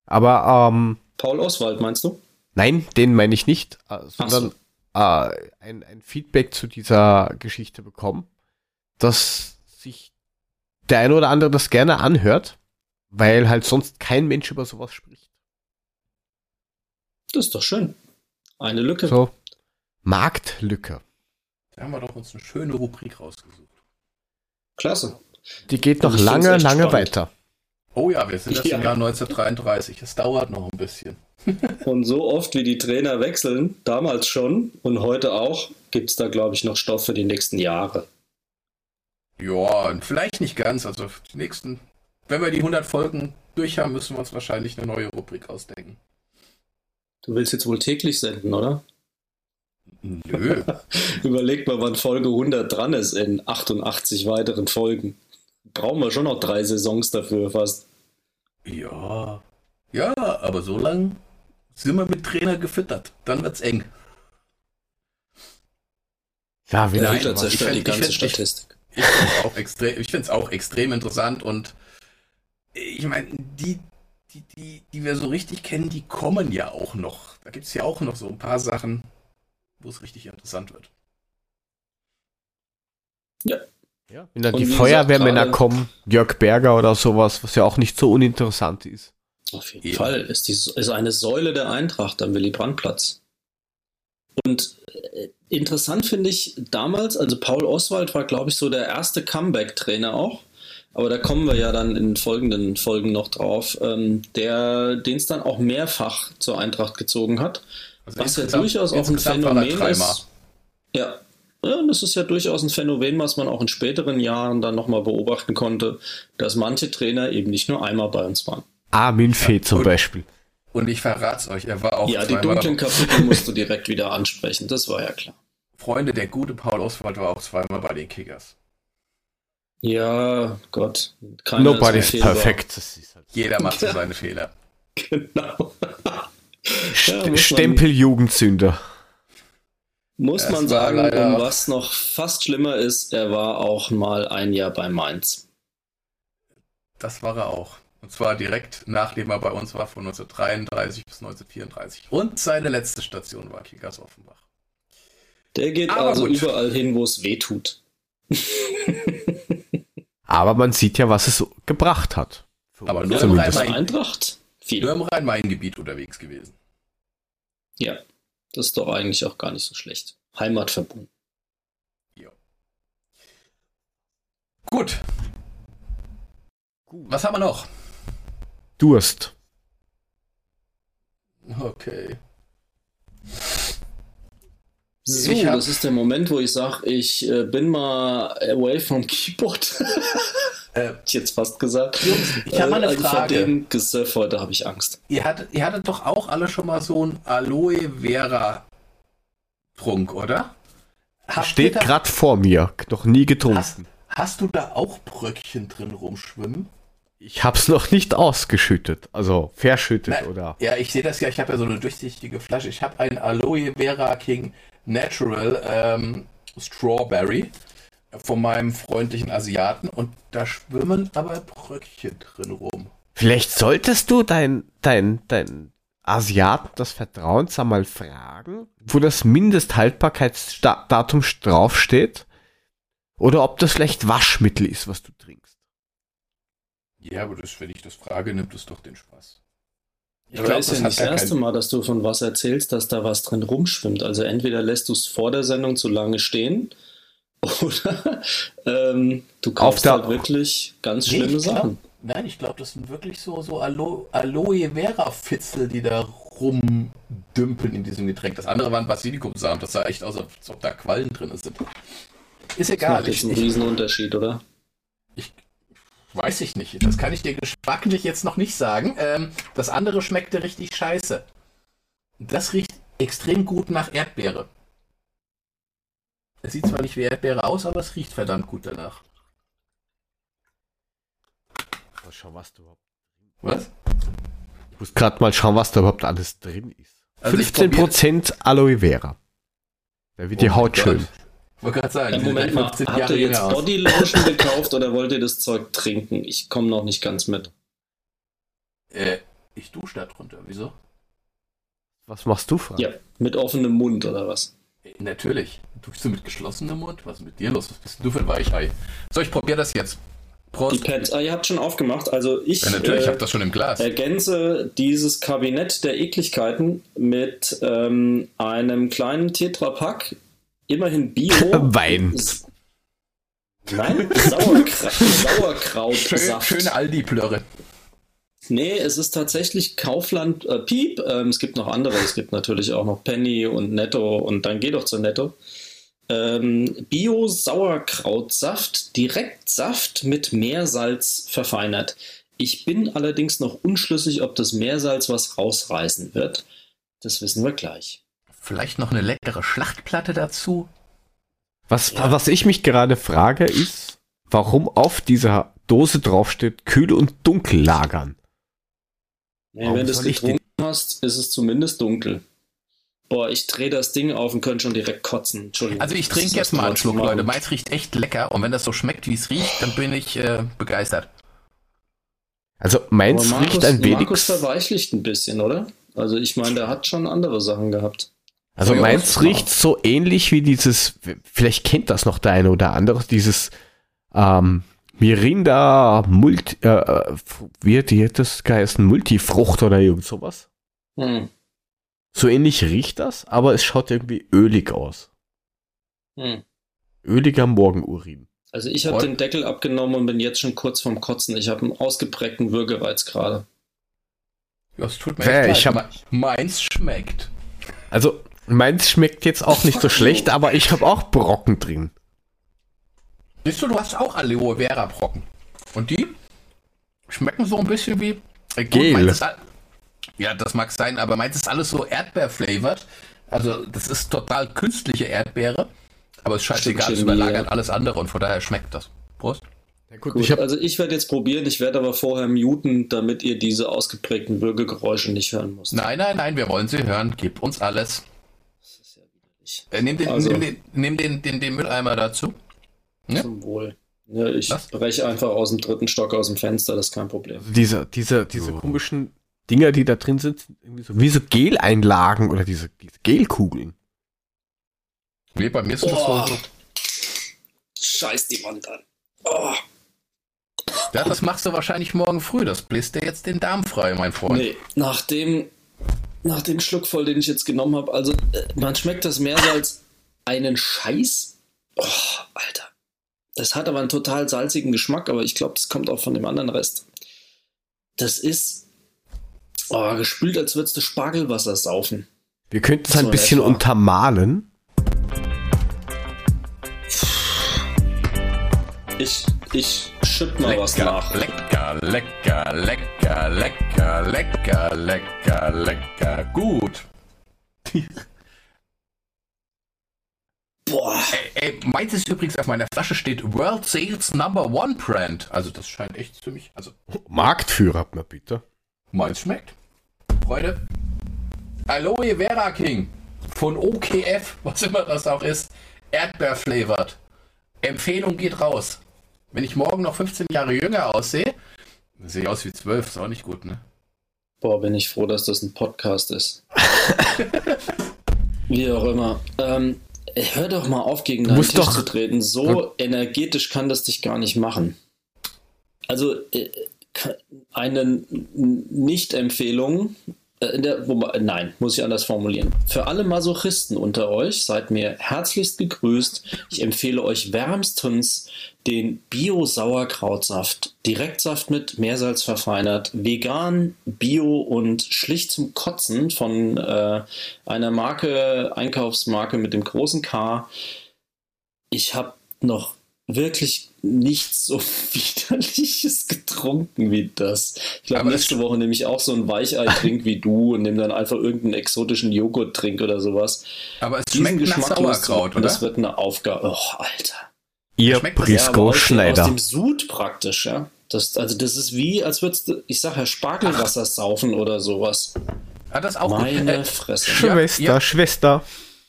Aber ähm, Paul Oswald, meinst du? nein, den meine ich nicht, äh, sondern so. äh, ein, ein Feedback zu dieser Geschichte bekommen, dass sich der eine oder andere das gerne anhört, weil halt sonst kein Mensch über sowas spricht. Das ist doch schön. Eine Lücke. So Marktlücke. Da haben wir doch uns eine schöne Rubrik rausgesucht. Klasse. Die geht noch lange, lange spannend. weiter. Oh ja, wir sind jetzt Ja. im Jahr 1933. Es dauert noch ein bisschen. Und so oft wie die Trainer wechseln, damals schon und heute auch, gibt es da, glaube ich, noch Stoff für die nächsten Jahre. Ja, und vielleicht nicht ganz. Also für die nächsten, wenn wir die 100 Folgen durch haben, müssen wir uns wahrscheinlich eine neue Rubrik ausdenken. Du willst jetzt wohl täglich senden, oder? Nö. Überleg mal, wann Folge 100 dran ist in 88 weiteren Folgen. Brauchen wir schon noch drei Saisons dafür fast. ja. Ja, aber so lang sind wir mit Trainer gefüttert. Dann wird's eng. Ja, wie Der Nein, Hitler aber ich zerstört die ich ganze ich- Statistik. Ich finde es auch, extrem, ich find's auch extrem interessant und ich meine, die, die, die, die wir so richtig kennen, die kommen ja auch noch. Da gibt es ja auch noch so ein paar Sachen, wo es richtig interessant wird. Ja, wenn dann Und die Feuerwehrmänner gerade- kommen, Jörg Berger oder sowas, was ja auch nicht so uninteressant ist. Auf jeden Ja. Fall ist, die, ist eine Säule der Eintracht am Willy-Brandt-Platz. Und äh, interessant finde ich damals, also Paul Oswald war, glaube ich, so der erste Comeback-Trainer auch. Aber da kommen wir ja dann in folgenden Folgen noch drauf, ähm, der den es dann auch mehrfach zur Eintracht gezogen hat. Also Was ja durchaus auch ein Phänomen ist. Ja. Ja, das ist ja durchaus ein Phänomen, was man auch in späteren Jahren dann nochmal beobachten konnte, dass manche Trainer eben nicht nur einmal bei uns waren. Armin Fee zum und- Beispiel. Und ich verrat's euch, er war auch ja, die dunklen Kapitel musst du direkt wieder ansprechen, das war ja klar. Freunde, der gute Paul Oswald war auch zweimal bei den Kickers. Ja, Gott. keiner Nobody's ist ist halt Jeder macht so seine Fehler. Genau. Man- Stempel Jugendsünder. Muss Es man sagen, leider- und was noch fast schlimmer ist, er war auch mal ein Jahr bei Mainz. Das war er auch. Und zwar direkt nachdem er bei uns war, von 1933 bis 1934. Und seine letzte Station war Kickers Offenbach. Der geht Aber also gut. überall hin, wo es weh tut. Aber man sieht ja, was es gebracht hat. Für Aber. Nur im Rhein-Main-Gebiet unterwegs gewesen. Ja, das ist doch eigentlich auch gar nicht so schlecht. Heimatverbunden. Gut. Was haben wir noch? Durst. Okay. So, hab- das ist der Moment, wo ich sage, ich äh, bin mal away vom Keyboard. Äh, ich jetzt fast gesagt. Jungs, ich habe mal eine also Vor Frage. dem Gesöff heute habe ich Angst. Ihr hattet, ihr hattet doch auch alle schon mal so ein Aloe Vera Trunk, oder? Habt Steht gerade vor mir. Noch nie Hast, getrunken. hast du da auch Bröckchen drin rumschwimmen? Ich hab's noch nicht ausgeschüttet. Also verschüttet Na, oder. Ja, ich sehe das ja. Ich habe ja so eine durchsichtige Flasche. Ich habe ein Aloe Vera King Natural ähm, Strawberry von meinem freundlichen Asiaten und da schwimmen aber Bröckchen drin rum. Vielleicht solltest du dein, dein, dein Asiaten des Vertrauens einmal fragen, wo das Mindesthaltbarkeitsdatum draufsteht. Oder ob das vielleicht Waschmittel ist, was du trinkst. Ja, aber das, wenn ich das frage, nimmt es doch den Spaß. Ich Aber glaub, ist ja das nicht hat das erste Mal, dass du von was erzählst, dass da was drin rumschwimmt. Also entweder lässt du es vor der Sendung zu lange stehen oder ähm, du kaufst der- halt wirklich ganz Nee, schlimme glaub- Sachen. Nein, ich glaube, das sind wirklich so, so Alo Aloe Vera Fitzel, die da rumdümpeln in diesem Getränk. Das andere waren Basilikumsamen. Das sah echt aus, als ob da Quallen drin sind. Ist Das egal. Ich, einen ich, Riesenunterschied, oder? Weiß ich nicht. Das kann ich dir geschmacklich jetzt noch nicht sagen. Ähm, das andere schmeckte richtig scheiße. Das riecht extrem gut nach Erdbeere. Es sieht zwar nicht wie Erdbeere aus, aber es riecht verdammt gut danach. mal schauen, was da überhaupt, Was? ich muss gerade mal schauen, was da überhaupt alles drin ist. Also ich 15% Aloe Vera. Da wird die Oh Haut mein schön. Gott. Ich wollte gerade sagen, Ja, die Moment mal, 15 habt Jahre ihr jetzt. Bodylotion gekauft oder wollt ihr das Zeug trinken? Ich komme noch nicht ganz mit. Äh, ich dusche da drunter. Wieso? Was machst du, Frank? Ja, mit offenem Mund oder was? Äh, Natürlich. Duschst du mit geschlossenem Mund? Was ist mit dir los? Was bist denn du für ein Weichei? So, ich probiere das jetzt. Die Prost. Pads, ah, ihr habt schon aufgemacht. Also ich Ja, natürlich, ich äh, habe das schon im Glas. ergänze dieses Kabinett der Ekligkeiten mit ähm, einem kleinen Tetrapack, immerhin Bio. Wein. Nein, Sauerkra Schön, Sauerkrautsaft. schöne Aldi-Plörre. Nee, es ist tatsächlich Kaufland äh, Piep. Ähm, es gibt noch andere. Es gibt natürlich auch noch Penny und Netto und dann geh doch zu Netto. Ähm, Bio-Sauerkrautsaft, Direktsaft mit Meersalz verfeinert. Ich bin allerdings noch unschlüssig, ob das Meersalz was rausreißen wird. Das wissen wir gleich. Vielleicht noch eine leckere Schlachtplatte dazu. Was, Ja. was ich mich gerade frage, ist, warum auf dieser Dose draufsteht, kühl und dunkel lagern. Warum wenn du es getrunken hast, ist es zumindest dunkel. Boah, ich drehe das Ding auf und könnte schon direkt kotzen. Entschuldigung. Also ich trinke jetzt mal einen Schluck. Leute. Meins riecht echt lecker und wenn das so schmeckt, wie es riecht, dann bin ich äh, begeistert. Also meins Markus, riecht ein wenig. Markus verweichlicht ein bisschen, oder? Also ich meine, der hat schon andere Sachen gehabt. Also Ja, meins riecht so ähnlich wie dieses, vielleicht kennt das noch der eine oder andere, dieses ähm, Mirinda Multi, äh, wie hat das geheißen? Multifrucht oder irgend sowas. Hm. So ähnlich riecht das, aber es schaut irgendwie ölig aus. Hm. Öliger Morgenurin. Also ich habe den Deckel abgenommen und bin jetzt schon kurz vorm Kotzen. Ich habe einen ausgeprägten Würgereiz gerade. Ja, es tut mir Ja, echt ich leid. hab- Me- Meins schmeckt. Also meins schmeckt jetzt auch nicht so schlecht, aber ich habe auch Brocken drin. Siehst du, du hast auch Aloe Vera Brocken. Und die schmecken so ein bisschen wie äh, gut, Gel. meins ist Ja, das mag sein, aber meins ist alles so Erdbeer-flavored. Also das ist total künstliche Erdbeere. Aber es ist scheißegal, es überlagert ja. alles andere und von daher schmeckt das. Prost. gut, Gut, ich also ich werde jetzt probieren, ich werde aber vorher muten, damit ihr diese ausgeprägten Würgegeräusche nicht hören müsst. Nein, nein, nein, wir wollen sie hören. Gib uns alles. Das widerlich. Äh, nimm den, Also- nimm den, nimm den, den, den Mülleimer dazu. Ja. Zum Wohl. Ja, ich Was? breche einfach aus dem dritten Stock aus dem Fenster, das ist kein Problem. diese, diese, diese So. komischen Dinger, die da drin sind, sind irgendwie so, wie so Geleinlagen oder diese, diese Gelkugeln. Nee, bei mir ist das Oh. so. so. Scheiß die Wand an. Oh, Ja, das machst du wahrscheinlich morgen früh. Das bläst dir jetzt den Darm frei, mein Freund. nee, nach dem, nach dem Schluck voll, den ich jetzt genommen habe, also äh, man schmeckt das Meersalz einen Scheiß. Oh, Alter. Das hat aber einen total salzigen Geschmack, aber ich glaube, das kommt auch von dem anderen Rest. Das ist oh, gespült, als würdest du Spargelwasser saufen. Wir könnten es ein in bisschen untermalen. Ich, ich schütt mal was Lecker, nach. lecker, lecker, lecker, lecker, lecker, lecker, lecker, gut. Boah. Ey, ey, meins ist übrigens auf meiner Flasche steht World Sales Number One Brand. Also das scheint echt für mich. Also Marktführer, na bitte. meins schmeckt. Freunde. Aloe Vera King von OKF, was immer das auch ist. Erdbeer flavored. Empfehlung geht raus. Wenn ich morgen noch 15 Jahre jünger aussehe, dann sehe ich aus wie 12, ist auch nicht gut, ne? Boah, bin ich froh, dass das ein Podcast ist. Wie auch immer. Ähm, hör doch mal auf, gegen deinen Tisch doch- zu treten. So energetisch kann das dich gar nicht machen. Also, äh, eine Nicht-Empfehlung, äh, in der, wobei, nein, muss ich anders formulieren. Für alle Masochisten unter euch seid mir herzlichst gegrüßt. Ich empfehle euch wärmstens den Bio-Sauerkrautsaft. Direktsaft mit Meersalz verfeinert, vegan, bio und schlicht zum Kotzen von äh, einer Marke, Einkaufsmarke mit dem großen K. Ich habe noch wirklich nichts so widerliches getrunken wie das. Ich glaube, nächste Woche nehme ich auch so ein Weichei-Trink wie du und nehme dann einfach irgendeinen exotischen Joghurt-Trink oder sowas. Aber es Diesen schmeckt nach Geschmack Sauerkraut, loszumachen, oder? Das wird eine Aufgabe. Oh, Alter. Ihr Ja, aber Briscoe aus, dem, Schneider. Sud praktisch, ja. Das, also das ist wie, als würdest du, ich sag ja, Spargelwasser saufen oder sowas. Ah, das ist auch Meine gut. Äh, Fresse. Schwester, ja. Schwester.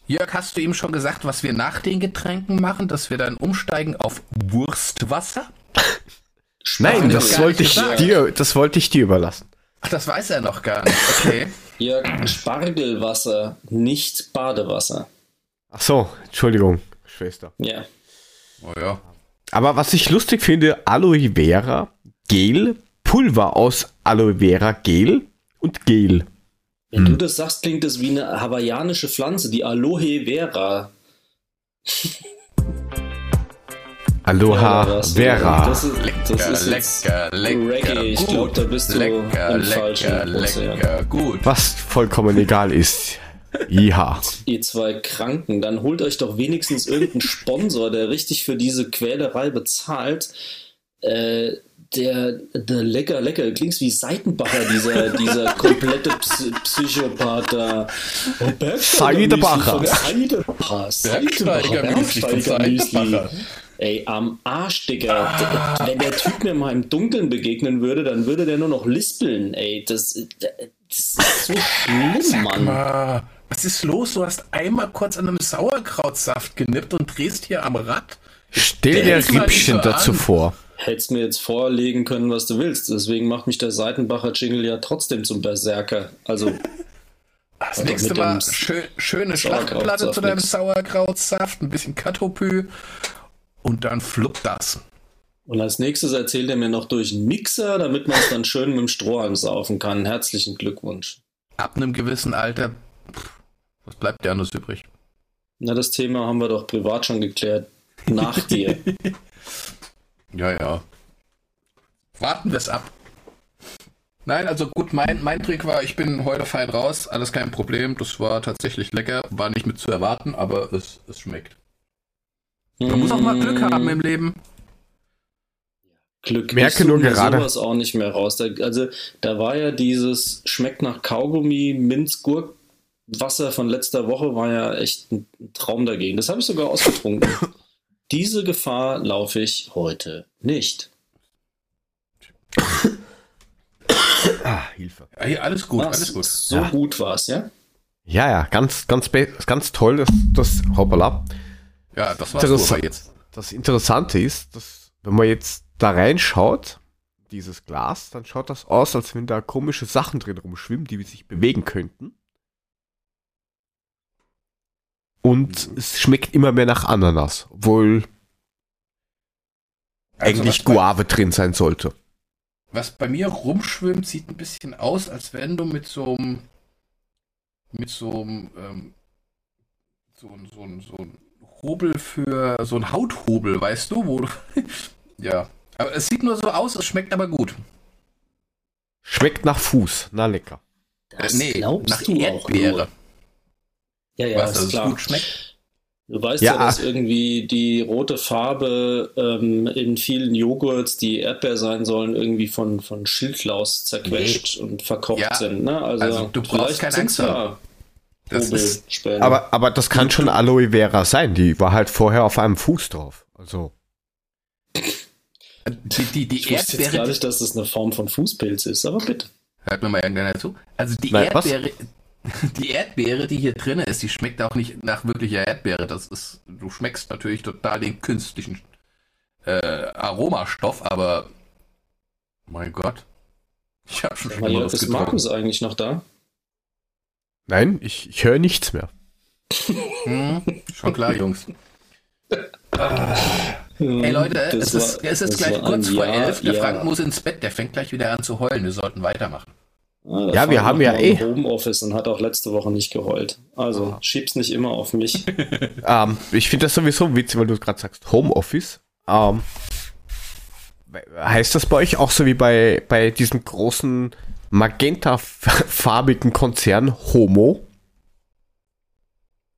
Jörg, hast du ihm schon gesagt, was wir nach den Getränken machen, dass wir dann umsteigen auf Wurstwasser? Nein, das wollte ich gesagt. dir, das wollte ich dir überlassen. Ach, das weiß er noch gar nicht. Okay. Jörg, Spargelwasser, nicht Badewasser. Ach so, Entschuldigung, Schwester. Ja. Oh ja. Aber was ich lustig finde, Aloe Vera Gel, Pulver aus Aloe Vera Gel und Gel. Wenn du das sagst, klingt das wie eine hawaiianische Pflanze, die Aloe Vera. Aloha was? Vera. Das ist, das Lecker, ist jetzt lecker, lecker. Reggae. Ich glaube, da bist du lecker, im lecker, falschen Ozean. lecker, gut. Was vollkommen egal ist. Ja. Ihr zwei Kranken, dann holt euch doch wenigstens irgendeinen Sponsor, der richtig für diese Quälerei bezahlt. Äh, der, der lecker, lecker, klingt wie Seitenbacher, dieser, dieser komplette Psy Psychopath da. Oh, Seidenbacher. Seidenbacher. Seidenbacher. Ey, am Arsch, Digga. D- Wenn der Typ mir mal im Dunkeln begegnen würde, dann würde der nur noch lispeln, ey. Das, das ist so schlimm, Mann. Was ist los? Du hast einmal kurz an einem Sauerkrautsaft genippt und drehst hier am Rad. Stell dir so dazu an. vor. Hättest mir jetzt vorlegen können, was du willst. Deswegen macht mich der Seitenbacher Jingle ja trotzdem zum Berserker. Also, Das nächste mit Mal schön, schöne Sauerkrautsaft Schlachtplatte zu deinem. Sauerkrautsaft, ein bisschen Katopü und dann fluppt das. und als nächstes erzählt er mir noch durch einen Mixer, damit man es dann schön mit dem Strohhalm saufen kann. Herzlichen Glückwunsch. Ab einem gewissen Alter, pff, was bleibt dir anderes übrig? Na, das Thema haben wir doch privat schon geklärt. Nach dir. Ja, ja. Warten wir es ab. Nein, also gut, mein, mein Trick war, ich bin heute fein raus, alles kein Problem. Das war tatsächlich lecker, war nicht mit zu erwarten, aber es, es schmeckt. Man muss auch mal Glück haben im Leben. Glück. Merke ich nur gerade- sowas auch nicht mehr raus. Da, also, da war ja dieses schmeckt nach Kaugummi, Minz, Gurk, Wasser von letzter Woche war ja echt ein Traum dagegen. Das habe ich sogar ausgetrunken. Diese Gefahr laufe ich heute nicht. Ah, Hilfe. Ja, alles gut, Was? alles gut. So Ja. gut war es, ja? Ja, ja, ganz, ganz, ganz toll, das, das, hoppala. Ja, das war's jetzt. Das Interessante ist, dass, wenn man jetzt da reinschaut, dieses Glas, dann schaut das aus, als wenn da komische Sachen drin rumschwimmen, die sich bewegen könnten. Und es schmeckt immer mehr nach Ananas, obwohl Also eigentlich was bei- Guave drin sein sollte. Was bei mir rumschwimmt, sieht ein bisschen aus, als wenn du mit so einem mit so einem ähm, so, ein- so, ein- so ein Hobel für so ein Hauthobel, weißt du, wo du ja, aber es sieht nur so aus, es schmeckt aber gut. Schmeckt nach Fuß, na lecker. Das Äh, nee, glaubst nach du auch Erdbeere. Ja, ja, was, ist klar. gut schmeckt. Du weißt ja, Ja. dass irgendwie die rote Farbe ähm, in vielen Joghurts, die Erdbeer sein sollen, irgendwie von, von Schildlaus zerquetscht und verkocht Ja. sind. Ne? Also, Also, du brauchst keine Angst ja Das ist. Aber, aber das kann schon Aloe Vera sein, die war halt vorher auf einem Fuß drauf. Also, die, die, die ich wusste jetzt gar Erdbeere. nicht, dass das eine Form von Fußpilz ist, aber bitte. Hört mir mal irgendeiner zu. Also die Nein, was? Die Erdbeere, die hier drin ist, die schmeckt auch nicht nach wirklicher Erdbeere. Das ist, du schmeckst natürlich total den künstlichen äh, Aromastoff, aber mein Gott. Ich habe schon mal, ist. Markus eigentlich noch da? nein, ich, ich höre nichts mehr. Hm, schon klar, Jungs. Hey Leute, es ist, war- es ist gleich war kurz vor elf. Der ja. Frank muss ins Bett, der fängt gleich wieder an zu heulen. Wir sollten weitermachen. Ah, der Ja, wir haben ja eh- Homeoffice und hat auch letzte Woche nicht geheult. Also schieb's nicht immer auf mich. Ähm, ich finde das sowieso witzig, weil du gerade sagst Homeoffice. Ähm, heißt das bei euch auch so wie bei, bei diesem großen magentafarbigen Konzern Homo?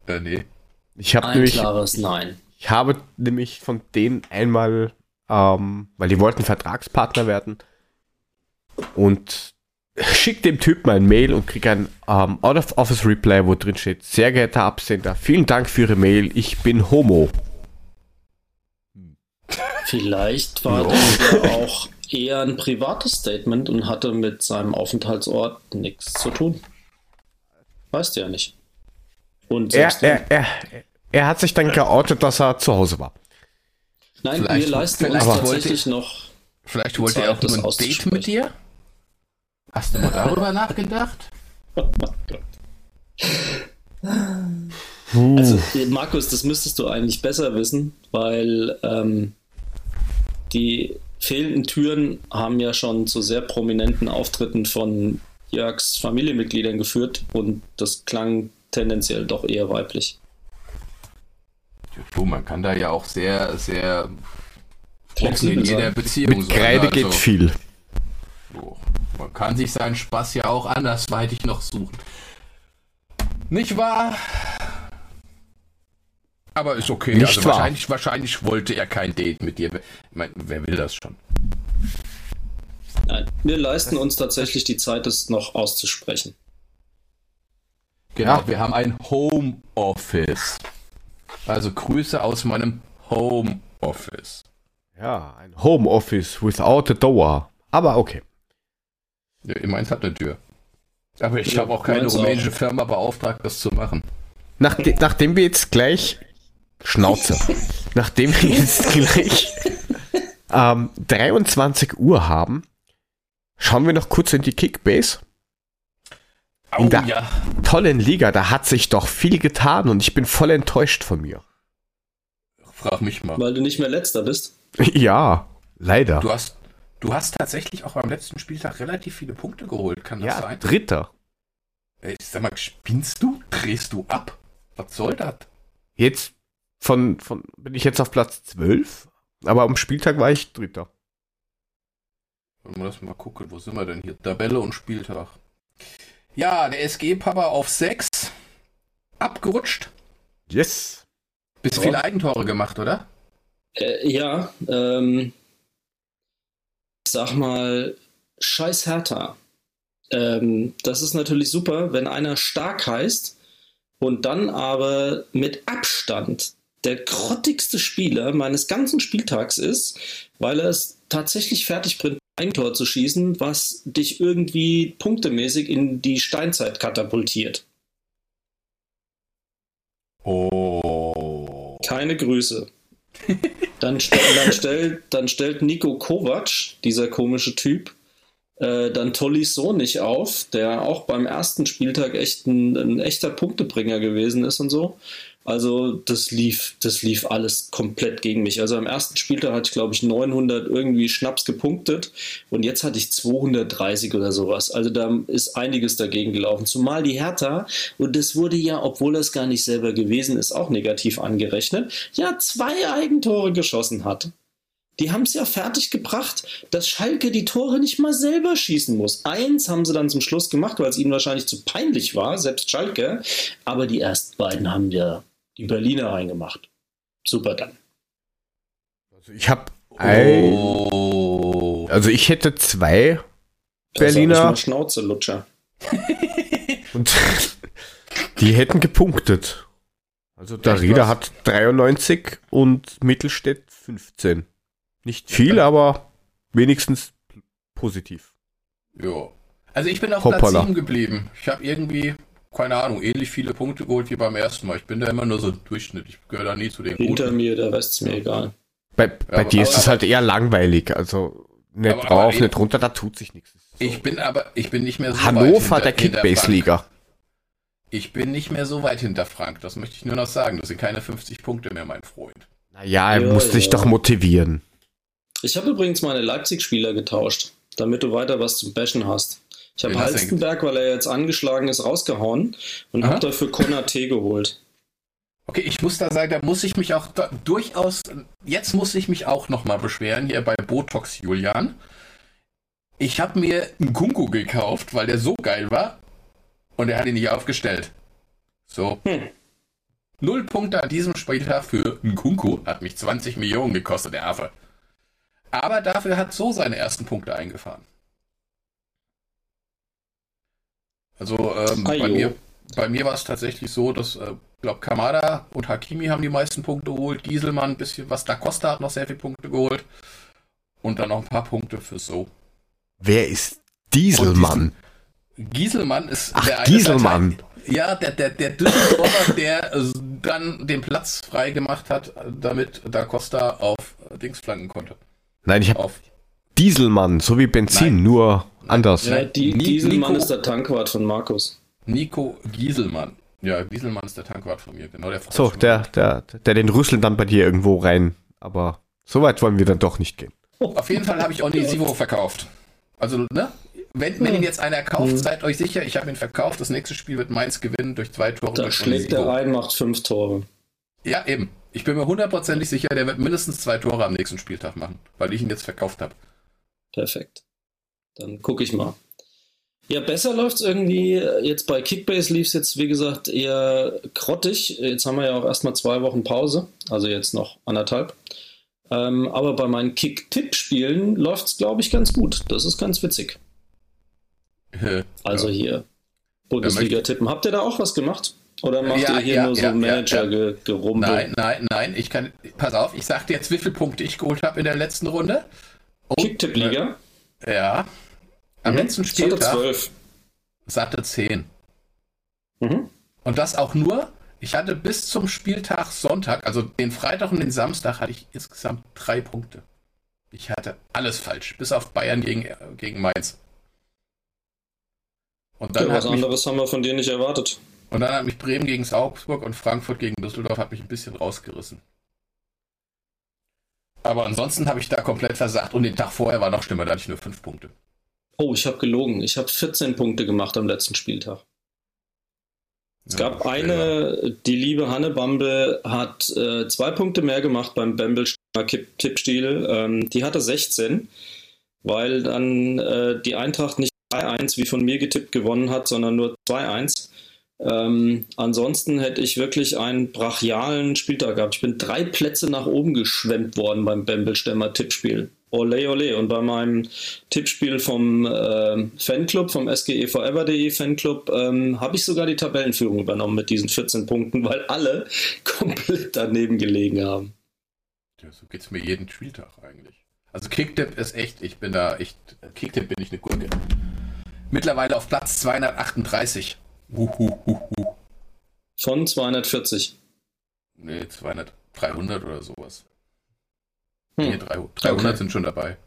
Äh, nee. Ich habe nämlich, klares Nein. ich habe nämlich von denen einmal, ähm, weil die wollten Vertragspartner werden und schick dem Typen ein Mail und krieg ein ähm, Out of Office Reply, wo drin steht, sehr geehrter Absender, vielen Dank für Ihre Mail, ich bin Homo. Vielleicht war der ja auch eher ein privates Statement und hatte mit seinem Aufenthaltsort nichts zu tun. Weißt du ja nicht. Und er, er, er, er hat sich dann geoutet, dass er zu Hause war. Nein, vielleicht, wir leisten uns tatsächlich noch. Vielleicht wollte er auch nur ein Date mit dir? Hast du mal darüber nachgedacht? Oh mein Gott. Also, Markus, das müsstest du eigentlich besser wissen, weil ähm, die fehlenden Türen haben ja schon zu sehr prominenten Auftritten von Jörgs Familienmitgliedern geführt und das klang tendenziell doch eher weiblich. Du, man kann da ja auch sehr, sehr flexibel in jeder Beziehung Mit Kreide also, geht viel. So, man kann sich seinen Spaß ja auch andersweitig noch suchen. Nicht wahr? Aber ist okay. Nicht also wahr. Wahrscheinlich, wahrscheinlich wollte er kein Date mit dir. Ich meine, wer will das schon? Nein, wir leisten uns tatsächlich die Zeit, es noch auszusprechen. Genau, ja. wir haben ein Homeoffice. Also Grüße aus meinem Homeoffice. Ja, ein Homeoffice without a door. Aber okay. Ja, meins hat eine Tür. Aber ich ja, habe auch keine rumänische auch. Firma beauftragt, das zu machen. Nachde nachdem wir jetzt gleich Schnauze. nachdem wir jetzt gleich ähm, 23 Uhr haben, schauen wir noch kurz in die Kickbase. In oh, der ja. tollen Liga, da hat sich doch viel getan und ich bin voll enttäuscht von mir. Frag mich mal. Weil du nicht mehr letzter bist? Ja, leider. Du hast, du hast tatsächlich auch beim letzten Spieltag relativ viele Punkte geholt, kann das ja, sein? Dritter. Ich sag mal, spinnst du? Drehst du ab? Was soll das? Jetzt von, von, bin ich jetzt auf Platz 12, aber am Spieltag war ich Dritter. Wollen wir das mal gucken, wo sind wir denn hier? Tabelle und Spieltag. Ja, der SG-Papa auf 6. Abgerutscht. Yes. Bist oh. viele Eigentore gemacht, oder? Äh, ja, ähm, sag mal, scheiß Hertha. Ähm, das ist natürlich super, wenn einer stark heißt und dann aber mit Abstand der grottigste Spieler meines ganzen Spieltags ist, weil er es tatsächlich fertig bringt, ein Tor zu schießen, was dich irgendwie punktemäßig in die Steinzeit katapultiert. Oh. Keine Grüße. Dann, dann, stellt, dann stellt Nico Kovac, dieser komische Typ, äh, dann Tolisso nicht auf, der auch beim ersten Spieltag echt ein, ein echter Punktebringer gewesen ist und so. Also das lief, das lief alles komplett gegen mich. Also am ersten Spieltag hatte ich glaube ich 900 irgendwie Schnaps gepunktet und jetzt hatte ich 230 oder sowas. Also da ist einiges dagegen gelaufen. Zumal die Hertha, und das wurde ja, obwohl das gar nicht selber gewesen ist, auch negativ angerechnet, ja zwei Eigentore geschossen hat. Die haben es ja fertig gebracht, dass Schalke die Tore nicht mal selber schießen muss. Eins haben sie dann zum Schluss gemacht, weil es ihnen wahrscheinlich zu peinlich war, selbst Schalke. Aber die ersten beiden haben ja die Berliner reingemacht. Super dann. Also ich habe oh. also ich hätte zwei Berliner Schnauze Lutscher. und die hätten gepunktet. Also der Rieder hat 93 und Mittelstädt 15. Nicht viel, aber wenigstens positiv. Ja. Also ich bin auf Hoppala. Platz 7 geblieben. Ich habe irgendwie keine Ahnung, ähnlich viele Punkte geholt wie beim ersten Mal. Ich bin da immer nur so Durchschnitt. Ich gehöre da nie zu den Hinter Guten. mir, der Rest ist mir egal. Bei, bei ja, dir aber, ist es halt eher langweilig. Also nicht aber, drauf, aber nicht runter, da tut sich nichts. So. Ich bin aber, ich bin nicht mehr so Hannover, hinter, der Kickbase-Liga. Ich bin nicht mehr so weit hinter Frank. Das möchte ich nur noch sagen. Das sind keine 50 Punkte mehr, mein Freund. Naja, er ja, musste ja. dich doch motivieren. Ich habe übrigens meine Leipzig-Spieler getauscht, damit du weiter was zum Bashen hast. Ich habe Halstenberg, weil er jetzt angeschlagen ist, rausgehauen und habe dafür Konate geholt. Okay, ich muss da sagen, da muss ich mich auch da, durchaus, jetzt muss ich mich auch nochmal beschweren, hier bei Botox Julian. Ich habe mir einen Kunku gekauft, weil der so geil war und er hat ihn nicht aufgestellt. So. Hm. Null Punkte an diesem Spieltag für einen Kunku. Hat mich 20 Millionen gekostet, der Affe. Aber dafür hat so seine ersten Punkte eingefahren. Also ähm, bei mir, bei mir war es tatsächlich so, dass äh, glaube Kamada und Hakimi haben die meisten Punkte geholt, Gieselmann ein bisschen was, Da Costa hat noch sehr viele Punkte geholt. Und dann noch ein paar Punkte für so. Wer ist Dieselmann? Gieselmann ist Ach, der eine Gieselmann. Partei- Ja, der, der, der Düsseldorfer, der äh, dann den Platz frei gemacht hat, damit Da Costa auf Dings flanken konnte. Nein, ich habe Auf Dieselmann, so wie Benzin, Nein. nur anders. Ja, die, Ni- Dieselmann Nico- ist der Tankwart von Markus. Nico Gieselmann. Ja, Gieselmann ist der Tankwart von mir, genau der So, der, der, der den Rüssel dann bei dir irgendwo rein. Aber so weit wollen wir dann doch nicht gehen. Auf jeden Fall habe ich Onisivo verkauft. Also, ne? Wenn, wenn ihn jetzt einer kauft, seid euch sicher, ich habe ihn verkauft. Das nächste Spiel wird Mainz gewinnen durch zwei Tore. Da schlägt er Onisivo. ein, macht fünf Tore. Ja, eben. Ich bin mir hundertprozentig sicher, der wird mindestens zwei Tore am nächsten Spieltag machen, weil ich ihn jetzt verkauft habe. Perfekt. Dann gucke ich mal. Ja, besser läuft es irgendwie. Jetzt bei Kickbase lief es jetzt, wie gesagt, eher grottig. Jetzt haben wir ja auch erstmal zwei Wochen Pause, also jetzt noch anderthalb. Ähm, aber bei meinen Kick-Tipp-Spielen läuft es, glaube ich, ganz gut. Das ist ganz witzig. Äh, Also ja. hier Bundesliga-Tippen. Habt ihr da auch was gemacht? Oder macht Ja, ihr hier ja, nur so ja, ja, Manager-Gerumpel? Nein, nein, nein. Ich kann. Pass auf, ich sag dir jetzt, wie viele Punkte ich geholt habe in der letzten Runde. Und, Kick-Tipp-Liga? Ja. Am letzten Ich hatte Spieltag zwölf. satte 10. Mhm. Und das auch nur, ich hatte bis zum Spieltag Sonntag, also den Freitag und den Samstag, hatte ich insgesamt drei Punkte. Ich hatte alles falsch, bis auf Bayern gegen, gegen Mainz. Und dann, Ja, was hat mich, anderes haben wir von dir nicht erwartet. und dann hat mich Bremen gegen Augsburg und Frankfurt gegen Düsseldorf hat mich ein bisschen rausgerissen. Aber ansonsten habe ich da komplett versagt und den Tag vorher war noch schlimmer, da hatte ich nur fünf Punkte. Oh, ich habe gelogen. Ich habe 14 Punkte gemacht am letzten Spieltag. Es Ja, gab eine, die liebe Hanne Bambe hat äh, zwei Punkte mehr gemacht beim Bamble Tippstil. Ähm, die hatte 16, weil dann äh, die Eintracht nicht 3-1 wie von mir getippt gewonnen hat, sondern nur 2-1. Ähm, ansonsten hätte ich wirklich einen brachialen Spieltag gehabt. Ich bin drei Plätze nach oben geschwemmt worden beim Bembelstemmer Tippspiel. Ole, ole. Und bei meinem Tippspiel vom äh, Fanclub, vom SGEforever.de Fanclub, ähm, habe ich sogar die Tabellenführung übernommen mit diesen 14 Punkten, weil alle komplett daneben gelegen haben. Ja, so geht's mir jeden Spieltag eigentlich. Also Kicktip ist echt, ich bin da echt, Kicktip bin ich eine Gurke. Mittlerweile auf Platz 238. Uhuhuhu. Von 240. Nee, 200, 300 oder sowas. Hm. Nee, 300, 300 Okay. sind schon dabei.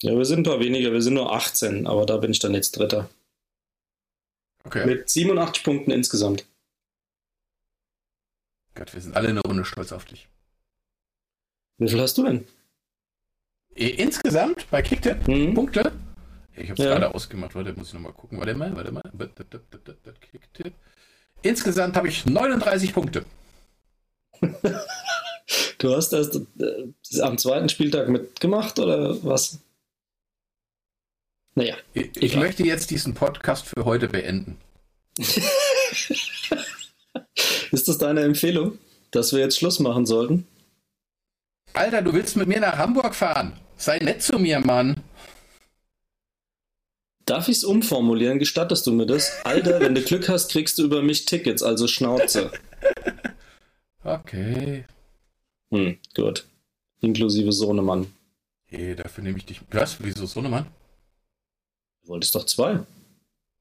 Ja, wir sind ein paar weniger, wir sind nur 18, aber da bin ich dann jetzt Dritter. Okay. Mit 87 Punkten insgesamt. Gott, wir sind alle eine Runde stolz auf dich. Wie viel hast du denn? Eh, Insgesamt bei Kicktip Hm? Punkte? Ich habe es Ja. gerade ausgemacht. Warte, muss ich nochmal gucken. Warte mal, warte mal. Insgesamt habe ich 39 Punkte. Du hast erst äh, am zweiten Spieltag mitgemacht oder was? Naja. Ich, ich möchte jetzt diesen Podcast für heute beenden. Ist das deine Empfehlung, dass wir jetzt Schluss machen sollten? Alter, du willst mit mir nach Hamburg fahren? Sei nett zu mir, Mann. Darf ich es umformulieren? Gestattest du mir das? Alter, wenn du Glück hast, kriegst du über mich Tickets, also Schnauze. Okay. Hm, gut. Inklusive Sohnemann. Hey, dafür nehme ich dich. Was? Wieso Sohnemann? Du wolltest doch zwei.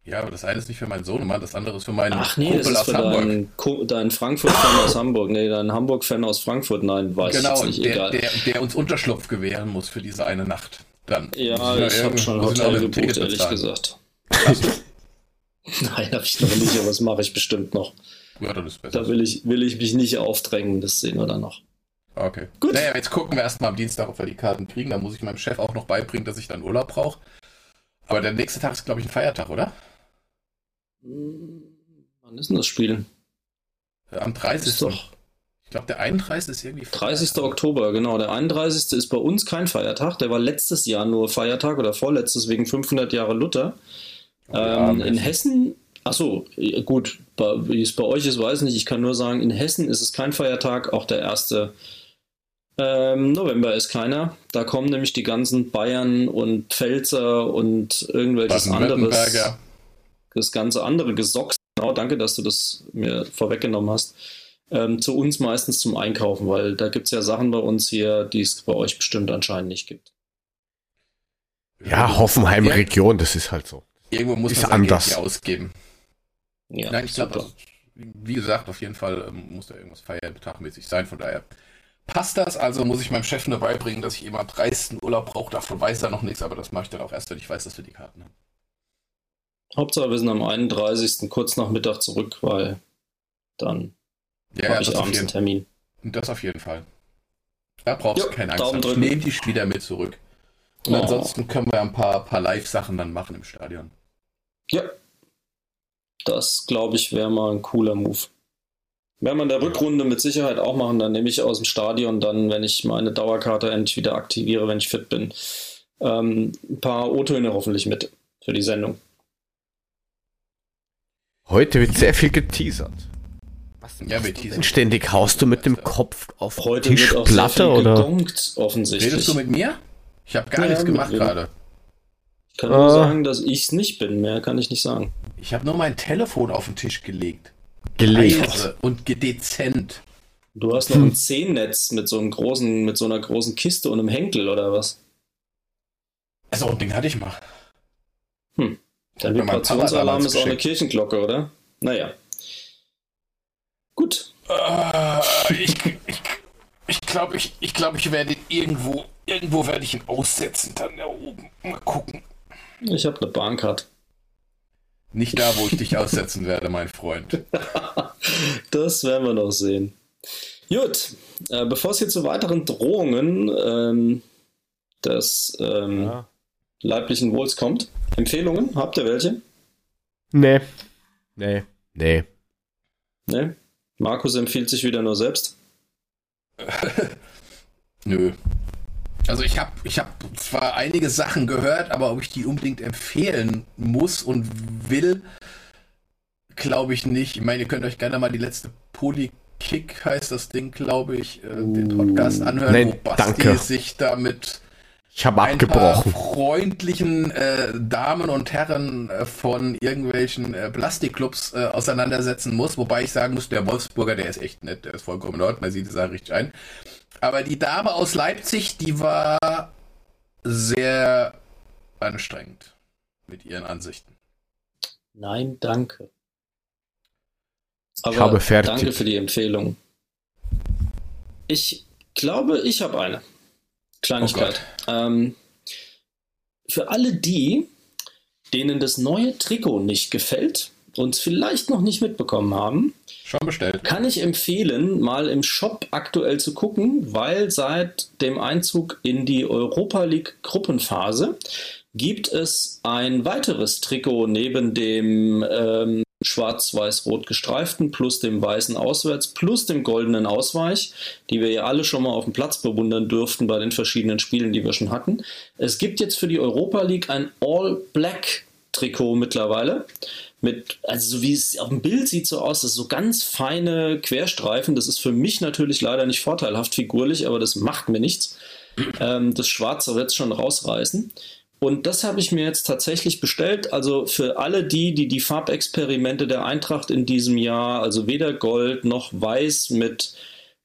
Ja, aber das eine ist nicht für meinen Sohnemann, das andere ist für meinen Ach nee, das Kumpel ist aus für Hamburg. deinen, Ko- deinen Frankfurt-Fan aus Hamburg. Nee, deinen Hamburg-Fan aus Frankfurt. Nein, weiß Genau, ich nicht. der, Egal. der, der uns Unterschlupf gewähren muss für diese eine Nacht. Dann. ja, ich habe schon noch Hotel ein gebucht, ehrlich bezahlen. gesagt. Nein, habe ich noch nicht, aber das mache ich bestimmt noch. Ja, dann ist besser. Da will ich, will ich mich nicht aufdrängen, das sehen wir dann noch. Okay. Gut. Naja, jetzt gucken wir erstmal am Dienstag, ob wir die Karten kriegen. Da muss ich meinem Chef auch noch beibringen, dass ich dann Urlaub brauche. Aber der nächste Tag ist, glaube ich, ein Feiertag, oder? Hm, Wann ist denn das Spiel? Am Das 30. ist doch Ich glaube, der 31. ist irgendwie 30. Oktober, genau. Der 31. ist bei uns kein Feiertag. Der war letztes Jahr nur Feiertag oder vorletztes wegen 500 Jahre Luther. Ja, Ähm, in. Hessen, achso, gut, bei, wie es bei euch ist, weiß ich nicht. Ich kann nur sagen, in Hessen ist es kein Feiertag, auch der 1. Ähm, November ist keiner. Da kommen nämlich die ganzen Bayern und Pfälzer und irgendwelches anderes, das ganze andere Gesocks. Genau, danke, dass du das mir vorweggenommen hast. Ähm, zu uns meistens zum Einkaufen, weil da gibt es ja Sachen bei uns hier, die es bei euch bestimmt anscheinend nicht gibt. Ja, Hoffenheim-Region, das ist halt so. Irgendwo muss Ist man Geld anders. hier ausgeben. Ja, Nein, ich glaube, also, wie gesagt, auf jeden Fall ähm, muss da irgendwas feiertagmäßig sein. Von daher passt das. Also muss ich meinem Chef nur beibringen, dass ich immer am 30. Urlaub brauche. Davon weiß er noch nichts, aber das mache ich dann auch erst, wenn ich weiß, dass wir die Karten haben. Hauptsache, wir sind am 31. kurz nach Mittag zurück, weil dann Ja, habe ich das, auf abends einen jeden, Termin. das auf jeden Fall. Da brauchst Jo, du keine Angst. Ich nehme die Spieler mit zurück. Und Oh. ansonsten können wir ein paar, paar Live-Sachen dann machen im Stadion. Ja. Das, glaube ich, wäre mal ein cooler Move. Werden wir in der Rückrunde mit Sicherheit auch machen, dann nehme ich aus dem Stadion dann, wenn ich meine Dauerkarte endlich wieder aktiviere, wenn ich fit bin, ähm, ein paar O-Töne hoffentlich mit für die Sendung. Heute wird sehr viel geteasert. Was Ja, teasern. ständig? Haust du mit dem Kopf auf Heute Tischplatte oder? gegongt, offensichtlich. Redest du mit mir? Ich habe gar Ja, nichts mit gemacht gerade. ich kann nur Ah. sagen, dass ich es nicht bin, mehr kann ich nicht sagen. Ich habe nur mein Telefon auf den Tisch gelegt. Gelegt. Leise und gedezent. Du hast noch ein Zehennetz mit so einem großen, mit so einer großen Kiste und einem Henkel oder was? Also, ein Ding hatte ich mal. Mein Papa Vibrationsalarm ist auch eine. Kirchenglocke, oder? Naja. Gut. Äh, ich ich, ich glaube, ich, ich, glaub, ich werde ihn irgendwo, irgendwo werde ich ihn aussetzen, dann da oben. Mal gucken. Ich habe eine Bahncard. Nicht da, wo ich dich aussetzen werde, mein Freund. Das werden wir noch sehen. Gut, äh, bevor es hier zu weiteren Drohungen ähm, des ähm, Ja. leiblichen Wohls kommt, Empfehlungen, habt ihr welche? Nee. Nee. Nee. Ne? Markus empfiehlt sich wieder nur selbst. Nö. Also ich habe ich hab zwar einige Sachen gehört, aber ob ich die unbedingt empfehlen muss und will, glaube ich nicht. Ich meine, ihr könnt euch gerne mal die letzte Polykick, heißt das Ding, glaube ich, äh, den Podcast anhören, Nein, wo Basti danke. sich damit Ich habe ein paar abgebrochen. freundlichen äh, Damen und Herren äh, von irgendwelchen äh, Plastikclubs äh, auseinandersetzen muss. Wobei ich sagen muss, der Wolfsburger, der ist echt nett, der ist vollkommen in Ordnung, man sieht die Sache richtig ein. Aber die Dame aus Leipzig, die war sehr anstrengend mit ihren Ansichten. Nein, danke. Ich habe fertig. Danke für die Empfehlung. Ich glaube, ich habe eine Kleinigkeit. ähm, für alle die, denen das neue Trikot nicht gefällt und es vielleicht noch nicht mitbekommen haben, Schon bestellt. kann ich empfehlen, mal im Shop aktuell zu gucken, weil seit dem Einzug in die Europa League Gruppenphase gibt es ein weiteres Trikot neben dem ähm, schwarz-weiß-rot gestreiften plus dem weißen Auswärts plus dem goldenen Ausweich, die wir ja alle schon mal auf dem Platz bewundern dürften bei den verschiedenen Spielen, die wir schon hatten. Es gibt jetzt für die Europa League ein All-Black-Trikot mittlerweile. Mit, also so wie es auf dem Bild sieht so aus, das so ganz feine Querstreifen. Das ist für mich natürlich leider nicht vorteilhaft figurlich, aber das macht mir nichts. Ähm, das Schwarze wird es schon rausreißen. Und das habe ich mir jetzt tatsächlich bestellt. Also für alle die, die die Farbexperimente der Eintracht in diesem Jahr, also weder Gold noch Weiß mit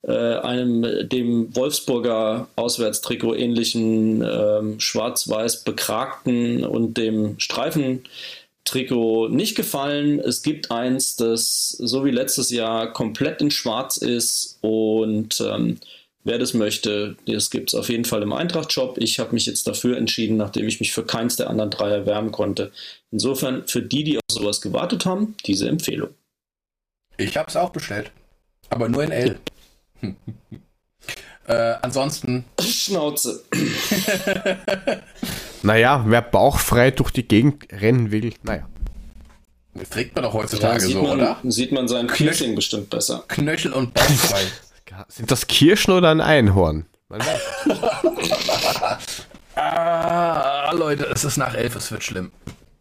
äh, einem dem Wolfsburger Auswärtstrikot ähnlichen ähm, schwarz-weiß bekragten und dem Streifentrikot nicht gefallen. Es gibt eins, das so wie letztes Jahr komplett in schwarz ist und ähm, Wer das möchte, das gibt es auf jeden Fall im Eintracht-Shop. Ich habe mich jetzt dafür entschieden, nachdem ich mich für keins der anderen drei erwärmen konnte. Insofern, für die, die auf sowas gewartet haben, diese Empfehlung. Ich habe es auch bestellt. Aber nur in L. äh, ansonsten, Schnauze. Naja, wer bauchfrei durch die Gegend rennen will, naja. das trägt man doch Da heutzutage sieht, so, man, oder? sieht man sein Piercing bestimmt besser. Knöchel und Bauchfrei. Sind das Kirschen oder ein Einhorn? Ah, Leute, es ist nach elf, es wird schlimm.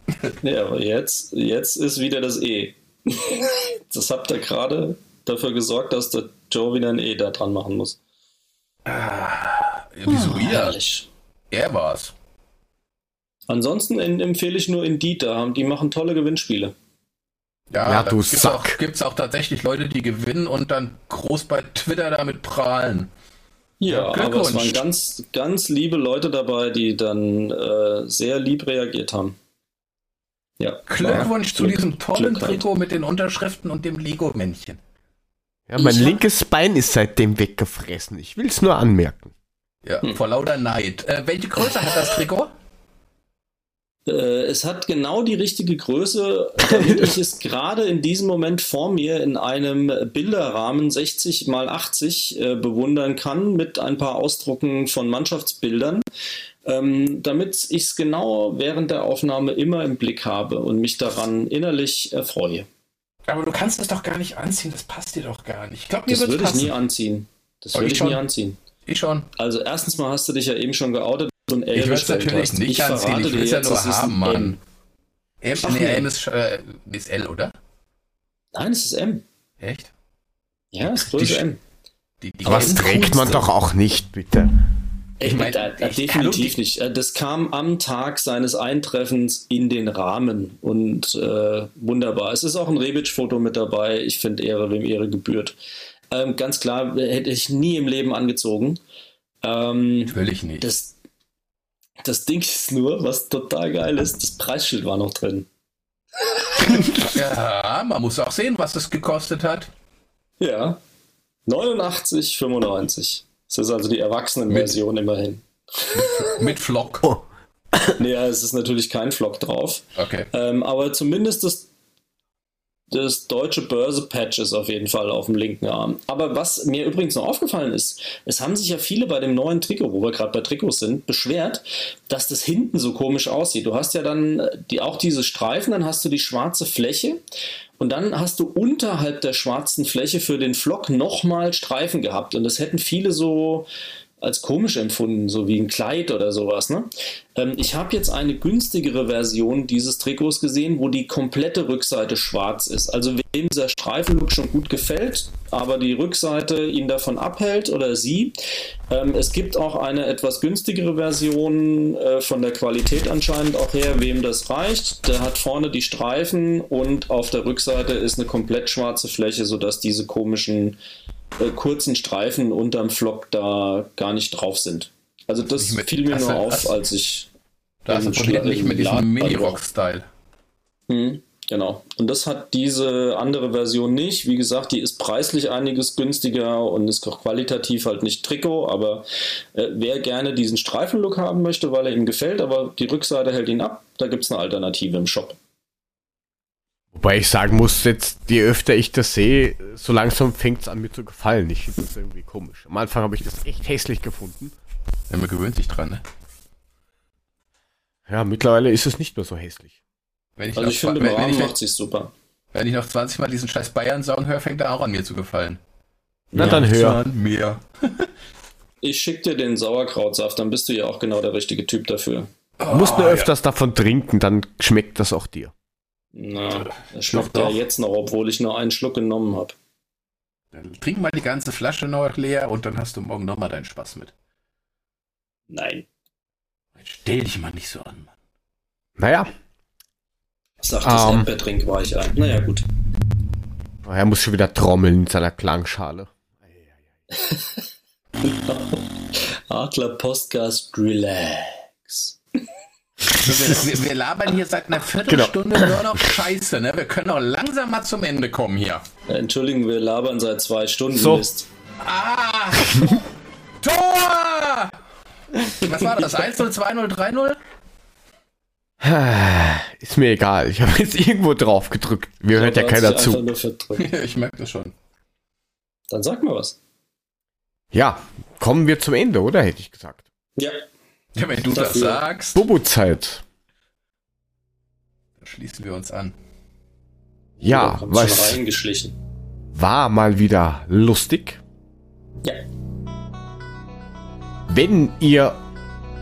Ja, aber jetzt, jetzt ist wieder das E. Das habt ihr gerade dafür gesorgt, dass der Joe wieder ein E da dran machen muss. Ja, wieso ihr? Herrlich. Er war's. Ansonsten en- empfehle ich nur Indeed, da haben- die machen tolle Gewinnspiele. Ja, Ja, du gibt's Sack. auch, gibt's auch tatsächlich Leute, die gewinnen und dann groß bei Twitter damit prahlen. Ja, aber es Glückwunsch. waren ganz, ganz liebe Leute dabei, die dann äh, sehr lieb reagiert haben. Ja, Glückwunsch zu Glück- diesem tollen. Trikot mit den Unterschriften und dem Lego-Männchen. Ja, mein Ich linkes Bein ist seitdem weggefressen. Ich will es nur anmerken. Ja, Hm. vor lauter Neid. Äh, welche Größe hat das Trikot? Äh, es hat genau die richtige Größe, damit ich es gerade in diesem Moment vor mir in einem Bilderrahmen 60 mal 80 äh, bewundern kann mit ein paar Ausdrucken von Mannschaftsbildern, ähm, damit ich es genau während der Aufnahme immer im Blick habe und mich daran innerlich erfreue. Aber du kannst es doch gar nicht anziehen, das passt dir doch gar nicht. Ich glaube, mir Das würde ich nie anziehen. Das Aber würde ich ich nie anziehen. Ich schon. Also erstens mal hast du dich ja eben schon geoutet und L Ich bestellt natürlich hast. nicht ich anziehen, verrate ich will dir es ja jetzt, nur es ist haben, ein Mann. M. M, Ach, nee. M ist, äh, ist L, oder? Nein, es ist M. Echt? Ja, es ist Größe Die- M. Die, die Aber das trägt man doch auch nicht, bitte. Ich Ich mein, meine, ich definitiv kann nur- nicht. Äh, Das kam am Tag seines Eintreffens in den Rahmen und äh, wunderbar. Es ist auch ein Rebic-Foto mit dabei. Ich finde Ehre, wem Ehre gebührt. Ähm, ganz klar, hätte ich nie im Leben angezogen. Ähm, Natürlich nicht. das, das Ding ist nur, was total geil ist, das Preisschild war noch drin. ja, man muss auch sehen, was es gekostet hat. Ja. 89,95. Das ist also die Erwachsenenversion immerhin. Mit Flock. Oh. Naja, es ist natürlich kein Flock drauf. Okay. Ähm, aber zumindest das, das deutsche Börse-Patch ist auf jeden Fall auf dem linken Arm. Aber was mir übrigens noch aufgefallen ist, es haben sich ja viele bei dem neuen Trikot, wo wir gerade bei Trikots sind, beschwert, dass das hinten so komisch aussieht. Du hast ja dann die, auch diese Streifen, dann hast du die schwarze Fläche und dann hast du unterhalb der schwarzen Fläche für den Flock nochmal Streifen gehabt. Und das hätten viele so als komisch empfunden, so wie ein Kleid oder sowas. Ne? Ähm, ich habe jetzt eine günstigere Version dieses Trikots gesehen, wo die komplette Rückseite schwarz ist. Also wem dieser Streifenlook schon gut gefällt, aber die Rückseite ihn davon abhält oder sie. Ähm, es gibt auch eine etwas günstigere Version äh, von der Qualität anscheinend auch her, wem das reicht. Der hat vorne die Streifen und auf der Rückseite ist eine komplett schwarze Fläche, sodass diese komischen äh, kurzen Streifen unterm Flock da gar nicht drauf sind. Also das mit- fiel mir nur auf, als ich Da ist Schla- nicht mit diesem Mini-Rock-Style. hm, genau. Und das hat diese andere Version nicht. Wie gesagt, die ist preislich einiges günstiger und ist auch qualitativ halt nicht Trikot, aber äh, wer gerne diesen Streifenlook haben möchte, weil er ihm gefällt, aber die Rückseite hält ihn ab, da gibt es eine Alternative im Shop. Wobei ich sagen muss, jetzt, je öfter ich das sehe, so langsam fängt es an mir zu gefallen. Ich finde das irgendwie komisch. Am Anfang habe ich das echt hässlich gefunden. Ja, man gewöhnt sich dran, ne? Ja, mittlerweile ist es nicht mehr so hässlich. Wenn ich, Also noch, ich finde, wenn, wenn, macht sich super. wenn ich noch 20 Mal diesen scheiß Bayern-Sound höre, fängt er auch an mir zu gefallen. Na dann hör. Mehr. Ich schicke dir den Sauerkrautsaft, dann bist du ja auch genau der richtige Typ dafür. Du musst nur Oh, öfters davon trinken, dann schmeckt das auch dir. Na, das Schluck schmeckt ja doch. jetzt noch, obwohl ich nur einen Schluck genommen habe. Dann trink mal die ganze Flasche noch leer und dann hast du morgen nochmal deinen Spaß mit. Nein. Stell dich mal nicht so an. Mann. Naja, Sagt das Ähm. Erdbeertrink war ich ein. Naja, gut. er muss schon wieder trommeln in seiner Klangschale. Adler Postgast Relax. Wir, wir, labern hier seit einer Viertelstunde nur noch Scheiße, ne? Wir können auch langsam mal zum Ende kommen hier. Entschuldigen, wir labern seit zwei Stunden. So. Mist. Ah! Tor! Was war das? 1-0, 2-0, 3-0? Ist mir egal. Ich habe jetzt irgendwo drauf gedrückt. Mir hört ja keiner zu. Ich merke das schon. Dann sag mal was. Ja, kommen wir zum Ende, oder? Hätte ich gesagt. Ja. Ja, wenn du das sagst, Bobo-Zeit. dann schließen wir uns an. Ja, schon was reingeschlichen. war mal wieder lustig. Ja. Wenn ihr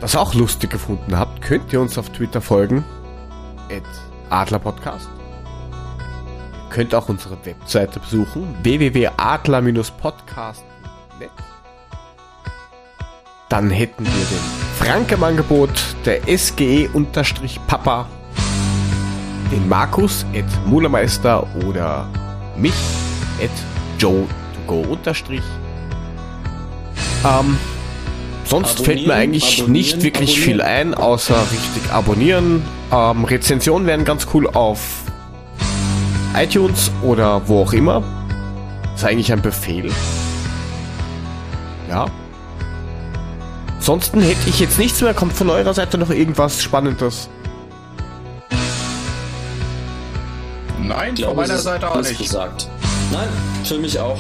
das auch lustig gefunden habt, könnt ihr uns auf Twitter folgen. Adlerpodcast. Ihr könnt auch unsere Webseite besuchen. www.adler-podcast.net Dann hätten wir den Frank im Angebot, der SGE-Papa den Markus at Mulermeister oder mich at Joe to go unterstrich. Ähm, sonst fällt mir eigentlich nicht wirklich abonnieren. viel ein, außer richtig abonnieren. Ähm, Rezensionen wären ganz cool auf iTunes oder wo auch immer. Ist eigentlich ein Befehl. Ja. Ansonsten hätte ich jetzt nichts mehr. Kommt von eurer Seite noch irgendwas Spannendes? Nein, von glaube, es meiner Seite auch nicht. gesagt. Nein, für mich auch.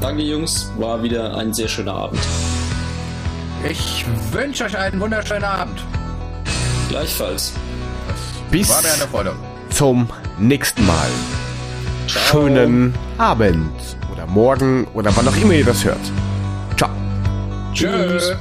Danke, Jungs. War wieder ein sehr schöner Abend. Ich wünsche euch einen wunderschönen Abend. Gleichfalls. Bis War mir eine Freude. zum nächsten Mal. Ciao. Schönen Abend oder morgen oder wann auch immer ihr das hört. Ciao. Tschüss.